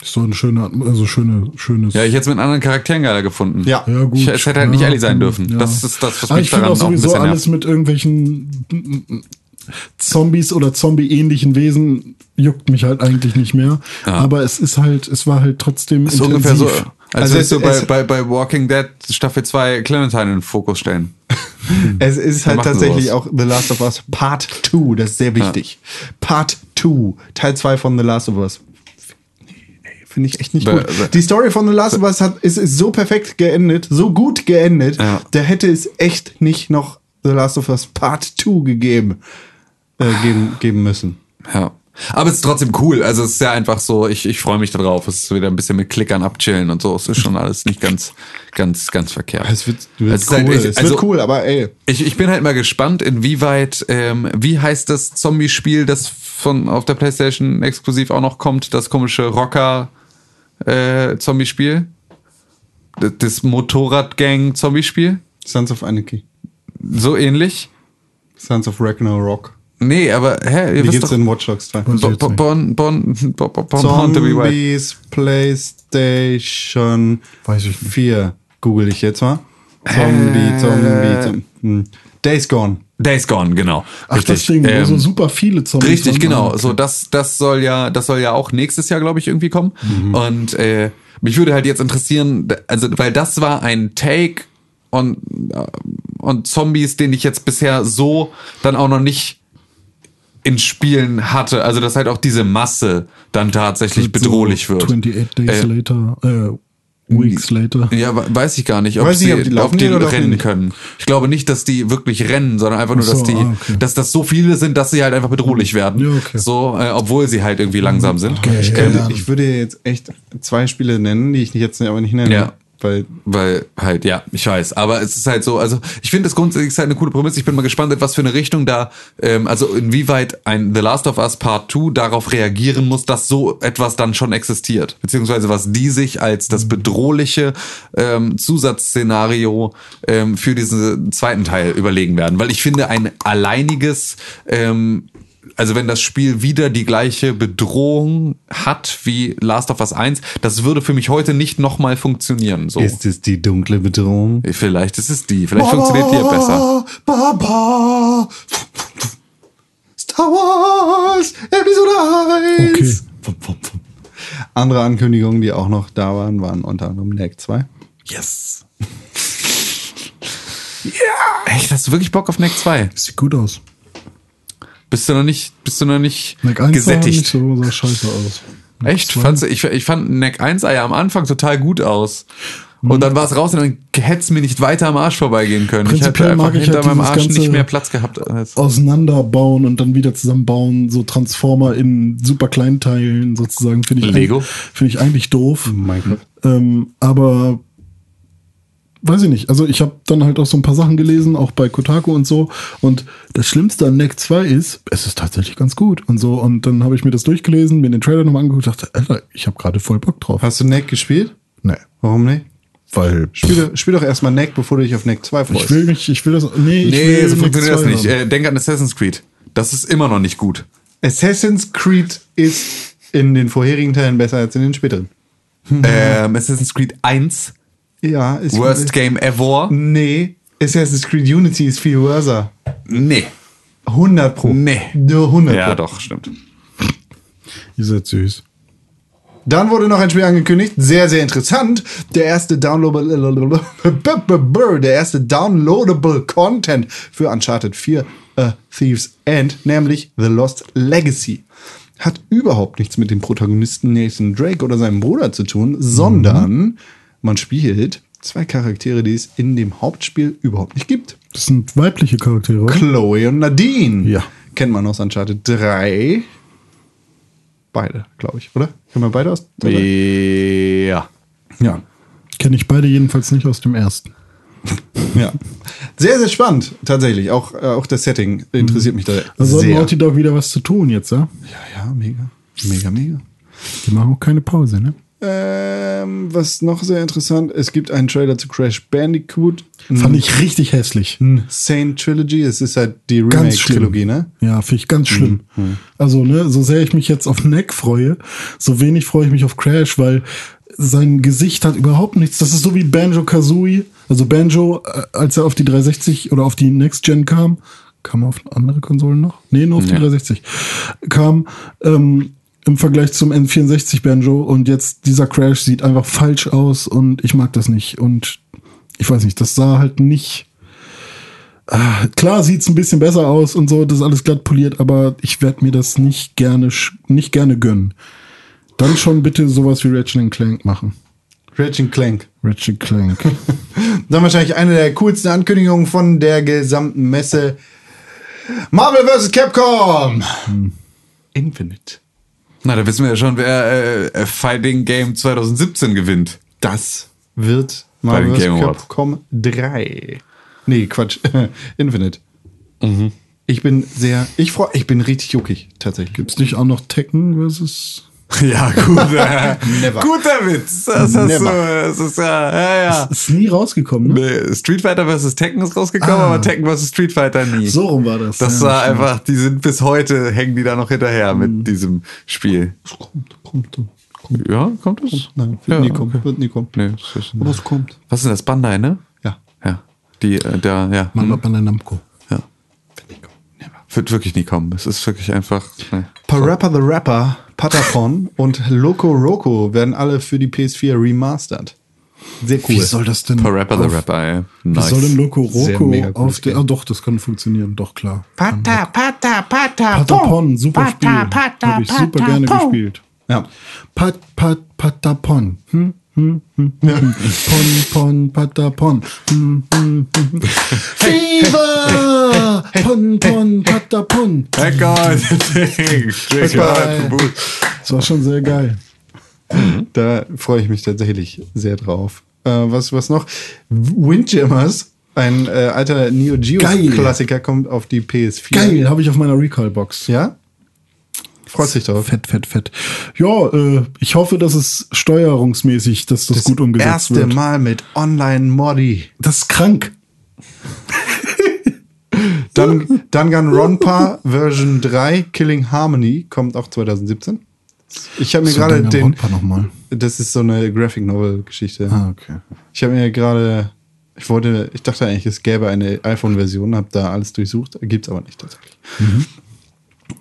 B: Ist so ein schöner, also schöne, schönes.
C: Ja, ich hätte es mit anderen Charakteren geiler gefunden.
A: Ja.
B: Ja, gut.
C: Ich, es hätte halt nicht
B: ja,
C: Ellie sein dürfen.
B: ja.
C: Das ist das, was
B: Aber
C: mich
B: ich
C: daran
B: auch
C: auch ein
B: sowieso
C: bisschen
B: alles mit irgendwelchen Zombies oder Zombie-ähnlichen Wesen juckt mich halt eigentlich nicht mehr. Aber es ist halt, es war halt trotzdem
C: ist ungefähr so, als
A: Also
C: würdest
A: es-
C: du bei, bei, bei Walking Dead Staffel 2 Clementine in den Fokus stellen.
A: Es ist halt tatsächlich
C: sowas.
A: auch The Last of Us Part 2, das ist sehr wichtig. Part 2, Teil 2 von The Last of Us. Finde ich echt nicht gut. Die Story von The Last of Us hat, ist, ist so perfekt geendet, so gut geendet,
C: Ja.
A: da hätte es echt nicht noch The Last of Us Part 2 gegeben, äh, geben, geben müssen.
C: Ja. Aber es ist trotzdem cool. Also es ist ja einfach so, ich, ich freue mich darauf. Es ist wieder ein bisschen mit Klickern abchillen und so. Es ist schon alles nicht ganz, ganz, ganz verkehrt.
A: Es wird, wird
C: Es ist
A: cool,
C: halt echt-
A: es
C: also-
A: wird cool, aber ey.
C: Ich, ich bin halt mal gespannt, inwieweit, ähm, wie heißt das Zombie-Spiel, das von auf der Playstation exklusiv auch noch kommt, das komische Rocker-Zombie-Spiel? das, das Motorradgang-Zombie-Spiel?
A: Sons of Anarchy.
C: So ähnlich?
A: Sons of Ragnarok.
C: Nee, aber hä, ihr
A: Wie
C: wisst
A: geht's
C: doch.
A: in Watch Dogs 2?
B: Was
C: Bon, bon, bon, bon, bon, bon.
A: Zombies, PlayStation
B: Weiß ich nicht.
A: 4. Google ich jetzt mal. Zombie, Zombie, Zombie. Hm. Days Gone.
C: Days Gone, genau.
B: Ach, das Ding, wo
C: Ähm,
B: so super viele Zombies
C: Richtig, genau.
B: Okay.
C: So, das, das soll ja, das soll ja auch nächstes Jahr, glaube ich, irgendwie kommen.
B: Mhm.
C: Und äh, mich würde halt jetzt interessieren, also, weil das war ein Take und, äh, und Zombies, den ich jetzt bisher so dann auch noch nicht in Spielen hatte. Also, dass halt auch diese Masse dann tatsächlich bedrohlich
B: so
C: wird.
B: 28 Days
C: Äh,
B: later, äh, Weeks later.
C: Ja, we- weiß ich gar nicht, ob
A: Weiß
C: sie
A: nicht, ob die laufen
C: ob die rennen
A: nicht.
C: können. Ich glaube nicht, dass die wirklich rennen, sondern einfach nur,
B: so,
C: dass die,
B: ah, okay.
C: dass das so viele sind, dass sie halt einfach bedrohlich werden.
B: Ja, okay.
C: So, äh, obwohl sie halt irgendwie langsam sind.
B: Okay.
A: Ich,
B: Ja,
A: könnte, ich würde jetzt echt zwei Spiele nennen, die ich jetzt aber nicht nenne.
C: Ja.
A: Weil
C: Weil halt, ja, ich weiß. Aber es ist halt so, also ich finde das grundsätzlich ist halt eine coole Prämisse. Ich bin mal gespannt, was für eine Richtung da, ähm, also inwieweit ein The Last of Us Part 2 darauf reagieren muss, dass so etwas dann schon existiert. Beziehungsweise was die sich als das bedrohliche ähm, Zusatzszenario ähm, für diesen zweiten Teil überlegen werden. Weil ich finde, ein alleiniges ähm, also wenn das Spiel wieder die gleiche Bedrohung hat wie Last of Us 1, das würde für mich heute nicht nochmal funktionieren. So.
A: ist es die dunkle Bedrohung?
C: Vielleicht ist es die, vielleicht funktioniert die ja besser.
A: Baba. Star Wars Episode 1.
B: Okay.
A: Andere Ankündigungen, die auch noch da waren, waren unter anderem Neck 2.
C: Yes. ja. Echt, hast du wirklich Bock auf Neck 2?
B: Sieht gut aus.
C: Bist du noch nicht, bist du noch nicht
B: Mac 1 sah
C: gesättigt?
B: nicht so, sah scheiße aus. Mac
C: Echt?
B: 2
C: Fandst du, ich, ich fand Neck 1 sah ja am Anfang total gut aus. Und dann war es raus und dann hätte es mir nicht weiter am Arsch vorbeigehen können. Ich hätte
B: Prinzipiell
C: einfach
B: mag ich
C: hinter
B: halt
C: meinem Arsch nicht mehr Platz gehabt. Als
B: auseinanderbauen und dann wieder zusammenbauen, so Transformer in super kleinen Teilen sozusagen, finde ich,
C: Lego?
B: finde ich eigentlich doof.
A: Minecraft.
B: Ähm, aber weiß ich nicht. Also ich habe dann halt auch so ein paar Sachen gelesen, auch bei Kotaku und so. Und das Schlimmste an Neck 2 ist, es ist tatsächlich ganz gut und so. Und dann habe ich mir das durchgelesen, mir den Trailer nochmal angeguckt, dachte, Alter, ich habe gerade voll Bock drauf.
A: Hast du Neck gespielt?
B: Nee,
A: Warum nicht?
B: weil
A: Spiel, doch- spiel doch erstmal Neck, bevor du dich auf Neck 2 freust.
B: ich will mich, ich will das, nee, ich
C: nee,
B: will
C: so funktioniert das
B: 2
C: nicht. Äh, denk an Assassin's Creed. Das ist immer noch nicht gut.
A: Assassin's Creed ist in den vorherigen Teilen besser als in den späteren.
C: Ähm, Assassin's Creed 1,
A: Ja, ist
C: Worst Game Ever.
A: Nee, Assassin's Creed Unity ist viel worser.
C: Nee.
A: 100 pro.
C: Nee.
A: Nur 100
C: Ja,
A: pro.
C: doch, stimmt.
B: Ihr seid süß.
A: Dann wurde noch ein Spiel angekündigt, sehr, sehr interessant. Der erste downloadable, der erste downloadable Content für Uncharted 4 A Thieves End, nämlich The Lost Legacy. Hat überhaupt nichts mit dem Protagonisten Nathan Drake oder seinem Bruder zu tun, sondern man spielt zwei Charaktere, die es in dem Hauptspiel überhaupt nicht gibt.
B: Das sind weibliche Charaktere, oder?
A: Chloe und Nadine.
B: Ja.
A: Kennt man aus Uncharted 3. Beide, glaube ich, oder? Kennen wir beide aus?
C: Ja.
A: Ja.
B: Kenne ich beide jedenfalls nicht aus dem ersten.
A: Ja. Sehr, sehr spannend, tatsächlich. Auch, äh, auch das Setting interessiert mich da
B: Also hat
A: sehr.
B: Naughty Dog wieder was zu tun jetzt, ja?
A: Ja, ja, mega. Mega, mega.
B: Die machen auch keine Pause, ne?
A: Ähm, was noch sehr interessant, es gibt einen Trailer zu Crash Bandicoot.
B: Fand ich richtig hässlich.
A: Sane Trilogy, es ist halt die. Remake-Trilogie, ne?
B: Ja, finde ich ganz schlimm. Also, ne, so sehr ich mich jetzt auf Neck freue, so wenig freue ich mich auf Crash, weil sein Gesicht hat überhaupt nichts. Das ist so wie Banjo Kazooie. Also Banjo, äh, als er auf die 360 oder auf die Next Gen kam, kam er auf andere Konsolen noch? Nee, nur auf die
C: Ja.
B: 360. Kam ähm, im Vergleich zum N64 Banjo und jetzt dieser Crash sieht einfach falsch aus und ich mag das nicht. Und ich weiß nicht, das sah halt nicht. Ah, klar sieht's ein bisschen besser aus und so, das ist alles glatt poliert, aber ich werde mir das nicht gerne, nicht gerne gönnen. Dann schon bitte sowas wie Ratchet Clank machen.
A: Ratchet Clank.
B: Ratchet Clank.
A: Dann wahrscheinlich eine der coolsten Ankündigungen von der gesamten Messe. Marvel vs. Capcom. Infinite.
C: Na, da wissen wir ja schon, wer äh, Fighting Game 2017 gewinnt.
A: Das wird Marvel vs. Capcom 3. Nee, Quatsch. Infinite.
C: Mhm.
A: Ich bin sehr, ich freu, ich bin richtig juckig, tatsächlich.
B: Gibt's nicht auch noch Tekken versus.
C: Ja, gut. äh,
A: Never.
C: Guter Witz. Das, hast du,
A: Never.
C: das ist ja, ja, ja.
B: Ist nie rausgekommen, ne?
C: Nee, Street Fighter vs. Tekken ist rausgekommen,
B: Ah.
C: aber Tekken vs. Street Fighter nie.
B: So rum war das.
C: Das
B: Ja,
C: war
B: stimmt.
C: einfach, die sind bis heute, hängen die da noch hinterher
B: Mhm.
C: mit diesem Spiel.
A: Kommt, kommt, kommt.
C: Ja, kommt es?
A: Nein, wird
C: ja,
A: nie kommen,
C: okay.
A: wird nie kommen.
C: Nee, das ist
A: Aber es kommt.
C: Was ist denn das? Bandai, ne?
A: Ja.
C: Ja. Die, äh, der, ja.
B: Mama
C: hm,
B: Bandai Namco.
C: ja. Wird wirklich nie kommen. Es ist wirklich einfach. Nee.
A: Parappa the Rapper, Patapon und Loco Roco werden alle für die PS4 remastered. Sehr cool.
B: Wie soll das denn?
C: Parappa the
B: auf-
C: Rapper, ey.
B: Wie
C: Nice.
B: soll denn Loco Roco auf der. Ah, doch, das kann funktionieren, doch klar.
D: Pata, pata, pata,
B: Patapon, super Spiel.
D: Pata, pata,
B: Habe ich super
D: pata,
B: gerne gespielt.
A: Ja.
B: Pat, pat, patapon. Hm. Pon, pon, patapon. Hm, hm, hm, hm. Fever! Pon, pon, patapon.
C: Ding.
B: Das war schon sehr geil.
A: Da freue ich mich tatsächlich sehr drauf. Äh, was, was noch? Windjammers, ein äh, alter Neo Geo
B: Geil.
A: Klassiker, kommt auf die PS4.
B: Geil, habe ich auf meiner Recall-Box.
A: Ja? Freust dich drauf.
B: Fett, fett, fett. Ja, äh, ich hoffe, dass es steuerungsmäßig, dass das, gut umgesetzt
A: Erste
B: wird.
A: Mal mit Online-Modi.
B: Das ist krank.
A: Dann Danganronpa Version 3 Killing Harmony kommt auch 2017. Ich habe mir
B: So,
A: gerade den.
B: Danganronpa noch mal.
A: Das ist so eine Graphic Novel Geschichte.
B: Ah, okay.
A: Ich habe mir gerade. Ich wollte, ich dachte eigentlich, es gäbe eine iPhone-Version, habe da alles durchsucht, gibt's aber nicht tatsächlich.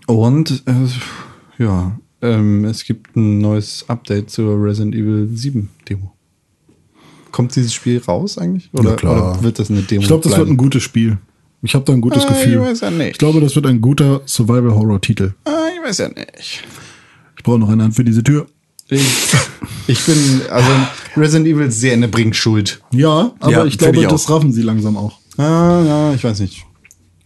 A: Und äh, ja, ähm, es gibt ein neues Update zur Resident Evil 7 Demo. Kommt dieses Spiel raus eigentlich? Oder,
B: Ja, klar.
A: oder wird das eine Demo?
B: Ich glaube, das wird ein gutes Spiel. Ich habe da ein gutes
A: Ah,
B: Gefühl.
A: ich weiß ja nicht.
B: Ich glaube, das wird ein guter Survival-Horror-Titel.
A: Ah, ich weiß ja nicht.
B: Ich brauche noch eine Hand für diese Tür.
A: Ich, ich bin, also Resident Evil ist sehr eine Bringschuld.
B: Ja, aber
C: Ja,
B: ich glaube,
C: ich
B: das raffen sie langsam auch.
A: Ah, ja, ich weiß nicht.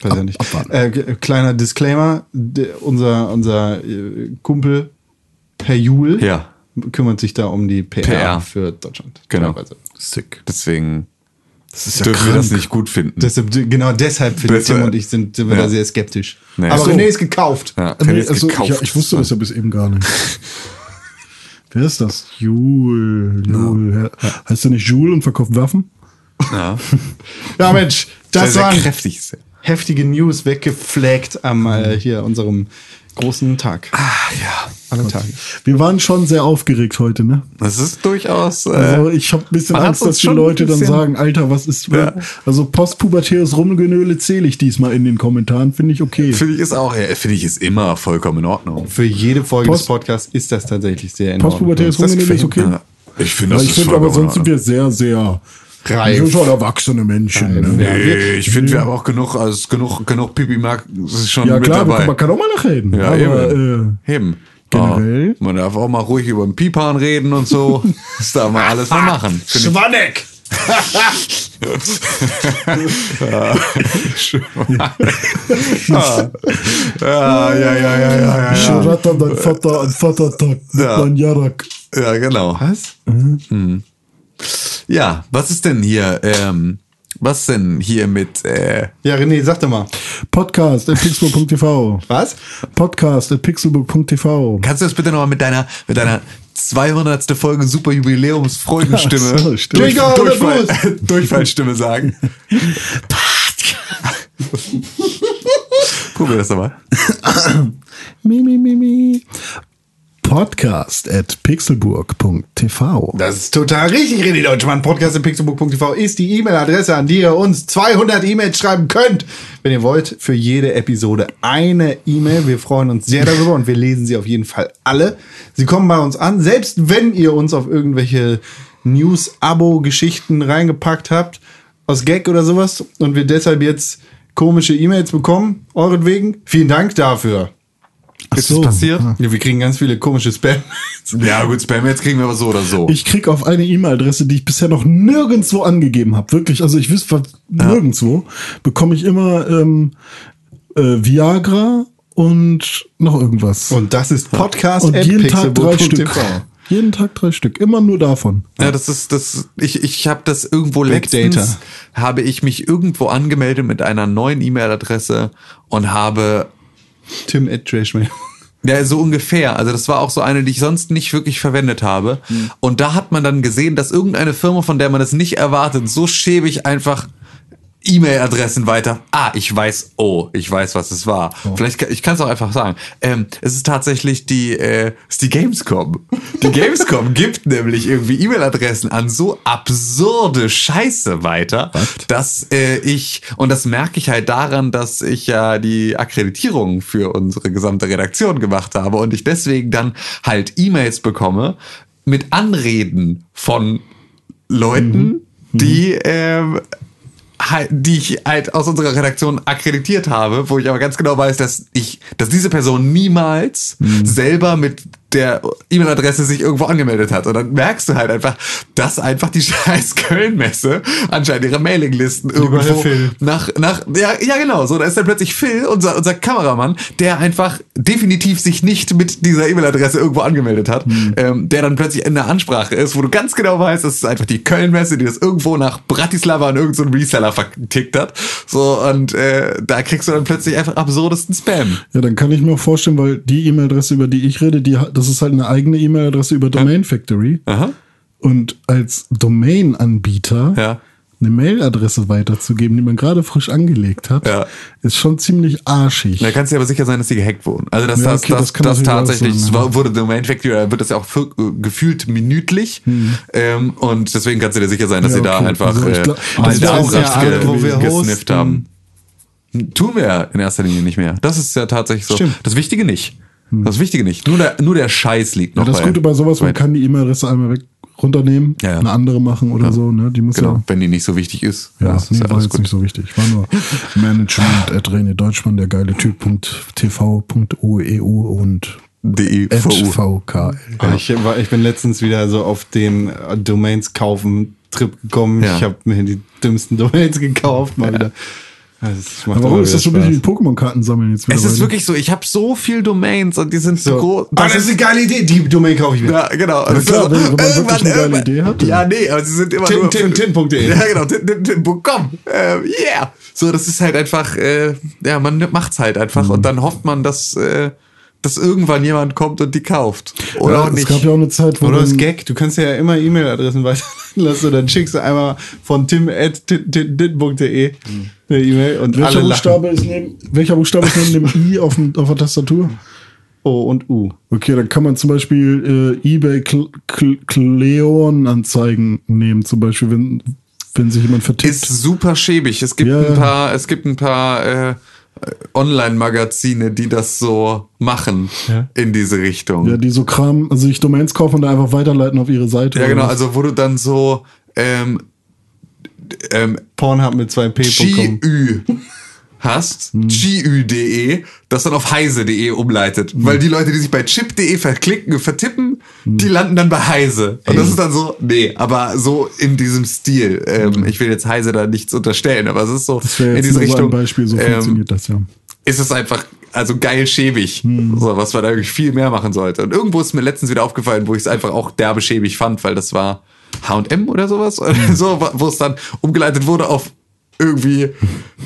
A: Weiß ja nicht.
B: abwarten.
A: Äh, kleiner Disclaimer: de, unser, unser äh, Kumpel Per Jul
C: Ja.
A: kümmert sich da um die PR,
C: PR.
A: für Deutschland.
C: Genau.
A: teilweise.
B: Sick.
C: Deswegen
B: Das ist ja
C: dürfen wir das
B: krank.
C: nicht gut finden.
A: Deshalb, genau deshalb finde Tim und ich sind, sind wir
C: Ja.
A: da sehr skeptisch.
C: Nee.
A: Aber
C: so.
A: René ist gekauft.
C: ja,
B: Nee,
C: René ist
B: also,
C: gekauft.
B: ja, ich wusste das ja bis eben gar nicht. Wer ist das? Jul. Jul. Ja. Heißt der nicht Jul und verkauft Waffen?
C: Ja.
A: Ja, Mensch, das
C: sehr,
A: waren
C: sehr kräftig. ist er.
A: Heftige News weggeflaggt am äh, hier unserem großen Tag.
C: Ah, ja.
A: Alle Tage.
B: Wir waren schon sehr aufgeregt heute, ne?
C: Das ist durchaus. Äh,
B: Also ich habe ein bisschen Angst, dass die Leute dann sagen, Alter, was ist...
C: Ja.
B: Also postpubertäres Rumgenöle zähle ich diesmal in den Kommentaren, finde ich okay.
C: Finde ich ist auch, ja, finde ich ist immer vollkommen in Ordnung.
A: Für jede Folge
B: Post-
A: des Podcasts ist das tatsächlich sehr enorm.
B: Postpubertäres
C: Das
B: Rumgenöle ist okay.
C: Ja. Ich finde,
B: Ja,
C: das
B: ich
C: ist
B: finde aber sonst sind
C: in
B: wir sehr, sehr...
A: Reif.
B: Wir sind schon erwachsene Menschen.
A: Reif.
B: Ne?
A: Ja, wir-
C: ich finde, wir haben auch genug, also genug, genug Pipi mag ist schon
B: Ja
C: mit
B: klar,
C: dabei.
B: man kann auch mal nachreden.
C: Ja,
B: aber,
C: eben.
B: Äh,
C: Eben.
B: generell?
C: Ah, man darf auch mal ruhig über den Pipan reden und so. Das darf man alles mal machen. Finde ich.
A: Schwanneck!
C: Ah. Ja, ja, ja, ja, ja, ja, ja.
B: Schratter dein Vater an Vatertag mit
C: Ja.
B: meinem Jarak.
C: Ja, genau.
A: Was?
C: Mhm. Ja, was ist denn hier, ähm, was denn hier mit, äh,
A: Ja, René, sag doch mal.
B: Podcast at pixelbook.tv.
A: Was?
B: Podcast at pixelbook.tv.
C: kannst du das bitte nochmal mit deiner, mit deiner 200. Folge Super Jubiläumsfreudenstimme,
B: so, stimmt.
C: Durch,
A: Trigger oder
C: Durchfall, Durchfallstimme sagen? Probier das doch mal.
B: Mi, mi, mi, mi. Podcast at pixelburg.tv.
A: Das ist total richtig, René Deutschmann. Podcast in pixelbook.tv ist die E-Mail-Adresse, an die ihr uns 200 E-Mails schreiben könnt. Wenn ihr wollt, für jede Episode eine E-Mail. Wir freuen uns sehr darüber und wir lesen sie auf jeden Fall alle. Sie kommen bei uns an, selbst wenn ihr uns auf irgendwelche News-Abo-Geschichten reingepackt habt, aus Gag oder sowas, und wir deshalb jetzt komische E-Mails bekommen, euretwegen. Vielen Dank dafür.
C: Ist
B: so.
C: das passiert?
A: Ja, wir kriegen ganz viele komische Spam.
C: Ja, gut, Spam, jetzt kriegen wir aber so oder so.
B: Ich krieg auf eine E-Mail-Adresse, die ich bisher noch nirgendwo angegeben habe. Wirklich, also ich wüsste nirgendwo, bekomme ich immer ähm, äh, Viagra und noch irgendwas.
A: Und das ist Podcast
B: Und jeden Tag drei Stück. Jeden Tag drei Stück. Immer nur davon.
C: Ja, das ist das. Ich ich habe das irgendwo
A: Big
C: letztens
A: Data.
C: habe ich mich irgendwo angemeldet mit einer neuen E-Mail-Adresse und habe
A: Tim at Trashman.
C: ja so ungefähr. Also das war auch so eine, die ich sonst nicht wirklich verwendet habe. Und da hat man dann gesehen, dass irgendeine Firma, von der man das nicht erwartet, so schäbig einfach E-Mail-Adressen weiter. Ah, ich weiß, oh, ich weiß, was es war. Vielleicht, kann- ich kann es auch einfach sagen. Ähm, es ist tatsächlich die, äh, es ist die Gamescom. Die Gamescom gibt nämlich irgendwie E-Mail-Adressen an so absurde Scheiße weiter, dass äh, ich, und das merke ich halt daran, dass ich ja die Akkreditierung für unsere gesamte Redaktion gemacht habe und ich deswegen dann halt E-Mails bekomme mit Anreden von Leuten, die ähm, die ich halt aus unserer Redaktion akkreditiert habe, wo ich aber ganz genau weiß, dass ich, dass diese Person niemals selber mit der E-Mail-Adresse sich irgendwo angemeldet hat. Und dann merkst du halt einfach, dass einfach die scheiß Köln-Messe anscheinend ihre Mailinglisten irgendwo nach, nach, ja, ja, genau, so, da ist dann plötzlich Phil, unser, unser Kameramann, der einfach definitiv sich nicht mit dieser E-Mail-Adresse irgendwo angemeldet hat, ähm, der dann plötzlich in der Ansprache ist, wo du ganz genau weißt, das ist einfach die Köln-Messe, die das irgendwo nach Bratislava an irgendeinen Reseller vertickt hat. So, und äh, da kriegst du dann plötzlich einfach absurdesten Spam.
B: Ja, dann kann ich mir auch vorstellen, weil die E-Mail-Adresse, über die ich rede, die, hat- das ist halt eine eigene E-Mail-Adresse über Domain Factory.
C: Aha.
B: Und als Domain-Anbieter
C: Ja.
B: eine Mailadresse weiterzugeben, die man gerade frisch angelegt hat,
C: Ja.
B: ist schon ziemlich arschig.
C: Da kannst du dir aber sicher sein, dass die gehackt wurden. Also dass
B: Ja,
C: das,
B: okay,
C: das,
B: das
C: das,
B: auch
C: tatsächlich,
B: sein, ja.
C: wurde Domain Factory, da wird das ja auch für, äh, gefühlt minütlich. Ähm, und deswegen kannst du dir sicher sein, dass sie da
B: okay.
C: einfach
B: Also
C: äh,
B: glaub-
C: den
B: das
C: Zugriff
B: ja alle,
C: ge-
A: wir
C: gesnifft haben. Tun wir ja in erster Linie nicht mehr. Das ist ja tatsächlich so.
A: Stimmt.
C: Das Wichtige nicht. Das Wichtige nicht. Nur der, nur der Scheiß liegt noch
B: Ja, das
C: bei-
B: Gute bei sowas, man
C: bei-
B: kann die E-Mail-Adresse einmal weg runternehmen,
C: Ja, ja.
B: eine andere machen oder so, ne? Die muss
C: Genau,
B: ja.
C: wenn die nicht so wichtig ist.
B: Ja,
C: ist
B: nee,
C: ja
B: war
C: alles
B: jetzt
C: gut.
B: nicht so wichtig. War nur Management at René Deutschmann, der geile Typ.tv.oeu und
C: DEVU.
B: FVKL.
A: Ich, war, ich bin letztens wieder so auf den äh, Domains kaufen Trip gekommen.
C: Ja.
A: Ich habe mir die dümmsten Domains gekauft, mal wieder. Das
B: Aber warum ist das so ein bisschen wie Pokémon-Karten sammeln jetzt
C: Es ist wirklich so, ich habe so viel Domains und die sind so,
A: So.
C: groß.
A: Ah, das ist eine geile Idee. Die Domain kaufe ich mir.
C: Ja, genau.
B: Ja,
C: Das
B: klar, wenn- wenn man wirklich eine geile Idee hat,
C: Ja, nee, aber sie sind immer
A: Tin-
C: nur...
A: tin.de.
C: Ja, genau, tin- tin- tin.com. Ähm, yeah. So, das ist halt einfach, äh, ja, man macht's halt einfach
B: Mhm.
C: und dann hofft man, dass, äh, dass irgendwann jemand kommt und die kauft. Oder
B: ja,
C: auch
B: es
C: nicht.
B: gab ja auch eine Zeit, wo
A: Oder das Gag, du kannst ja immer E-Mail-Adressen weiterleiten lassen, dann schickst du einmal von tim.tin.de eine E-Mail und
B: welcher
A: alle lachen.
B: Buchstabe ist neben, welcher Buchstabe ist neben dem I auf, dem, auf der Tastatur?
A: O und U.
B: Okay, dann kann man zum Beispiel äh, eBay Cl Cl Cleon-Anzeigen nehmen, zum Beispiel, wenn, wenn sich jemand vertippt.
C: ist super schäbig. Es gibt
B: Ja.
C: ein paar, es gibt ein paar äh, Online-Magazine, die das so machen
A: Ja.
C: in diese Richtung.
B: ja, die so Kram, also sich Domains kaufen und da einfach weiterleiten auf ihre Seite.
C: Ja, genau,
B: was?
C: also wo du dann so ähm, ähm,
A: Pornhub mit zwei P.com.
C: GÜ hast, GÜ.de, das dann auf heise.de umleitet. Weil die Leute, die sich bei chip.de verklicken, vertippen, die landen dann bei heise. Und das ist dann so, nee, aber so in diesem Stil. Ähm, ich will jetzt heise da nichts unterstellen, aber es ist so
B: das
C: in diese Richtung.
B: ein Beispiel, so
C: ähm,
B: funktioniert das ja.
C: ist es einfach also geil schäbig, so, was man wirklich viel mehr machen sollte. Und irgendwo ist mir letztens wieder aufgefallen, wo ich es einfach auch derbe schäbig fand, weil das war H&M oder sowas, so, wo es dann umgeleitet wurde auf irgendwie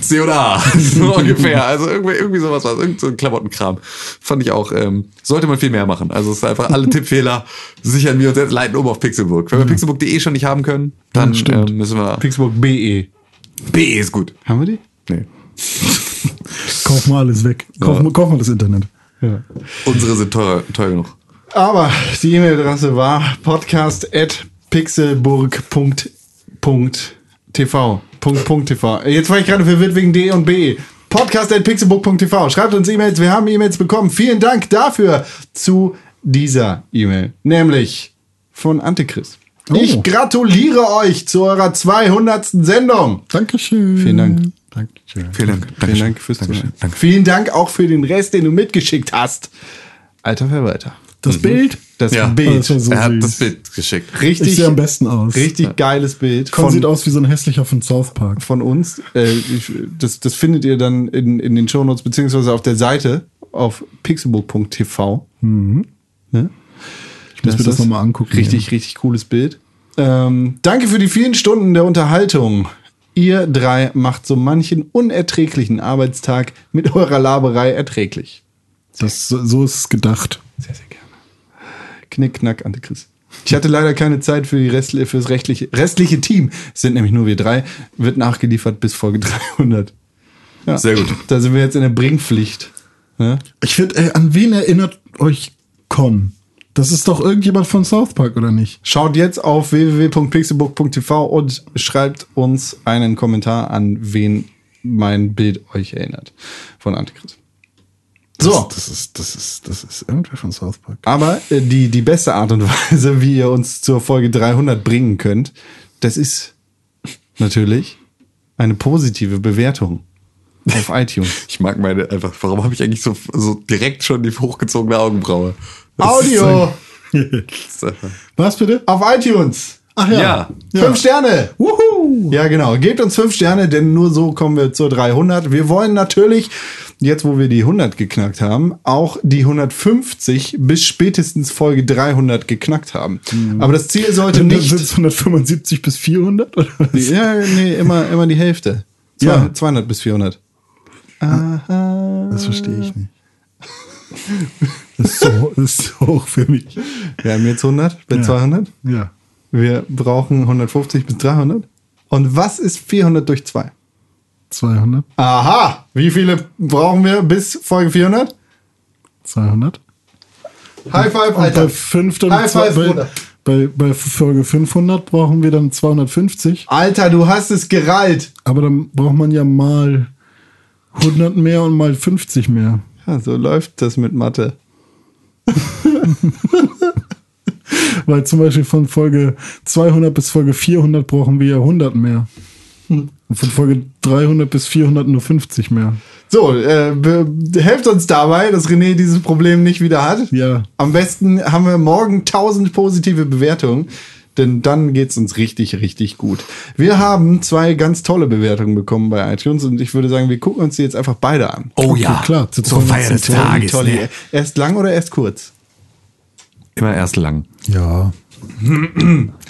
C: C oder A, so ungefähr. Also irgendwie, irgendwie sowas war irgend so ein Klamottenkram. Fand ich auch, ähm, sollte man viel mehr machen. Also es ist einfach alle Tippfehler sichern wir uns jetzt leiten um auf Pixelburg. Wenn wir pixelburg.de schon nicht haben können, dann
B: stimmt.
C: ähm, müssen wir
A: Pixburg BE.
C: Ist gut.
A: Haben wir die?
C: Nee.
B: Kauf mal alles weg. Kauf, mal- kauf mal das Internet.
A: Ja.
C: Unsere sind teuer, teuer genug.
A: Aber die E-Mail-Adresse war podcast.pixelburg.tv. Punkt, Punkt, TV. Jetzt war ich gerade verwirrt wegen D und B. Podcast.pixelburg.tv. Schreibt uns E-Mails. Wir haben E-Mails bekommen. Vielen Dank dafür zu dieser E-Mail. Nämlich von Antichrist.
B: Oh.
A: Ich gratuliere euch zu eurer 200. Sendung.
B: Dankeschön.
A: Vielen Dank.
B: Dankeschön.
C: Vielen Dank.
A: Vielen Dank fürs
C: Dankeschön.
A: Zuhören.
C: Danke.
A: Vielen Dank auch für den Rest, den du mitgeschickt hast. Alter Verwalter.
B: Das Bild
A: Das
C: Ja.
A: Bild.
B: Das so
C: er hat
B: süß.
C: das Bild geschickt.
B: Ich
A: richtig,
B: sehe am besten aus.
A: richtig geiles Bild
B: Con sieht aus wie so ein hässlicher von South Park.
A: von uns. Äh, ich, das, das findet ihr dann in, in den Shownotes beziehungsweise auf der Seite auf pixelbook.tv. Ne?
B: Ich muss mir das nochmal angucken.
A: Richtig, richtig cooles Bild. Ähm, danke für die vielen Stunden der Unterhaltung. Ihr drei macht so manchen unerträglichen Arbeitstag mit eurer Laberei erträglich.
B: Ja. Das, so ist es gedacht.
A: Sehr, sehr gerne. Knick, knack, Antichrist. Ich hatte leider keine Zeit für, die restliche, für das rechtliche, restliche Team. Es sind nämlich nur wir drei. Wird nachgeliefert bis Folge 300. Ja.
C: Sehr gut.
A: Da sind wir jetzt in der Bringpflicht. Ne?
B: Ich finde, äh, an wen erinnert euch Con? Das ist doch irgendjemand von South Park, oder nicht?
A: Schaut jetzt auf www.pixelbook.tv und schreibt uns einen Kommentar an, wen mein Bild euch erinnert. Von Antichrist. So.
B: Das, das, ist, das, ist, das ist irgendwer von South Park.
A: Aber äh, die, die beste Art und Weise, wie ihr uns zur Folge 300 bringen könnt, das ist natürlich eine positive Bewertung auf iTunes.
C: Ich mag meine einfach, warum habe ich eigentlich so, so direkt schon die hochgezogene Augenbraue?
A: Audio.
B: Was bitte?
A: Auf iTunes.
B: Ach ja.
C: Ja.
A: Fünf Sterne.
B: Wuhu.
A: Ja, genau. Gebt uns fünf Sterne, denn nur so kommen wir zur 300. Wir wollen natürlich, jetzt wo wir die 100 geknackt haben, auch die 150 bis spätestens Folge 300 geknackt haben. Aber das Ziel sollte
B: Sind
A: nicht...
B: es 175 bis 400? Oder was?
A: Ja, nee, immer, immer die Hälfte. Zwei,
B: Ja.
A: 200 bis 400.
B: Das verstehe ich nicht. Das ist, so, das ist so hoch für mich.
A: Wir haben jetzt 100 bei
B: Ja.
A: 200.
B: Ja.
A: Wir brauchen 150 bis 300. Und was ist 400 durch 2?
B: 200.
A: Aha! Wie viele brauchen wir bis Folge 400?
B: 200.
A: High five,
B: bei,
A: Alter.
B: fünf dann
A: High five,
B: bei,
A: Bruder.
B: bei, bei Folge 500 brauchen wir dann 250.
A: Alter, du hast es gereilt.
B: Aber dann braucht man ja mal 100 mehr und mal 50 mehr.
A: Ja, so läuft das mit Mathe.
B: Weil zum Beispiel von Folge 200 bis Folge 400 brauchen wir ja 100 mehr. Und von Folge 300 bis 400 nur 50 mehr.
A: So, äh, helft uns dabei, dass René dieses Problem nicht wieder hat.
B: Ja.
A: Am besten haben wir morgen 1000 positive Bewertungen, denn dann geht's uns richtig, richtig gut. Wir haben zwei ganz tolle Bewertungen bekommen bei iTunes und ich würde sagen, wir gucken uns die jetzt einfach beide an.
C: Oh
B: Okay,
C: ja,
B: klar, zu
C: zur
B: tollen
C: Feier des. Tages.
A: Toll,
C: Ne?
A: Erst lang oder erst kurz?
C: Immer erst lang.
B: Ja.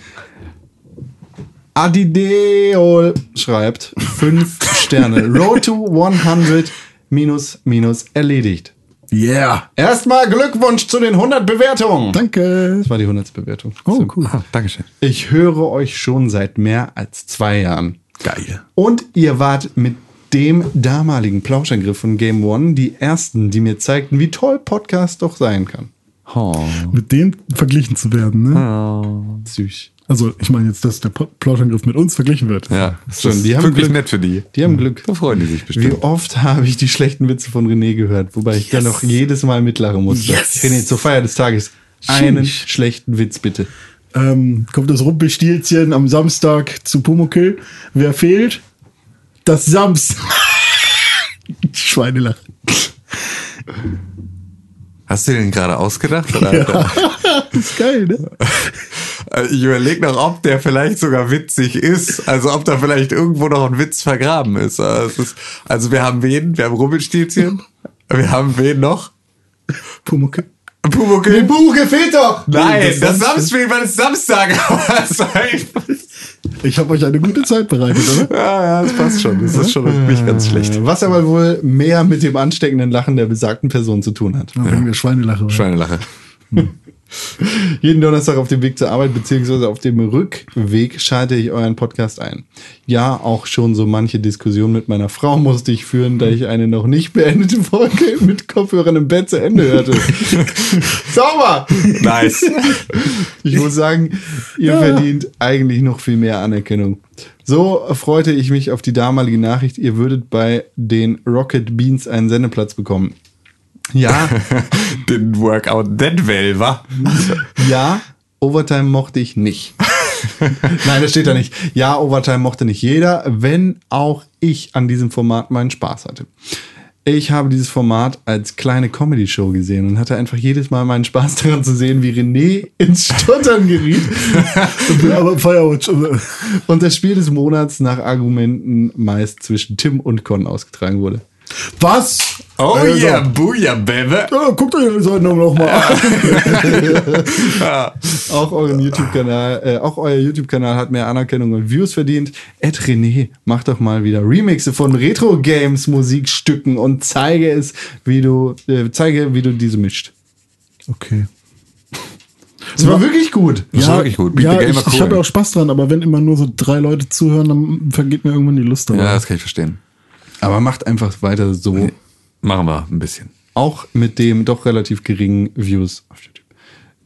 A: Adideol schreibt fünf Sterne. Road to 100 minus minus erledigt.
B: Yeah.
A: Erstmal Glückwunsch zu den 100 Bewertungen.
B: Danke.
A: Das war die 100. Bewertung.
B: Oh,
A: So.
B: cool.
C: Ah, Dankeschön.
A: Ich höre euch schon seit mehr als zwei Jahren.
C: Geil.
A: Und ihr wart mit dem damaligen Plauschangriff von Game One die ersten, die mir zeigten, wie toll Podcast doch sein kann.
C: Oh.
B: Mit denen verglichen zu werden, ne?
A: Süß.
B: Also, ich meine jetzt, dass der Plauschangriff mit uns verglichen wird.
C: Ja, das
A: Schon,
C: ist
A: die haben
C: wirklich
A: Glück.
C: nett für die.
A: Die haben Glück.
C: Da freuen die sich
A: Wie
C: bestimmt.
A: oft habe ich die schlechten Witze von René gehört, wobei ich dann noch jedes Mal mitlachen musste.
B: Yes.
A: René, zur Feier des Tages einen schlechten Witz bitte.
B: Ähm, kommt das Rumpelstilzchen am Samstag zu Pumuckl. Wer fehlt? Das Sams. Schweinelach.
C: Hast du den gerade ausgedacht? Oder?
B: ist geil, ne?
C: Ich überlege noch, ob der vielleicht sogar witzig ist. Also ob da vielleicht irgendwo noch ein Witz vergraben ist. Es ist also wir haben wen? Wir haben Rubbelstielchen. Wir haben wen noch?
B: Pumuckl.
C: Pumuckl.
A: Buche fehlt doch!
C: Nein, das Samstag war das Samstag. Aber es einfach-
B: Ich habe euch eine gute Zeit bereitet, oder?
C: ja, ja, das passt schon. Das ist schon nicht ganz schlecht.
A: Was aber wohl mehr mit dem ansteckenden Lachen der besagten Person zu tun hat.
B: Ja. Der Schweinelache. oder?
C: Schweinelache.
A: Jeden Donnerstag auf dem Weg zur Arbeit beziehungsweise auf dem Rückweg schalte ich euren Podcast ein. Ja, auch schon so manche Diskussion mit meiner Frau musste ich führen, da ich eine noch nicht beendete Folge mit Kopfhörern im Bett zu Ende hörte. Sauber!
C: Nice.
A: Ich muss sagen, ihr verdient eigentlich noch viel mehr Anerkennung. So freute ich mich auf die damalige Nachricht, ihr würdet bei den Rocket Beans einen Sendeplatz bekommen. Ja,
C: Den Workout that well, wa?
A: ja, Overtime mochte ich nicht. Nein, das steht da nicht. Ja, Overtime mochte nicht jeder, wenn auch ich an diesem Format meinen Spaß hatte. Ich habe dieses Format als kleine Comedy-Show gesehen und hatte einfach jedes Mal meinen Spaß daran zu sehen, wie René ins Stottern geriet
B: Aber Firewatch.
A: und das Spiel des Monats nach Argumenten meist zwischen Tim und Con ausgetragen wurde.
B: Was?
C: Oh
B: Also,
C: yeah, booyah, baby.
B: Ja, guckt euch die Sendung noch mal an.
A: Auch euren YouTube-Kanal, äh, auch euer YouTube-Kanal hat mehr Anerkennung und Views verdient. Ed René, mach doch mal wieder Remixe von Retro-Games, Musikstücken und zeige es, wie du, äh, zeige, wie du diese mischt.
B: Okay.
A: Das war wirklich gut.
C: Das war wirklich gut. Beat
B: Ja, ich,
C: war
B: ich
C: cool.
B: habe auch Spaß dran, aber wenn immer nur so drei Leute zuhören, dann vergeht mir irgendwann die Lust dabei.
C: Ja, das kann ich verstehen.
A: Aber macht einfach weiter so.
C: Machen wir ein bisschen.
A: Auch mit dem doch relativ geringen Views auf YouTube.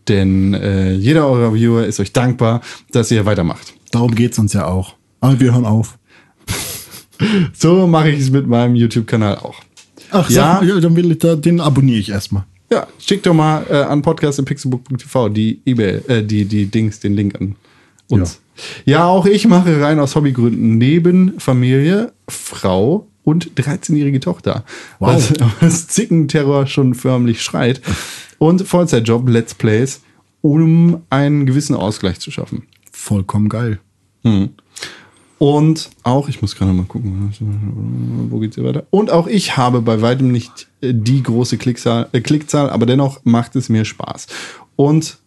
A: Denn äh, jeder eurer Viewer ist euch dankbar, dass ihr weitermacht.
B: Darum geht's uns ja auch. Aber wir hören auf.
A: So mache ich es mit meinem YouTube-Kanal auch.
B: Ach,
A: Ja.
B: ja, ja dann will ich da, den abonniere ich erstmal.
A: Ja, schickt doch mal äh, an podcast.pixelbook.tv die E-Mail, äh, die, die Dings, den Link an uns. Ja. auch ich mache rein aus Hobbygründen neben Familie, Frau und 13-jährige Tochter.
B: Wow.
A: Was, was Zickenterror schon förmlich schreit. und Vollzeitjob, Let's Plays, um einen gewissen Ausgleich zu schaffen.
B: Vollkommen geil.
A: Und auch, ich muss gerade mal gucken, wo geht's hier weiter? Und auch ich habe bei weitem nicht äh, die große Klickzahl, äh, Klickzahl, aber dennoch macht es mir Spaß. Und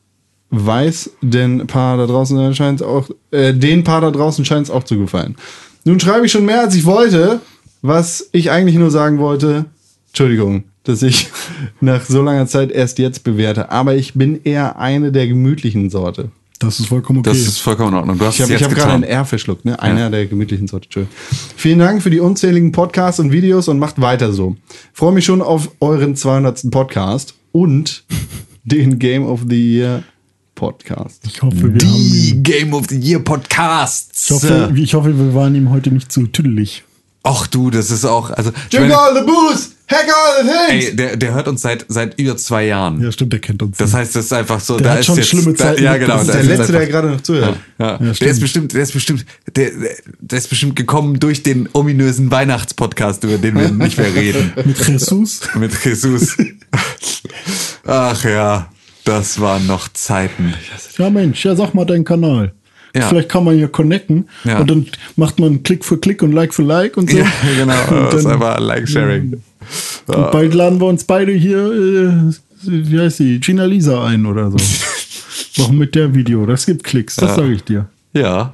A: weiß den Paar da draußen scheint auch, äh, den Paar da draußen scheint es auch zu gefallen. Nun schreibe ich schon mehr, als ich wollte, was ich eigentlich nur sagen wollte. Entschuldigung, dass ich nach so langer Zeit erst jetzt bewerte, aber ich bin eher eine der gemütlichen Sorte.
B: Das ist vollkommen okay.
C: Das ist vollkommen in Ordnung. Du hast
A: Ich habe hab gerade ein. R verschluckt, ne? Einer der gemütlichen Sorte. Entschuldigung. Vielen Dank für die unzähligen Podcasts und Videos und macht weiter so. Freue mich schon auf euren 200. Podcast und den Game of the Year Podcast.
B: ich hoffe, wir haben ihn,
C: Die Game of the Year Podcasts.
B: ich, hoffe, ich hoffe, wir waren ihm heute nicht zu tüdelig.
C: Ach du, das ist auch, also,
A: Drink
C: meine,
A: all the booze, hack all the things.
C: ey, der, der hört uns seit, seit über zwei Jahren.
B: Ja, stimmt, der kennt uns.
C: Das heißt, das ist einfach so,
B: Der
C: da
B: hat
C: ist
B: schon
C: jetzt,
B: schlimme
C: da,
B: Zeiten
C: ja, genau.
A: das
C: da
A: ist der
C: jetzt
A: Letzte, der
C: einfach-
A: gerade noch zuhört.
C: Ja, der
B: stimmt.
C: ist bestimmt, der ist bestimmt, der, der- der ist bestimmt gekommen durch den ominösen Weihnachtspodcast, über den wir nicht mehr reden.
B: Mit Jesus.
C: Mit Jesus. Ach ja, das waren noch Zeiten.
B: Ja, Mensch, ja, sag mal deinen Kanal.
C: Ja.
B: Vielleicht kann man hier connecten
C: Ja.
B: und dann macht man Klick für Klick und Like für Like und so.
C: Ja, genau.
B: Und,
C: Das ist
B: dann,
C: einfach Like-Sharing.
B: und bald laden wir uns beide hier, äh, wie heißt sie, Gina Lisa ein oder so. Machen mit der Video. Das gibt Klicks, das sage ich dir.
C: Ja.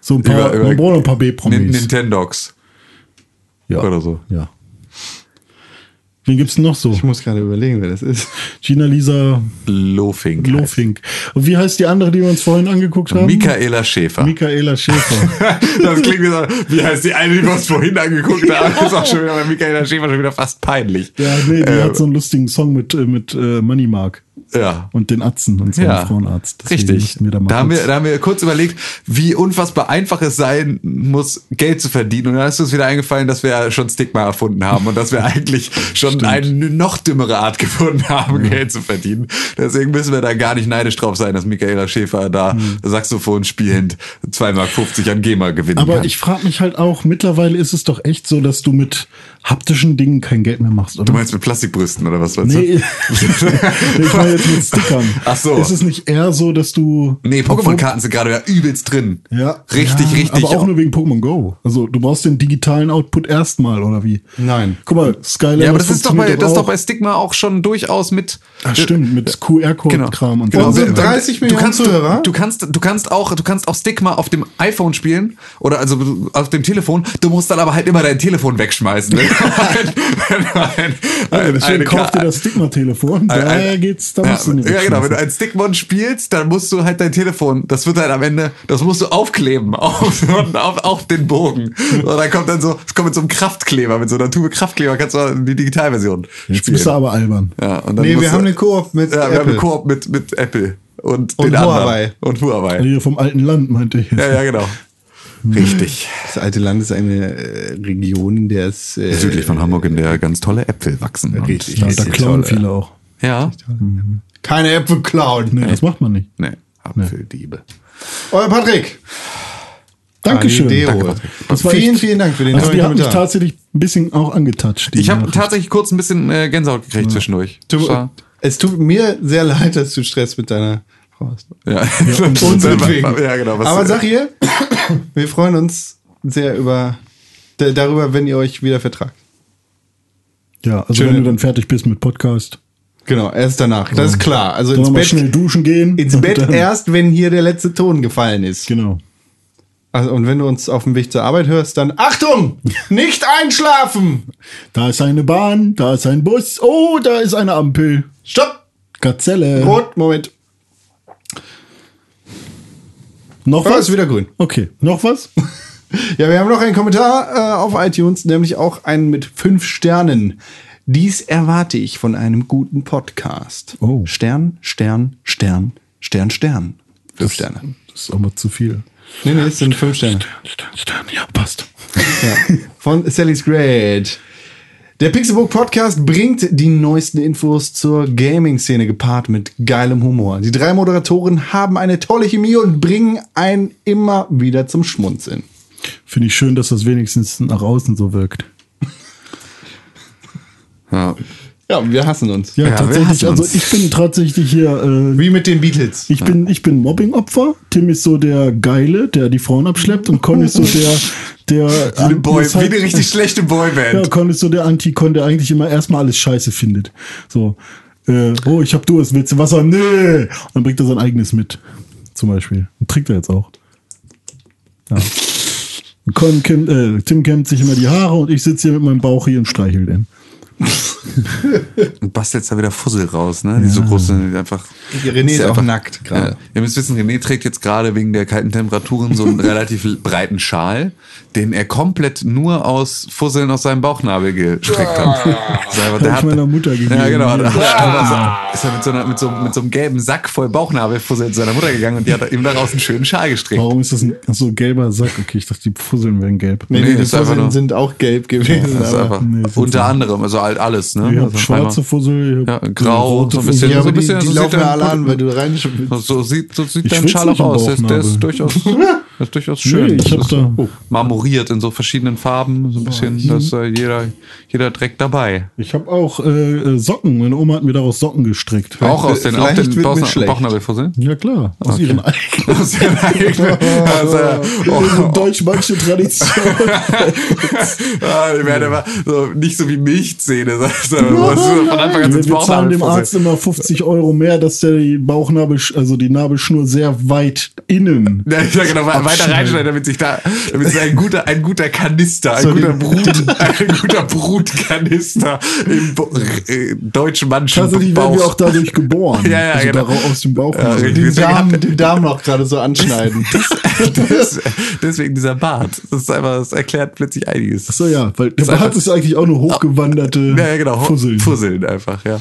B: So ein paar,
C: Über- über-
B: man braucht ein paar B-Promis.
C: Nintendogs.
B: Ja.
C: Oder so.
B: Ja. Wen gibt's denn noch so?
A: Ich muss gerade überlegen, wer das ist.
B: Gina Lisa
C: Lofink.
B: Lofink. Und wie heißt die andere, die wir uns vorhin angeguckt haben?
C: Michaela Schäfer.
B: Michaela Schäfer.
C: Das klingt wie so, wie heißt die eine, die wir uns vorhin angeguckt haben? Das ist auch schon wieder bei Michaela Schäfer schon wieder fast peinlich.
B: ja, nee, die
C: Äh,
B: hat so einen lustigen Song mit, äh, mit äh, Money Mark
C: Ja.
B: und den Atzen und so
C: Ja,
B: Frauenarzt. Deswegen
C: richtig.
B: da, mal
C: da, haben wir,
B: kurz-
C: da haben wir kurz überlegt, wie unfassbar einfach es sein muss, Geld zu verdienen. Und dann ist uns wieder eingefallen, dass wir ja schon Stigma erfunden haben und dass wir eigentlich schon eine noch dümmere Art gefunden haben, Geld zu verdienen. Deswegen müssen wir da gar nicht neidisch drauf sein, dass Michaela Schäfer da
B: Hm.
C: Saxophon spielend 2,50 Mark an GEMA gewinnen
B: Aber
C: kann.
B: ich frage mich halt auch, mittlerweile ist es doch echt so, dass du mit haptischen Dingen kein Geld mehr machst, oder?
C: du meinst mit Plastikbrüsten oder was meinst
B: Nee, ich meine jetzt mit Stickern.
C: Ach so.
B: Ist es nicht eher so, dass du.
C: Nee, Pokémon-Karten sind gerade ja übelst drin.
B: Ja.
C: Richtig,
B: ja,
C: richtig.
B: Aber auch nur wegen Pokémon Go. Also du brauchst den digitalen Output erstmal, oder wie?
A: Nein.
B: Guck mal, Skyline.
C: ja, aber das ist doch bei, das ist doch
B: auch.
C: bei Stigma auch schon durchaus mit.
B: Ach, stimmt, mit QR-Code-Kram und
A: Genau.
B: so.
A: Und sind 30 Millionen
C: du kannst,
A: Zuhörer?
C: Du, du kannst, du kannst auch, du kannst auch Stigma auf dem iPhone spielen oder also auf dem Telefon. Du musst dann aber halt immer dein Telefon wegschmeißen. Wenn wenn ein- ein-
B: kauf dir das Stigma-Telefon. Da
C: ein- ein-
B: geht's, da
C: ja,
B: musst du nicht
C: ja, genau. Wenn du ein Stickmon spielst, dann musst du halt dein Telefon, das wird halt am Ende, das musst du aufkleben auf, auf, auf den Bogen. Und dann kommt dann so, es kommt mit so einem Kraftkleber, mit so einer Tube Kraftkleber, kannst du die Digitalversion
B: Jetzt
C: spielen.
B: bist du aber albern.
C: ja, und dann
A: Nee, wir
C: du-
A: haben eine Koop mit
C: ja, wir haben
A: Apple.
C: eine Koop mit, mit Apple und,
A: Und
C: den anderen.
A: Huawei.
C: Und Huawei.
B: Vom alten Land, meinte ich.
C: Ja, ja, genau. Richtig.
A: Das alte Land ist eine äh, Region, in der es äh,
C: Südlich von Hamburg, in der ganz tolle Äpfel wachsen. Und-
A: Richtig.
B: Ja, da klauen viele auch.
C: Ja.
A: keine Äpfel klauen.
B: Nee, das macht man nicht.
C: Nee, Apfeldiebe.
A: Euer Patrick.
B: Dankeschön.
A: Danke, Patrick.
B: Das war
A: vielen,
B: echt-
A: vielen Dank für den
B: Also
A: tollen
B: die hat mich
A: Kommentar.
B: tatsächlich ein bisschen auch angetatscht.
C: Ich habe tatsächlich kurz ein bisschen äh, Gänsehaut gekriegt zwischendurch.
A: Du, es tut mir sehr leid, dass du Stress mit deiner Frau hast.
C: Ja,
A: Und.
C: Ja, genau. Was,
A: Aber sag hier, wir freuen uns sehr über darüber, wenn ihr euch wieder vertragt.
B: Ja, also
A: Schöne-
B: wenn du dann fertig bist mit Podcast,
A: Genau, erst danach. Das ist klar. Also
B: dann
A: ins Bett,
B: schnell duschen gehen.
A: ins Bett erst, wenn hier der letzte Ton gefallen ist.
B: Genau.
A: Also, und wenn du uns auf dem Weg zur Arbeit hörst, dann Achtung! Nicht einschlafen!
B: Da ist eine Bahn, da ist ein Bus, oh, da ist eine Ampel.
A: Stopp!
B: Gazelle.
A: Rot, Moment.
B: Noch was?
A: ist wieder grün.
B: Okay, noch was?
A: Ja, wir haben noch einen Kommentar äh, auf iTunes, nämlich auch einen mit fünf Sternen. Dies erwarte ich von einem guten Podcast.
B: Oh.
A: Stern, Stern, Stern, Stern, Stern. Fünf Sterne.
B: Das ist aber zu viel.
A: Nee, nee, es sind fünf Sterne.
B: Stern, Stern, ja, passt.
A: Ja. Von Sally's Great. Der Pixelbook Podcast bringt die neuesten Infos zur Gaming-Szene gepaart mit geilem Humor. Die drei Moderatoren haben eine tolle Chemie und bringen einen immer wieder zum Schmunzeln.
B: Finde ich schön, dass das wenigstens nach außen so wirkt.
C: Ja.
A: Ja, wir hassen uns.
B: Ja,
C: Ja,
B: tatsächlich. Also
C: uns.
B: ich bin tatsächlich hier. Äh,
A: Wie mit den Beatles.
B: ich bin, ich bin Mobbing-Opfer. Tim ist so der Geile, der die Frauen abschleppt. Und Con ist so der, der.
C: Wie eine, Boy,
B: halt-
C: wie eine richtig schlechte
B: Ja,
C: Boyband.
B: Con ist so der Anti-Con, der eigentlich immer erstmal alles scheiße findet. So, äh, oh, ich hab Durst, willst du Wasser? Nee! Und dann bringt er sein eigenes mit. Zum Beispiel. Und trinkt er jetzt auch. Ja. Con kämmt, äh, Tim kämmt sich immer die Haare und ich sitze hier mit meinem Bauch hier und streichel den.
C: Und bastelst da wieder Fussel raus, ne? Die so große, die einfach.
A: René ist auch
C: einfach-
A: nackt gerade.
C: Ja. Ihr müsst wissen, René trägt jetzt gerade wegen der kalten Temperaturen so einen relativ breiten Schal, den er komplett nur aus Fusseln aus seinem Bauchnabel gestrickt hat. Das ist einfach- der
B: ich meiner Mutter gegeben.
C: Ja, genau. Da
B: Ja.
C: hat er einfach so, ist er mit so, einer, mit, so, mit so einem gelben Sack voll Bauchnabelfusseln zu seiner Mutter gegangen und die hat ihm daraus einen schönen Schal gestrickt.
B: Warum ist das ein so gelber Sack? Okay, ich dachte, die Fusseln wären gelb.
A: Nee,
C: Nee,
A: nee, die Fusseln sind auch gelb gewesen.
C: Einfach
B: nee,
C: unter anderem, also halt alles, ne?
B: Ich
C: Also
B: schwarze Fussel,
C: Ja, grau,
B: rote
C: so ein bisschen-
A: ja,
C: so ein
A: die,
C: bisschen-
A: die
C: so
A: laufen
C: sieht
A: ja alle an, weil du rein
C: So sieht, so sieht dein Schal auch aus. Der, der ist durchaus, der ist durchaus schön.
B: Nee, ich
C: Das ist
B: da-
C: so marmoriert in so verschiedenen Farben, so ein bisschen, da ist äh, jeder, jeder Dreck dabei.
B: Ich habe auch äh, Socken. Meine Oma hat mir daraus Socken gestrickt.
C: Auch aus den, auch den. Bauchnabelfusseln?
B: Ja klar, aus ihren eigenen.
C: Aus den eigenen. Also, oh,
B: deutsch-manche Tradition.
C: ah, die werden aber so, nicht so wie Milchzähne, sondern wo es so von Anfang an
B: Wir, zahlen dem Arzt
C: Bauchnabelfussel.
B: immer 50 Euro mehr, dass der die Bauchnabel, also die Nabelschnur sehr weit innen.
C: Ja, ja, genau, weiter reinschneiden, damit sich da, damit es ein guter, ein guter Kanister, ein
A: So,
C: guter Brut, ein guter Brutkanister im äh, deutschen Menschen
B: Tatsächlich werden wir auch dadurch geboren.
C: Ja, ja,
B: also
C: genau.
B: aus dem Bauch.
C: Ja,
A: den Darm, den Darm noch gerade so anschneiden.
C: Das, deswegen dieser Bart. Das ist einfach, das erklärt plötzlich einiges.
B: so ja, weil der Bart ist eigentlich auch eine hochgewanderte
C: Ja, ja, genau.
B: Fusseln.
C: Fusseln einfach, ja.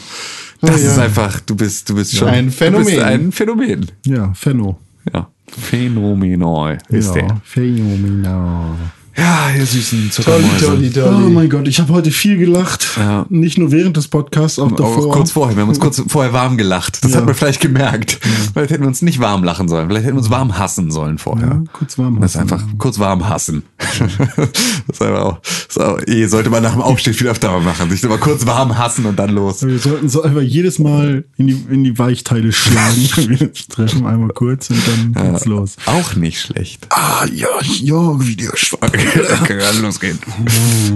C: Das
A: ja.
C: ist einfach, du bist, du bist schon
A: Ein Phänomen.
C: Ein Phänomen.
B: Ja, Fenno.
C: Ja. Phänomenal ist
B: ja,
C: der.
B: phänomenal.
C: Ja, ihr süßen Zuckermäuse.
A: tolli,
B: Oh
A: tolli.
B: mein Gott, ich habe heute viel gelacht.
C: Ja.
B: Nicht nur während des Podcasts, auch davor.
C: Auch kurz vorher. Wir haben uns kurz vorher warm gelacht. Das
B: Ja.
C: hat man vielleicht gemerkt. Vielleicht hätten wir uns nicht warm lachen sollen. Vielleicht hätten wir uns warm hassen sollen vorher.
B: Ja, kurz warm
C: Das ist
B: hassen.
C: einfach kurz warm hassen. das ist einfach auch, das ist auch eh, sollte man nach dem Aufstehen viel öfter machen. Sich immer kurz warm hassen und dann los.
B: Wir sollten so einfach jedes Mal in die, in die Weichteile schlagen, wir treffen, einmal kurz und dann geht's los.
C: Auch nicht schlecht.
B: Ah, ja, ja, Videospiel.
C: Kann gerade losgehen.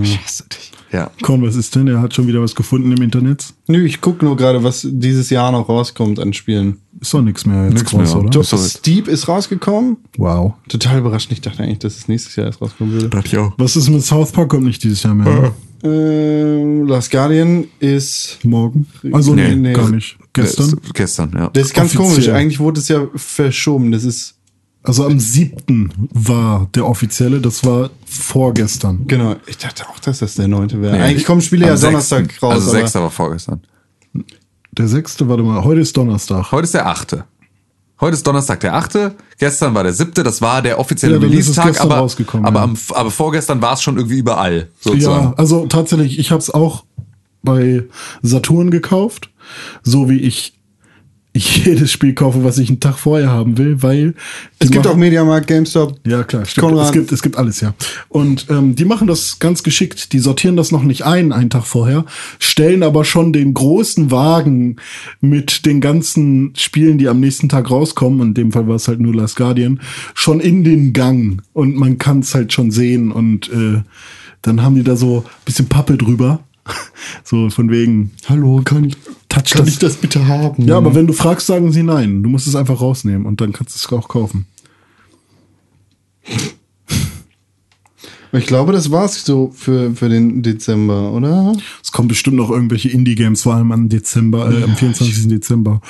C: Ich hasse dich. Ja.
B: Komm, was ist denn? Er hat schon wieder was gefunden im Internet.
A: Nö, ich guck nur gerade, was dieses Jahr noch rauskommt an Spielen.
B: Ist doch nichts mehr jetzt
C: Nix
B: groß,
C: mehr.
B: oder?
C: Doch.
A: Steep ist rausgekommen.
B: Wow.
A: Total überrascht. Ich dachte eigentlich, dass es nächstes Jahr erst rauskommen würde.
C: Dachte ich auch.
B: Was ist mit South Park? Kommt nicht dieses Jahr mehr. ne?
A: Ähm, Last Guardian ist.
B: Morgen? Also nee,
A: Nee, nee.
B: gar nicht. Gestern?
C: Ist Gestern, ja.
A: Das ist ganz
B: Offiziell.
A: komisch. Eigentlich wurde es ja verschoben. Das ist.
B: Also am 7. war der offizielle, das war vorgestern.
A: Genau. Ich dachte auch, dass das der neunte wäre.
C: Nee,
A: Eigentlich kommen Spiele ja
C: 6.
A: Donnerstag raus.
C: Also 6. war vorgestern.
B: Der 6. warte mal, heute ist Donnerstag.
C: Heute ist der 8. Heute ist Donnerstag der 8. Gestern war der 7. Das war der offizielle
B: Ja,
C: Release-Tag, aber, aber,
B: ja.
C: am, aber vorgestern war es schon irgendwie überall, sozusagen.
B: Ja, also tatsächlich, ich habe es auch bei Saturn gekauft, so wie ich jedes Spiel kaufe, was ich einen Tag vorher haben will, weil
A: es gibt auch Mediamarkt, GameStop.
B: ja klar, stimmt.
A: Konrad.
B: Es gibt es gibt alles ja und ähm, die machen das ganz geschickt. Die sortieren das noch nicht ein einen Tag vorher, stellen aber schon den großen Wagen mit den ganzen Spielen, die am nächsten Tag rauskommen. In dem Fall war es halt nur Last Guardian schon in den Gang und man kann es halt schon sehen und äh, dann haben die da so ein bisschen Pappe drüber. So von wegen, hallo, kann ich, touch
A: Kann
B: das.
A: ich das bitte haben?
B: Ja, aber wenn du fragst, sagen sie nein. Du musst es einfach rausnehmen und dann kannst du es auch kaufen.
A: Ich glaube, das war's so für, für den Dezember, oder?
B: Es kommen bestimmt noch irgendwelche Indie-Games, vor allem am Dezember, äh, am 24. Dezember.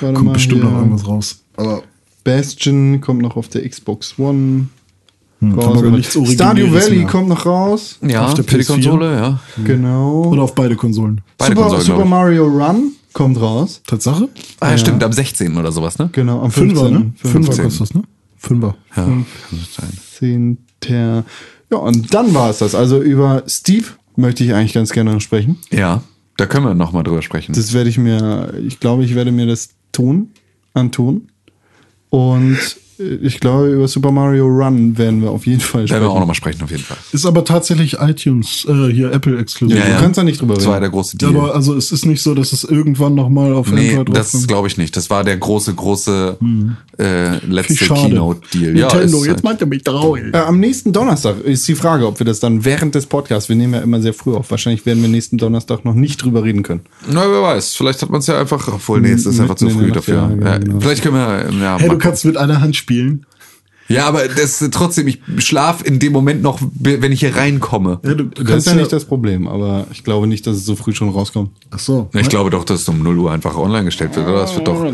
B: Kommt
A: mal
B: bestimmt
A: hier.
B: noch irgendwas raus. Aber
A: Bastion kommt noch auf der Xbox One.
B: Hm,
A: Stardew Valley
B: mehr.
A: kommt noch raus.
C: Ja,
B: Auf der
C: für die
B: PS4?
C: Konsole, ja.
A: Genau.
B: oder auf beide Konsolen.
C: Beide
A: Super,
C: Konsolen,
A: Super. Mario Run kommt raus.
B: Tatsache?
C: Ah, ja, stimmt, am 16. oder sowas, ne?
A: Genau, am
B: Fünfer,
A: 15.
B: ne? Fünfer
C: 15.
B: kostet das, ne? Fünfer.
C: Ja, kann das sein.
A: 10. Ja, und dann war es das. Also über Steve möchte ich eigentlich ganz gerne noch sprechen.
C: Ja, da können wir noch mal drüber sprechen.
A: Das werde ich mir, ich glaube, ich werde mir das tun, antun. Und ich glaube, über Super Mario Run werden wir auf jeden Fall
C: Da werden wir auch nochmal sprechen, auf jeden Fall.
B: Ist aber tatsächlich iTunes, äh, hier Apple exklusiv.
A: Ja, du kannst da nicht drüber
C: Das war
A: reden.
C: der große
B: Ja,
C: Deal.
B: aber also es ist nicht so, dass es irgendwann noch mal auf
C: Nee,
B: Android
C: das glaube ich nicht. Das war der große, große äh, letzte. Keynote-Deal.
B: Nintendo,
C: ist
B: jetzt
C: halt-
B: meint er mich traurig.
A: Äh, am nächsten Donnerstag ist die Frage, ob wir das dann während des Podcasts, wir nehmen ja immer sehr früh auf, wahrscheinlich werden wir nächsten Donnerstag noch nicht drüber reden können.
C: Na, wer weiß. Vielleicht hat man es ja einfach. Obwohl, nee, es ist einfach zu früh dafür.
A: ja, ja,
C: Ja,
A: genau.
C: Vielleicht können wir. Ja,
B: Hey, du kannst mit einer Hand spielen.
C: Ja, aber das ist trotzdem, ich schlaf in dem Moment noch, wenn ich hier reinkomme.
B: Ja, du,
A: Das ist ja nicht das Problem, aber ich glaube nicht, dass es so früh schon rauskommt.
B: Ach so.
C: Ich glaube doch, dass es um 0 Uhr einfach online gestellt wird, oder? Das wird doch.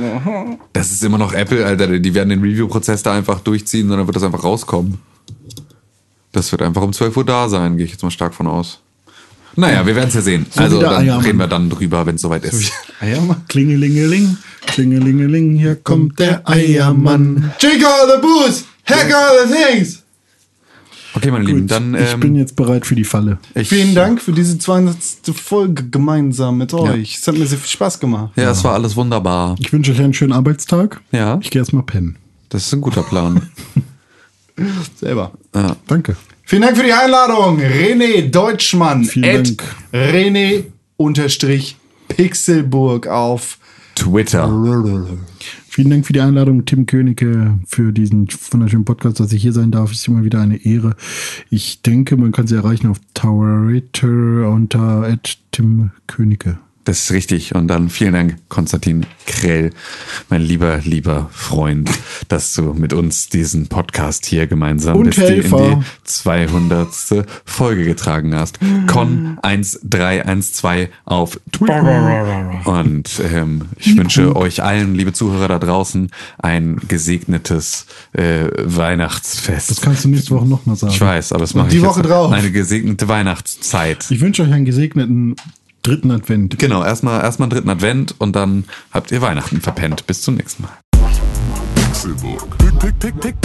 C: Das ist immer noch Apple, Alter. Die werden den Review-Prozess da einfach durchziehen, sondern wird das einfach rauskommen. Das wird einfach um 12 Uhr da sein, gehe ich jetzt mal stark von aus. Naja, wir werden es ja sehen.
B: So
C: also dann
B: Eiermann.
C: reden wir dann drüber, wenn es soweit ist.
A: Eiermann?
B: Klingelingeling, klingelingeling, hier kommt der Eiermann.
A: Drink all the booze, hack all the things.
C: Okay, meine Lieben,
B: Gut,
C: dann
B: ich
C: ähm,
B: bin jetzt bereit für die Falle.
C: ich,
A: Vielen Dank für diese 200. Folge gemeinsam mit euch. Es hat mir sehr viel Spaß gemacht.
C: Ja, es war alles wunderbar.
B: Ich wünsche euch einen schönen Arbeitstag.
C: Ja.
B: Ich gehe erstmal pennen.
C: Das ist ein guter Plan.
A: Selber.
C: ja.
B: Danke.
A: Vielen Dank für die Einladung, René Deutschmann.
B: Vielen
A: at
B: Dank.
A: René unterstrich Pixelburg auf
C: Twitter.
B: Vielen Dank für die Einladung, Tim Königke, für diesen wunderschönen Podcast, dass ich hier sein darf. Ist immer wieder eine Ehre. Ich denke, man kann sie erreichen auf Twitter unter at Tim Königke.
C: Das ist richtig. Und dann vielen Dank, Konstantin Krell, mein lieber, lieber Freund, dass du mit uns diesen Podcast hier gemeinsam
B: Und
C: in die 200. Folge getragen hast. Con1312 auf Twitter. Und ähm, ich wünsche euch allen, liebe Zuhörer da draußen, ein gesegnetes äh, Weihnachtsfest.
B: Das kannst du nächste Woche nochmal sagen.
C: ich weiß, aber das mache
A: die
C: ich
A: Woche drauf.
C: Eine gesegnete Weihnachtszeit.
B: Ich wünsche euch einen gesegneten dritten Advent.
C: Genau, erstmal erstmal einen dritten Advent und dann habt ihr Weihnachten verpennt. Bis zum nächsten Mal.
E: Pixelburg. Pixelburg.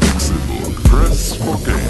E: Pixelburg. Press for games.